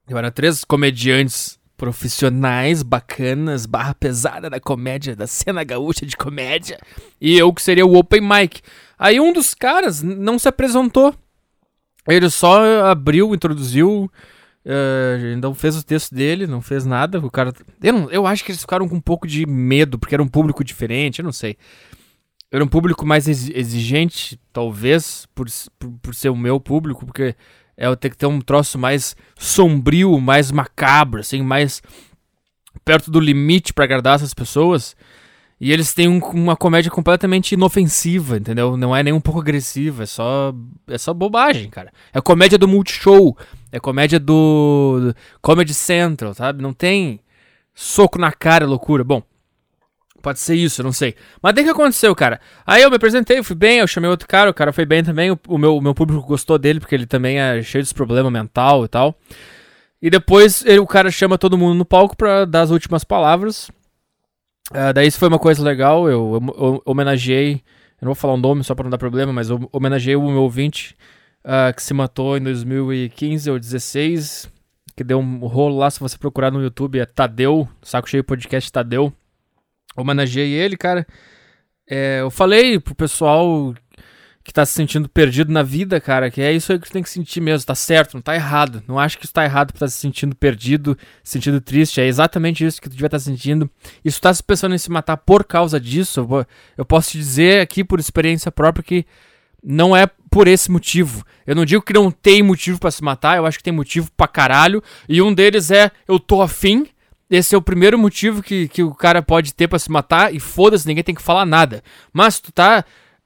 Eu era três comediantes profissionais, bacanas, barra pesada da comédia, da cena gaúcha de comédia. E eu que seria o open mic. Aí um dos caras não se apresentou. Ele só abriu, introduziu Uh, não fez o texto dele, não fez nada. O cara. Eu, não, eu acho que eles ficaram com um pouco de medo, porque era um público diferente, eu não sei. Era um público mais exigente, talvez, por, por, por ser o meu público, porque é eu ter que ter um troço mais sombrio, mais macabro, assim, mais perto do limite para agradar essas pessoas. E eles têm um, uma comédia completamente inofensiva, entendeu? Não é nem um pouco agressiva, é só é só bobagem, cara. É comédia do Multishow, é comédia do, Comedy Central, sabe? Não tem soco na cara, loucura. Bom, pode ser isso, não sei. Mas daí que aconteceu, cara? Aí eu me apresentei, fui bem, eu chamei outro cara, o cara foi bem também, o, o meu, o meu público gostou dele, porque ele também é cheio de problema mental e tal. E depois ele, o cara chama todo mundo no palco pra dar as últimas palavras. Uh, daí isso foi uma coisa legal, eu, eu, eu, homenageei, eu não vou falar o nome só pra não dar problema, mas eu homenageei o meu ouvinte uh, que se matou em 2015 ou 2016, que deu um rolo lá, se você procurar no YouTube, é Tadeu, Saco Cheio Podcast Tadeu. Homenageei ele, cara. É, eu falei pro pessoal que tá se sentindo perdido na vida, cara, que é isso aí que tu tem que sentir mesmo, tá certo, não tá errado. Não acho que isso tá errado por estar tá se sentindo perdido, se sentindo triste, é exatamente isso que tu devia estar tá sentindo. E se tu tá pensando em se matar por causa disso, eu posso te dizer aqui por experiência própria que não é por esse motivo. Eu não digo que não tem motivo para se matar, eu acho que tem motivo pra caralho, e um deles é eu tô afim. Esse é o primeiro motivo que, que o cara pode ter para se matar, e foda-se, ninguém tem que falar nada. Mas tu tá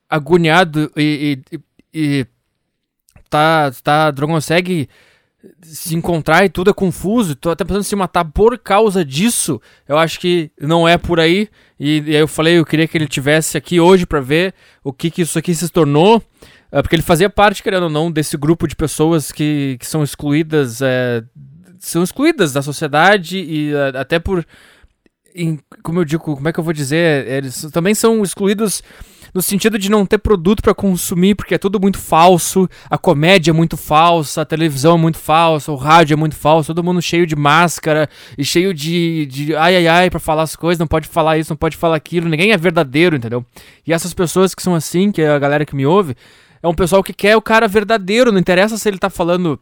agoniado e, e, e tá, tá, não consegue se encontrar e tudo é confuso, tô até pensando em se matar por causa disso, eu acho que não é por aí. E, e aí eu falei, eu queria que ele tivesse aqui hoje para ver o que, que isso aqui se tornou, uh, porque ele fazia parte, querendo ou não, desse grupo de pessoas que, que são excluídas, é, são excluídas da sociedade e uh, até por, em, como eu digo, como é que eu vou dizer, eles também são excluídos no sentido de não ter produto para consumir, porque é tudo muito falso, a comédia é muito falsa, a televisão é muito falsa, o rádio é muito falso, todo mundo cheio de máscara e cheio de, de ai ai ai para falar as coisas, não pode falar isso, não pode falar aquilo, ninguém é verdadeiro, entendeu? E essas pessoas que são assim, que é a galera que me ouve, é um pessoal que quer o cara verdadeiro, não interessa se ele tá falando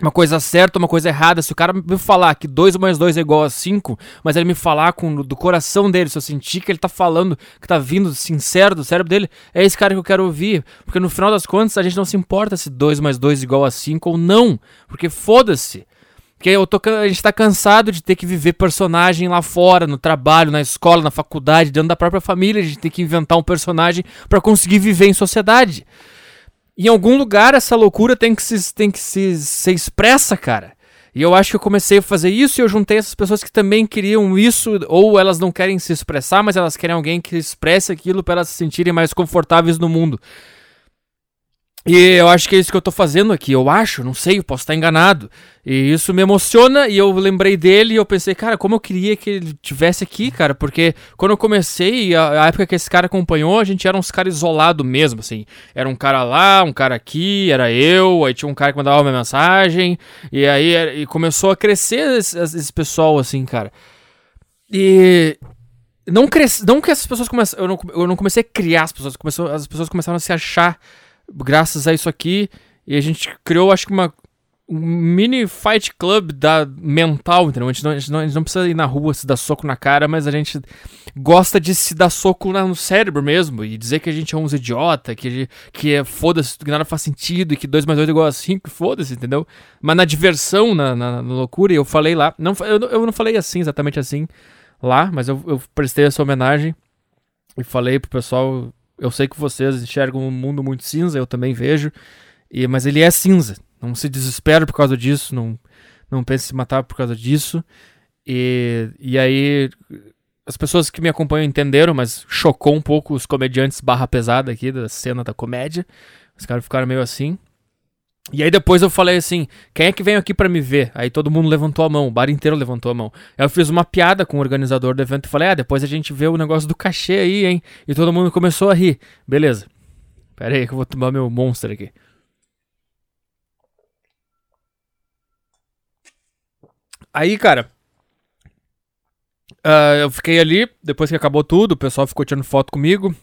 uma coisa certa, uma coisa errada. Se o cara me falar que 2 mais 2 é igual a 5, mas ele me falar com do coração dele, se eu sentir que ele tá falando, que tá vindo sincero do cérebro dele, é esse cara que eu quero ouvir. Porque no final das contas, a gente não se importa se 2 mais 2 é igual a 5 ou não. Porque foda-se. Porque eu tô, a gente tá cansado de ter que viver personagem lá fora, no trabalho, na escola, na faculdade, dentro da própria família. A gente tem que inventar um personagem para conseguir viver em sociedade. Em algum lugar essa loucura tem que se, tem que se ser expressa, cara. E eu acho que eu comecei a fazer isso e eu juntei essas pessoas que também queriam isso, ou elas não querem se expressar, mas elas querem alguém que expresse aquilo para elas se sentirem mais confortáveis no mundo. E eu acho que é isso que eu tô fazendo aqui. Eu acho, não sei, eu posso estar enganado. E isso me emociona e eu lembrei dele e eu pensei, cara, como eu queria que ele tivesse aqui, cara, porque quando eu comecei, a, a época que esse cara acompanhou, a gente era uns caras isolados mesmo, assim. Era um cara lá, um cara aqui, era eu, aí tinha um cara que mandava uma mensagem, e aí e começou a crescer esse, esse pessoal, assim, cara. E não cresce, não que essas pessoas começaram, eu não, eu não comecei a criar as pessoas, começou, as pessoas começaram a se achar graças a isso aqui, e a gente criou, acho que uma um mini fight club da mental, entendeu? A gente, não, a, gente não, a gente não precisa ir na rua se dar soco na cara, mas a gente gosta de se dar soco no cérebro mesmo e dizer que a gente é uns idiota, que, que é foda-se, que nada faz sentido e que 2 mais 2 é igual a 5, foda-se, entendeu? Mas na diversão, na, na, na loucura, eu falei lá, não, eu, eu não falei assim, exatamente assim, lá, mas eu, eu prestei essa homenagem e falei pro pessoal, eu sei que vocês enxergam um mundo muito cinza, eu também vejo, e, mas ele é cinza, não se desespere por causa disso, não, não pense em se matar por causa disso. E, e aí, as pessoas que me acompanham entenderam, mas chocou um pouco os comediantes barra pesada aqui da cena da comédia. Os caras ficaram meio assim. E aí depois eu falei assim, quem é que vem aqui para me ver? Aí todo mundo levantou a mão, o bar inteiro levantou a mão. Aí eu fiz uma piada com o organizador do evento e falei, ah, depois a gente vê o negócio do cachê aí, hein? E todo mundo começou a rir. Beleza. Pera aí que eu vou tomar meu monster aqui. Aí, cara. Uh, eu fiquei ali, depois que acabou tudo, o pessoal ficou tirando foto comigo.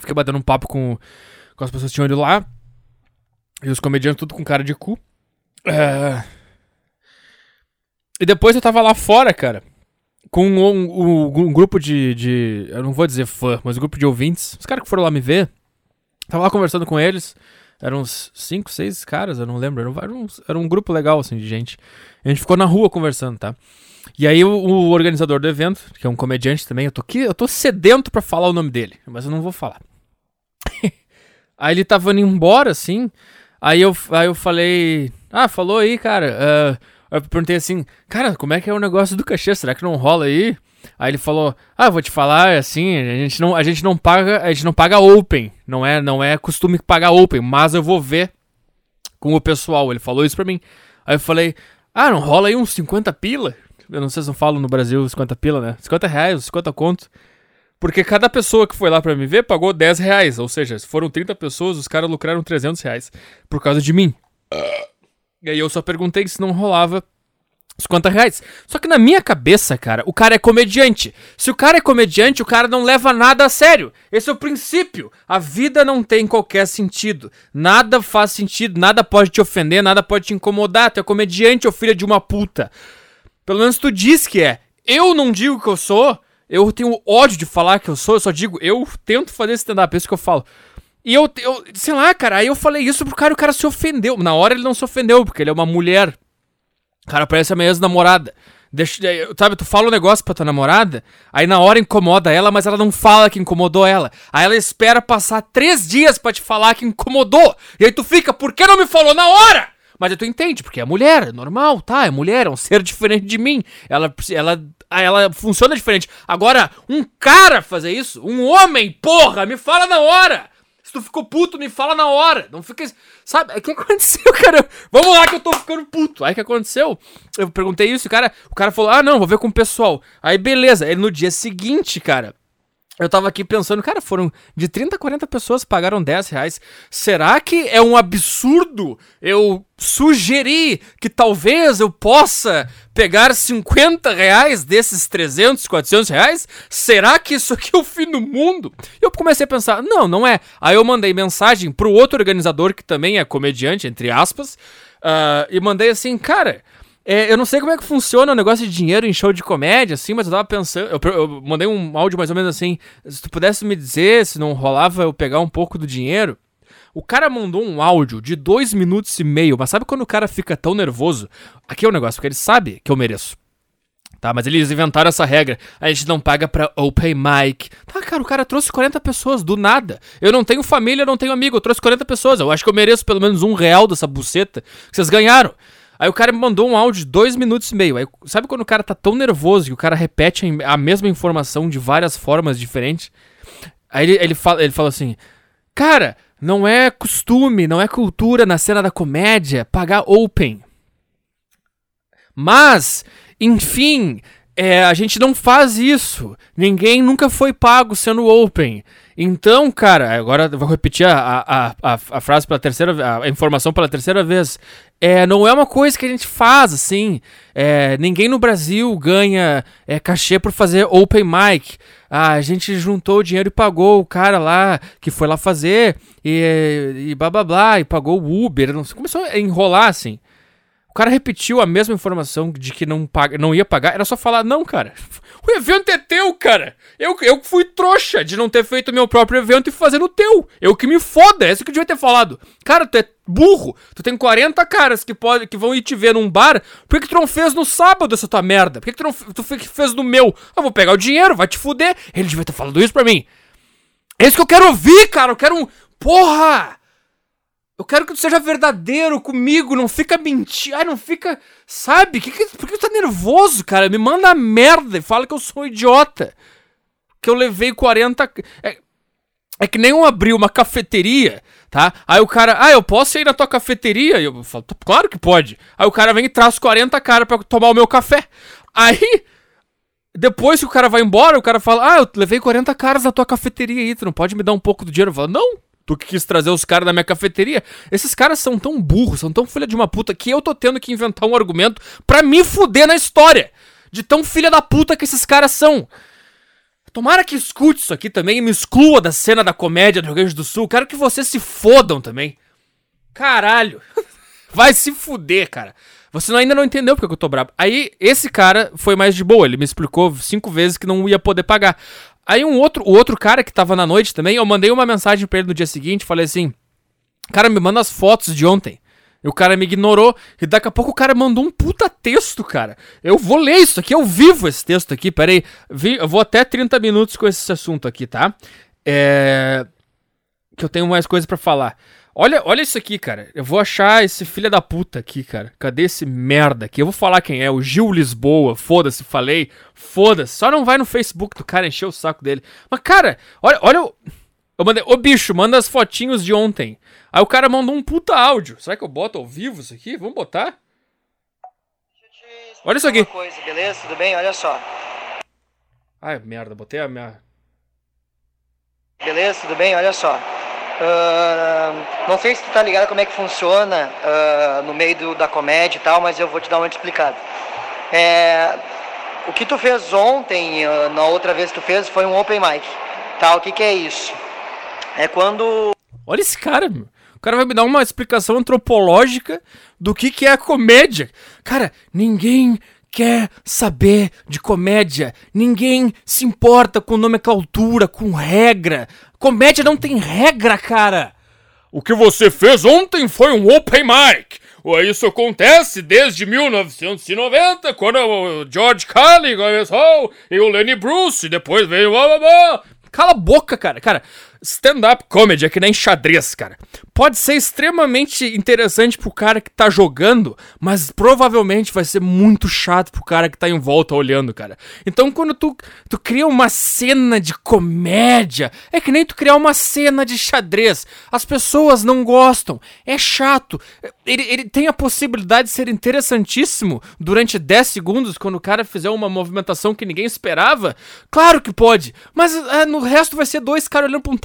Fiquei batendo um papo com, com as pessoas que tinham ido lá. E os comediantes tudo com cara de cu. Uh, e depois eu tava lá fora, cara. Com um, um, um, grupo de, de. Eu não vou dizer fã, mas um grupo de ouvintes. Os caras que foram lá me ver. Tava lá conversando com eles. Eram uns 5, 6 caras, eu não lembro. Era um, era um grupo legal, assim, de gente. A gente ficou na rua conversando, tá? E aí o, o organizador do evento, que é um comediante também, eu tô aqui, eu tô sedento para falar o nome dele, mas eu não vou falar. aí ele tava indo embora, assim. Aí eu, aí eu falei. Ah, falou aí, cara. Uh, eu perguntei assim, cara, como é que é o negócio do cachê? Será que não rola aí? Aí ele falou: "Ah, vou te falar, é assim, a gente não a gente não paga, a gente não paga open, não é, não é costume pagar open, mas eu vou ver com o pessoal". Ele falou isso pra mim. Aí eu falei: "Ah, não rola aí uns 50 pila?" Eu não sei se eu falo no Brasil 50 pila, né? 50 reais, 50 conto. Porque cada pessoa que foi lá pra me ver pagou 10 reais. Ou seja, se foram 30 pessoas, os caras lucraram 300 reais. Por causa de mim. E aí eu só perguntei se não rolava 50 reais. Só que na minha cabeça, cara, o cara é comediante. Se o cara é comediante, o cara não leva nada a sério. Esse é o princípio. A vida não tem qualquer sentido. Nada faz sentido, nada pode te ofender, nada pode te incomodar. Tu é comediante ou filha de uma puta. Pelo menos tu diz que é. Eu não digo que eu sou. Eu tenho ódio de falar que eu sou. Eu só digo, eu tento fazer stand-up. É isso que eu falo. E eu, eu, sei lá, cara, aí eu falei isso pro cara e o cara se ofendeu. Na hora ele não se ofendeu, porque ele é uma mulher Cara, parece a minha ex-namorada. Deixa, sabe, tu fala um negócio pra tua namorada, aí na hora incomoda ela, mas ela não fala que incomodou ela. Aí ela espera passar três dias para te falar que incomodou. E aí tu fica, por que não me falou na hora? Mas tu entende, porque é mulher, é normal, tá? É mulher, é um ser diferente de mim. Ela, ela, ela funciona diferente. Agora, um cara fazer isso, um homem, porra, me fala na hora tu ficou puto, me fala na hora. Não fica. Sabe? O que aconteceu, cara? Vamos lá que eu tô ficando puto. Aí o que aconteceu? Eu perguntei isso, o cara, o cara falou: ah, não, vou ver com o pessoal. Aí beleza. Aí no dia seguinte, cara. Eu tava aqui pensando, cara, foram de 30 a 40 pessoas pagaram 10 reais. Será que é um absurdo eu sugerir que talvez eu possa pegar 50 reais desses 300, 400 reais? Será que isso aqui é o fim do mundo? Eu comecei a pensar, não, não é. Aí eu mandei mensagem pro outro organizador, que também é comediante, entre aspas, uh, e mandei assim, cara é, eu não sei como é que funciona o negócio de dinheiro em show de comédia, assim, mas eu tava pensando. Eu, eu, mandei um áudio mais ou menos assim. Se tu pudesse me dizer se não rolava eu pegar um pouco do dinheiro. O cara mandou um áudio de dois minutos e meio, mas sabe quando o cara fica tão nervoso? Aqui é o negócio, porque ele sabe que eu mereço. Tá, mas eles inventaram essa regra. A gente não paga pra open mic. Tá, cara, o cara trouxe 40 pessoas do nada. Eu não tenho família, não tenho amigo. Eu trouxe 40 pessoas. Eu acho que eu mereço pelo menos um real dessa buceta que vocês ganharam. Aí o cara me mandou um áudio de dois minutos e meio. Aí, sabe quando o cara tá tão nervoso que o cara repete a mesma informação de várias formas diferentes? Aí ele, ele, fala, ele fala assim: Cara, não é costume, não é cultura na cena da comédia pagar open. Mas, enfim, é, a gente não faz isso. Ninguém nunca foi pago sendo open. Então, cara, agora vou repetir a, a, a, a frase pela terceira a informação pela terceira vez. É, não é uma coisa que a gente faz assim. É, ninguém no Brasil ganha é, cachê por fazer open mic. Ah, a gente juntou o dinheiro e pagou o cara lá que foi lá fazer e, e blá blá blá, e pagou o Uber. Não, começou a enrolar assim. O cara repetiu a mesma informação de que não, paga, não ia pagar. Era só falar, não, cara. O evento é teu, cara. Eu, eu fui trouxa de não ter feito meu próprio evento e fazer o teu. Eu que me foda. É isso que eu devia ter falado. Cara, tu é burro. Tu tem 40 caras que, pode, que vão ir te ver num bar. Por que, que tu não fez no sábado essa tua merda? Por que, que tu não tu fez no meu? Eu vou pegar o dinheiro, vai te fuder. Ele devia ter falado isso pra mim. É isso que eu quero ouvir, cara. Eu quero um. Porra! Eu quero que tu seja verdadeiro comigo, não fica mentindo. Ai, não fica. Sabe? Que que, por que tu tá nervoso, cara? Me manda merda e fala que eu sou um idiota. Que eu levei 40. É, é que nem eu abri uma cafeteria, tá? Aí o cara, ah, eu posso ir na tua cafeteria? E eu falo, claro que pode. Aí o cara vem e traz 40 caras pra tomar o meu café. Aí. Depois que o cara vai embora, o cara fala: Ah, eu levei 40 caras na tua cafeteria aí, tu não pode me dar um pouco do dinheiro? Eu falo, não, Tu que quis trazer os caras da minha cafeteria. Esses caras são tão burros, são tão filha de uma puta que eu tô tendo que inventar um argumento para me fuder na história. De tão filha da puta que esses caras são. Tomara que escute isso aqui também e me exclua da cena da comédia do Rio Grande do Sul. Quero que vocês se fodam também. Caralho. Vai se fuder, cara. Você ainda não entendeu porque eu tô bravo. Aí, esse cara foi mais de boa. Ele me explicou cinco vezes que não ia poder pagar. Aí um outro, o outro cara que tava na noite também, eu mandei uma mensagem pra ele no dia seguinte, falei assim: Cara, me manda as fotos de ontem. E o cara me ignorou. E daqui a pouco o cara mandou um puta texto, cara. Eu vou ler isso aqui, eu vivo esse texto aqui. Pera aí. Eu vou até 30 minutos com esse assunto aqui, tá? É. Que eu tenho mais coisa para falar. Olha, olha isso aqui, cara. Eu vou achar esse filho da puta aqui, cara. Cadê esse merda aqui? Eu vou falar quem é. O Gil Lisboa. Foda-se, falei. Foda-se. Só não vai no Facebook do cara encher o saco dele. Mas, cara, olha, olha o. Eu mandei. Ô bicho, manda as fotinhos de ontem. Aí o cara mandou um puta áudio. Será que eu boto ao vivo isso aqui? Vamos botar? Olha isso aqui. Coisa, beleza? Tudo bem? Olha só. Ai, merda, botei a minha. Beleza, tudo bem? Olha só. Uh, não sei se tu tá ligado como é que funciona uh, no meio do, da comédia e tal, mas eu vou te dar uma explicada. É, o que tu fez ontem, uh, na outra vez que tu fez, foi um open mic. Tá, o que, que é isso? É quando. Olha esse cara, meu. O cara vai me dar uma explicação antropológica do que, que é a comédia. Cara, ninguém quer saber de comédia. Ninguém se importa com nomenclatura, com regra. Comédia não tem regra, cara. O que você fez ontem foi um open mic. Isso acontece desde 1990, quando o George Carlin começou, e o Lenny Bruce, e depois veio... Cala a boca, cara. Cara, stand-up comedy é que nem xadrez, cara. Pode ser extremamente interessante pro cara que tá jogando, mas provavelmente vai ser muito chato pro cara que tá em volta olhando, cara. Então quando tu, tu cria uma cena de comédia, é que nem tu criar uma cena de xadrez. As pessoas não gostam, é chato. Ele, ele tem a possibilidade de ser interessantíssimo durante 10 segundos quando o cara fizer uma movimentação que ninguém esperava. Claro que pode, mas ah, no resto vai ser dois caras olhando pra um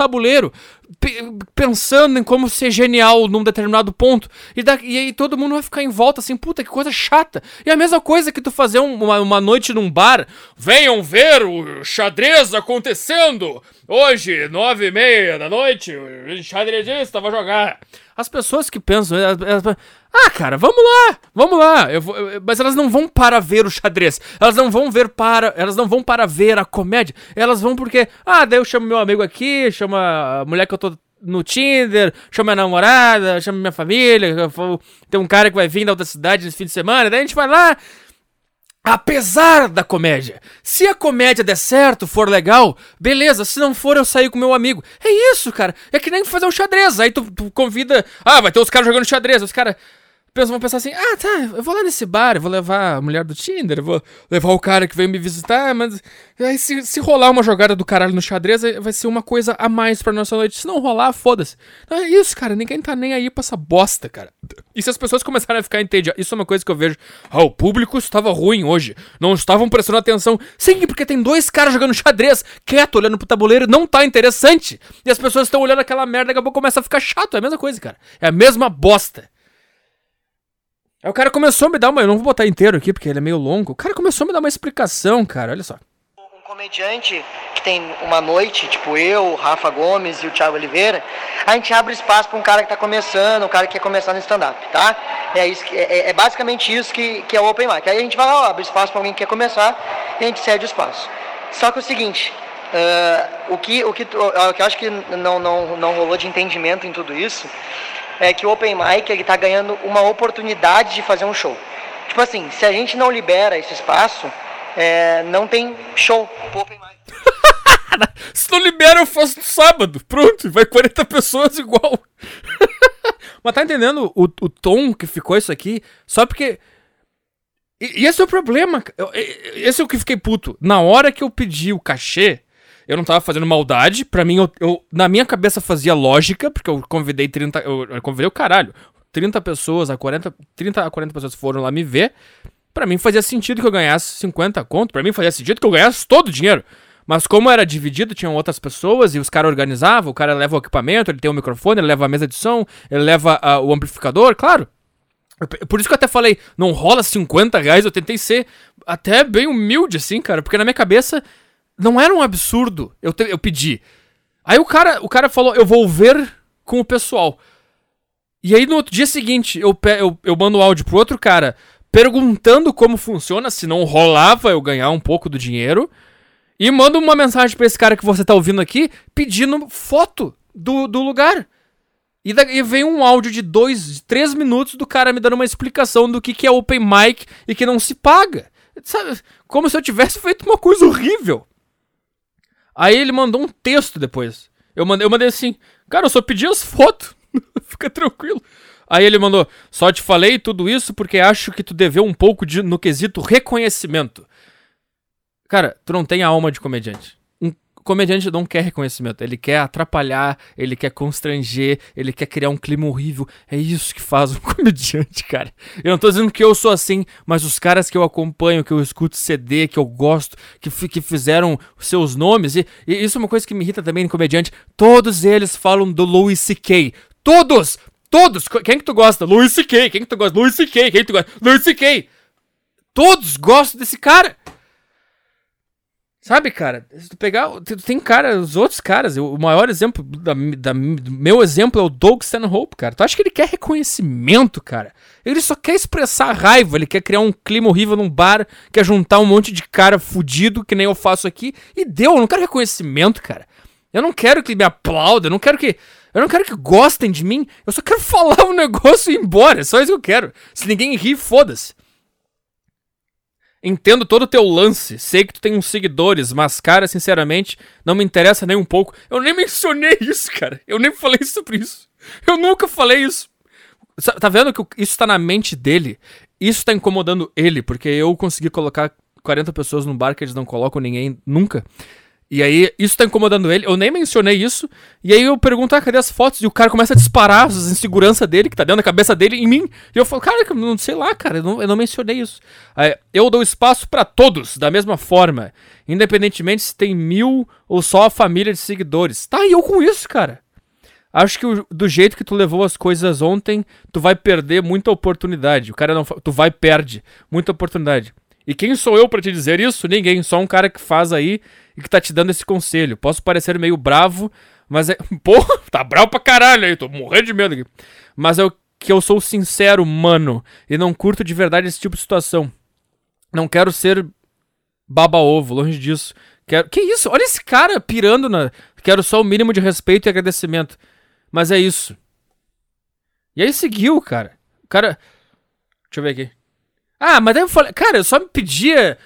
pensando em como ser genial num determinado ponto. E, e aí todo mundo vai ficar em volta assim, puta, que coisa chata. E a mesma coisa que tu fazer um, uma, uma noite num bar. Venham ver o xadrez acontecendo! Hoje, nove e meia da noite, o xadrezista vai jogar. As pessoas que pensam. Ah, cara, vamos lá, vamos lá. Eu vou, eu, mas elas não vão para ver o xadrez. Elas não vão ver para. Elas não vão para ver a comédia. Elas vão porque. Ah, daí eu chamo meu amigo aqui, chamo a mulher que eu tô no Tinder, chamo minha namorada, chamo minha família. Tem um cara que vai vir da outra cidade nesse fim de semana. Daí a gente vai lá. Apesar da comédia. Se a comédia der certo, for legal, beleza. Se não for, eu saio com meu amigo. É isso, cara. É que nem fazer um xadrez. Aí tu, tu convida. Ah, vai ter os caras jogando xadrez. Os caras. Pessoas vão pensar assim: ah, tá, eu vou lá nesse bar, eu vou levar a mulher do Tinder, eu vou levar o cara que veio me visitar, mas aí se, se rolar uma jogada do caralho no xadrez, vai ser uma coisa a mais pra nossa noite. Se não rolar, foda-se. Não é isso, cara, ninguém tá nem aí pra essa bosta, cara. E se as pessoas começarem a ficar entediadas, isso é uma coisa que eu vejo. Ah, o público estava ruim hoje, não estavam prestando atenção. Sim, porque tem dois caras jogando xadrez, quieto, olhando pro tabuleiro, não tá interessante. E as pessoas estão olhando aquela merda, daqui a pouco começa a ficar chato, é a mesma coisa, cara. É a mesma bosta. Aí o cara começou a me dar uma. Eu não vou botar inteiro aqui porque ele é meio longo. O cara começou a me dar uma explicação, cara. Olha só. Um comediante que tem uma noite, tipo eu, Rafa Gomes e o Thiago Oliveira, a gente abre espaço para um cara que está começando, um cara que quer começar no stand-up, tá? É, isso é, é, basicamente isso que, que é o Open Mic. Aí a gente vai lá, abre espaço para alguém que quer começar e a gente cede o espaço. Só que é o seguinte, uh, o, que, o, que, o que eu acho que não, não, não rolou de entendimento em tudo isso é que o Open Mic ele está ganhando uma oportunidade de fazer um show. Tipo assim, se a gente não libera esse espaço, é, não tem show pro Open Mic. se não libera, eu faço no sábado. Pronto, vai 40 pessoas igual. Mas tá entendendo o, o tom que ficou isso aqui? Só porque. E esse é o problema. esse é o que fiquei puto. Na hora que eu pedi o cachê, eu não tava fazendo maldade. Pra mim, eu, eu, na minha cabeça fazia lógica, porque eu convidei 30. Eu, eu convidei o caralho. 30 pessoas, a 40, 30 a 40 pessoas foram lá me ver. Pra mim fazia sentido que eu ganhasse 50 conto. Pra mim fazia sentido que eu ganhasse todo o dinheiro. Mas como era dividido, tinham outras pessoas e os caras organizavam, o cara leva o equipamento, ele tem o microfone, ele leva a mesa de som, ele leva uh, o amplificador, claro. Por isso que eu até falei, não rola 50 reais, eu tentei ser até bem humilde, assim, cara, porque na minha cabeça não era um absurdo. Eu, te, eu pedi. Aí o cara, o cara falou, eu vou ver com o pessoal. E aí no outro dia seguinte, eu, eu, eu mando o áudio pro outro cara perguntando como funciona, se não rolava eu ganhar um pouco do dinheiro. E mando uma mensagem para esse cara que você tá ouvindo aqui pedindo foto do, do lugar. E, da, e vem um áudio de dois, três minutos do cara me dando uma explicação do que, que é open mic e que não se paga. Sabe? Como se eu tivesse feito uma coisa horrível. Aí ele mandou um texto depois. Eu mandei, eu mandei assim, cara, eu só pedi as fotos. Fica tranquilo. Aí ele mandou, só te falei tudo isso porque acho que tu deveu um pouco de, no quesito reconhecimento. Cara, tu não tem a alma de comediante comediante não quer reconhecimento, ele quer atrapalhar, ele quer constranger, ele quer criar um clima horrível. É isso que faz um comediante, cara. Eu não tô dizendo que eu sou assim, mas os caras que eu acompanho, que eu escuto CD, que eu gosto, que, que fizeram seus nomes, e, e isso é uma coisa que me irrita também no comediante, todos eles falam do Louis C.K. Todos! Todos! Quem que tu gosta? Louis C.K. Quem que tu gosta? Louis C.K. Quem que tu gosta? Louis C.K. Todos gostam desse cara! Sabe, cara, se tu pegar. Tem cara, os outros caras, o maior exemplo, da, da, meu exemplo é o Doug Stanhope, cara. Tu acha que ele quer reconhecimento, cara? Ele só quer expressar raiva, ele quer criar um clima horrível num bar, quer juntar um monte de cara fudido, que nem eu faço aqui, e deu, eu não quero reconhecimento, cara. Eu não quero que me aplaudam, eu não quero que. Eu não quero que gostem de mim, eu só quero falar um negócio e ir embora, é só isso que eu quero. Se ninguém rir, foda-se. Entendo todo o teu lance, sei que tu tem uns seguidores, mas, cara, sinceramente, não me interessa nem um pouco. Eu nem mencionei isso, cara. Eu nem falei sobre isso. Eu nunca falei isso. Tá vendo que isso tá na mente dele? Isso tá incomodando ele, porque eu consegui colocar 40 pessoas num bar que eles não colocam ninguém nunca. E aí, isso tá incomodando ele. Eu nem mencionei isso. E aí eu pergunto, ah, cadê as fotos? E o cara começa a disparar as inseguranças dele, que tá dentro da cabeça dele, em mim. E eu falo, cara, não sei lá, cara, eu não, eu não mencionei isso. Aí, eu dou espaço para todos, da mesma forma. Independentemente se tem mil ou só a família de seguidores. Tá, e eu com isso, cara. Acho que o, do jeito que tu levou as coisas ontem, tu vai perder muita oportunidade. O cara não. Tu vai perde muita oportunidade. E quem sou eu para te dizer isso? Ninguém, só um cara que faz aí e que tá te dando esse conselho. Posso parecer meio bravo, mas é. Porra, tá bravo pra caralho aí, tô morrendo de medo aqui. Mas é o que eu sou sincero, mano, e não curto de verdade esse tipo de situação. Não quero ser baba-ovo, longe disso. Quero... Que isso? Olha esse cara pirando na. Quero só o mínimo de respeito e agradecimento. Mas é isso. E aí seguiu, cara. O cara. Deixa eu ver aqui. Ah, mas daí eu falei, cara, eu só me pedia.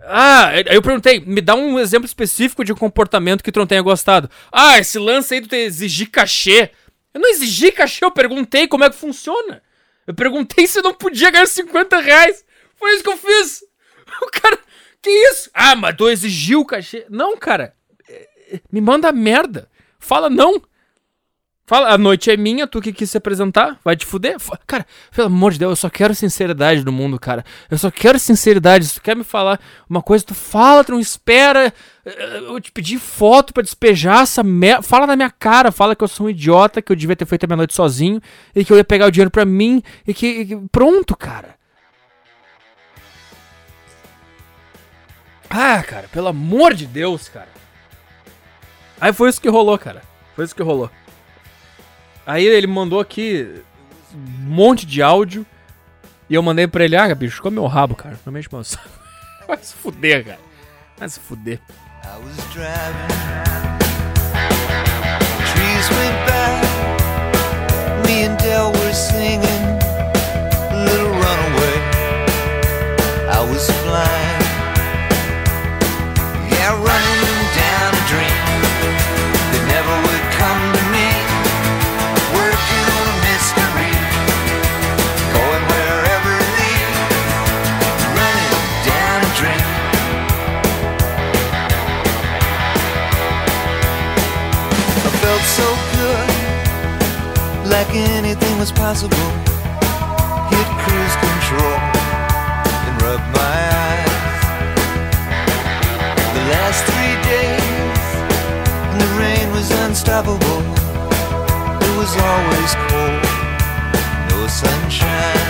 Ah, aí eu perguntei, me dá um exemplo específico de um comportamento que tu não tenha gostado. Ah, esse lance aí de exigir cachê. Eu não exigi cachê, eu perguntei como é que funciona. Eu perguntei se não podia ganhar 50 reais. Foi isso que eu fiz. O cara, que isso? Ah, mas tu exigiu o cachê. Não, cara. É, é, me manda merda. Fala não. Fala, a noite é minha, tu que quis se apresentar, vai te fuder. Cara, pelo amor de Deus, eu só quero sinceridade no mundo, cara. Eu só quero sinceridade. Se tu quer me falar uma coisa, tu fala, tu não espera. Eh, eu te pedi foto para despejar essa merda. Fala na minha cara, fala que eu sou um idiota, que eu devia ter feito a minha noite sozinho e que eu ia pegar o dinheiro pra mim e que. E que... Pronto, cara. Ah, cara, pelo amor de Deus, cara. Aí foi isso que rolou, cara. Foi isso que rolou. Aí ele mandou aqui um monte de áudio. E eu mandei pra ele, ah, bicho, come meu rabo, cara. Não mexe meu Vai se fuder, cara. Vai se fuder. I was driving. Trees went by. Me and Dell were singing. Little runaway. I was flying. Yeah, running anything was possible. Hit cruise control and rub my eyes. The last three days, and the rain was unstoppable. It was always cold, no sunshine.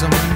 Some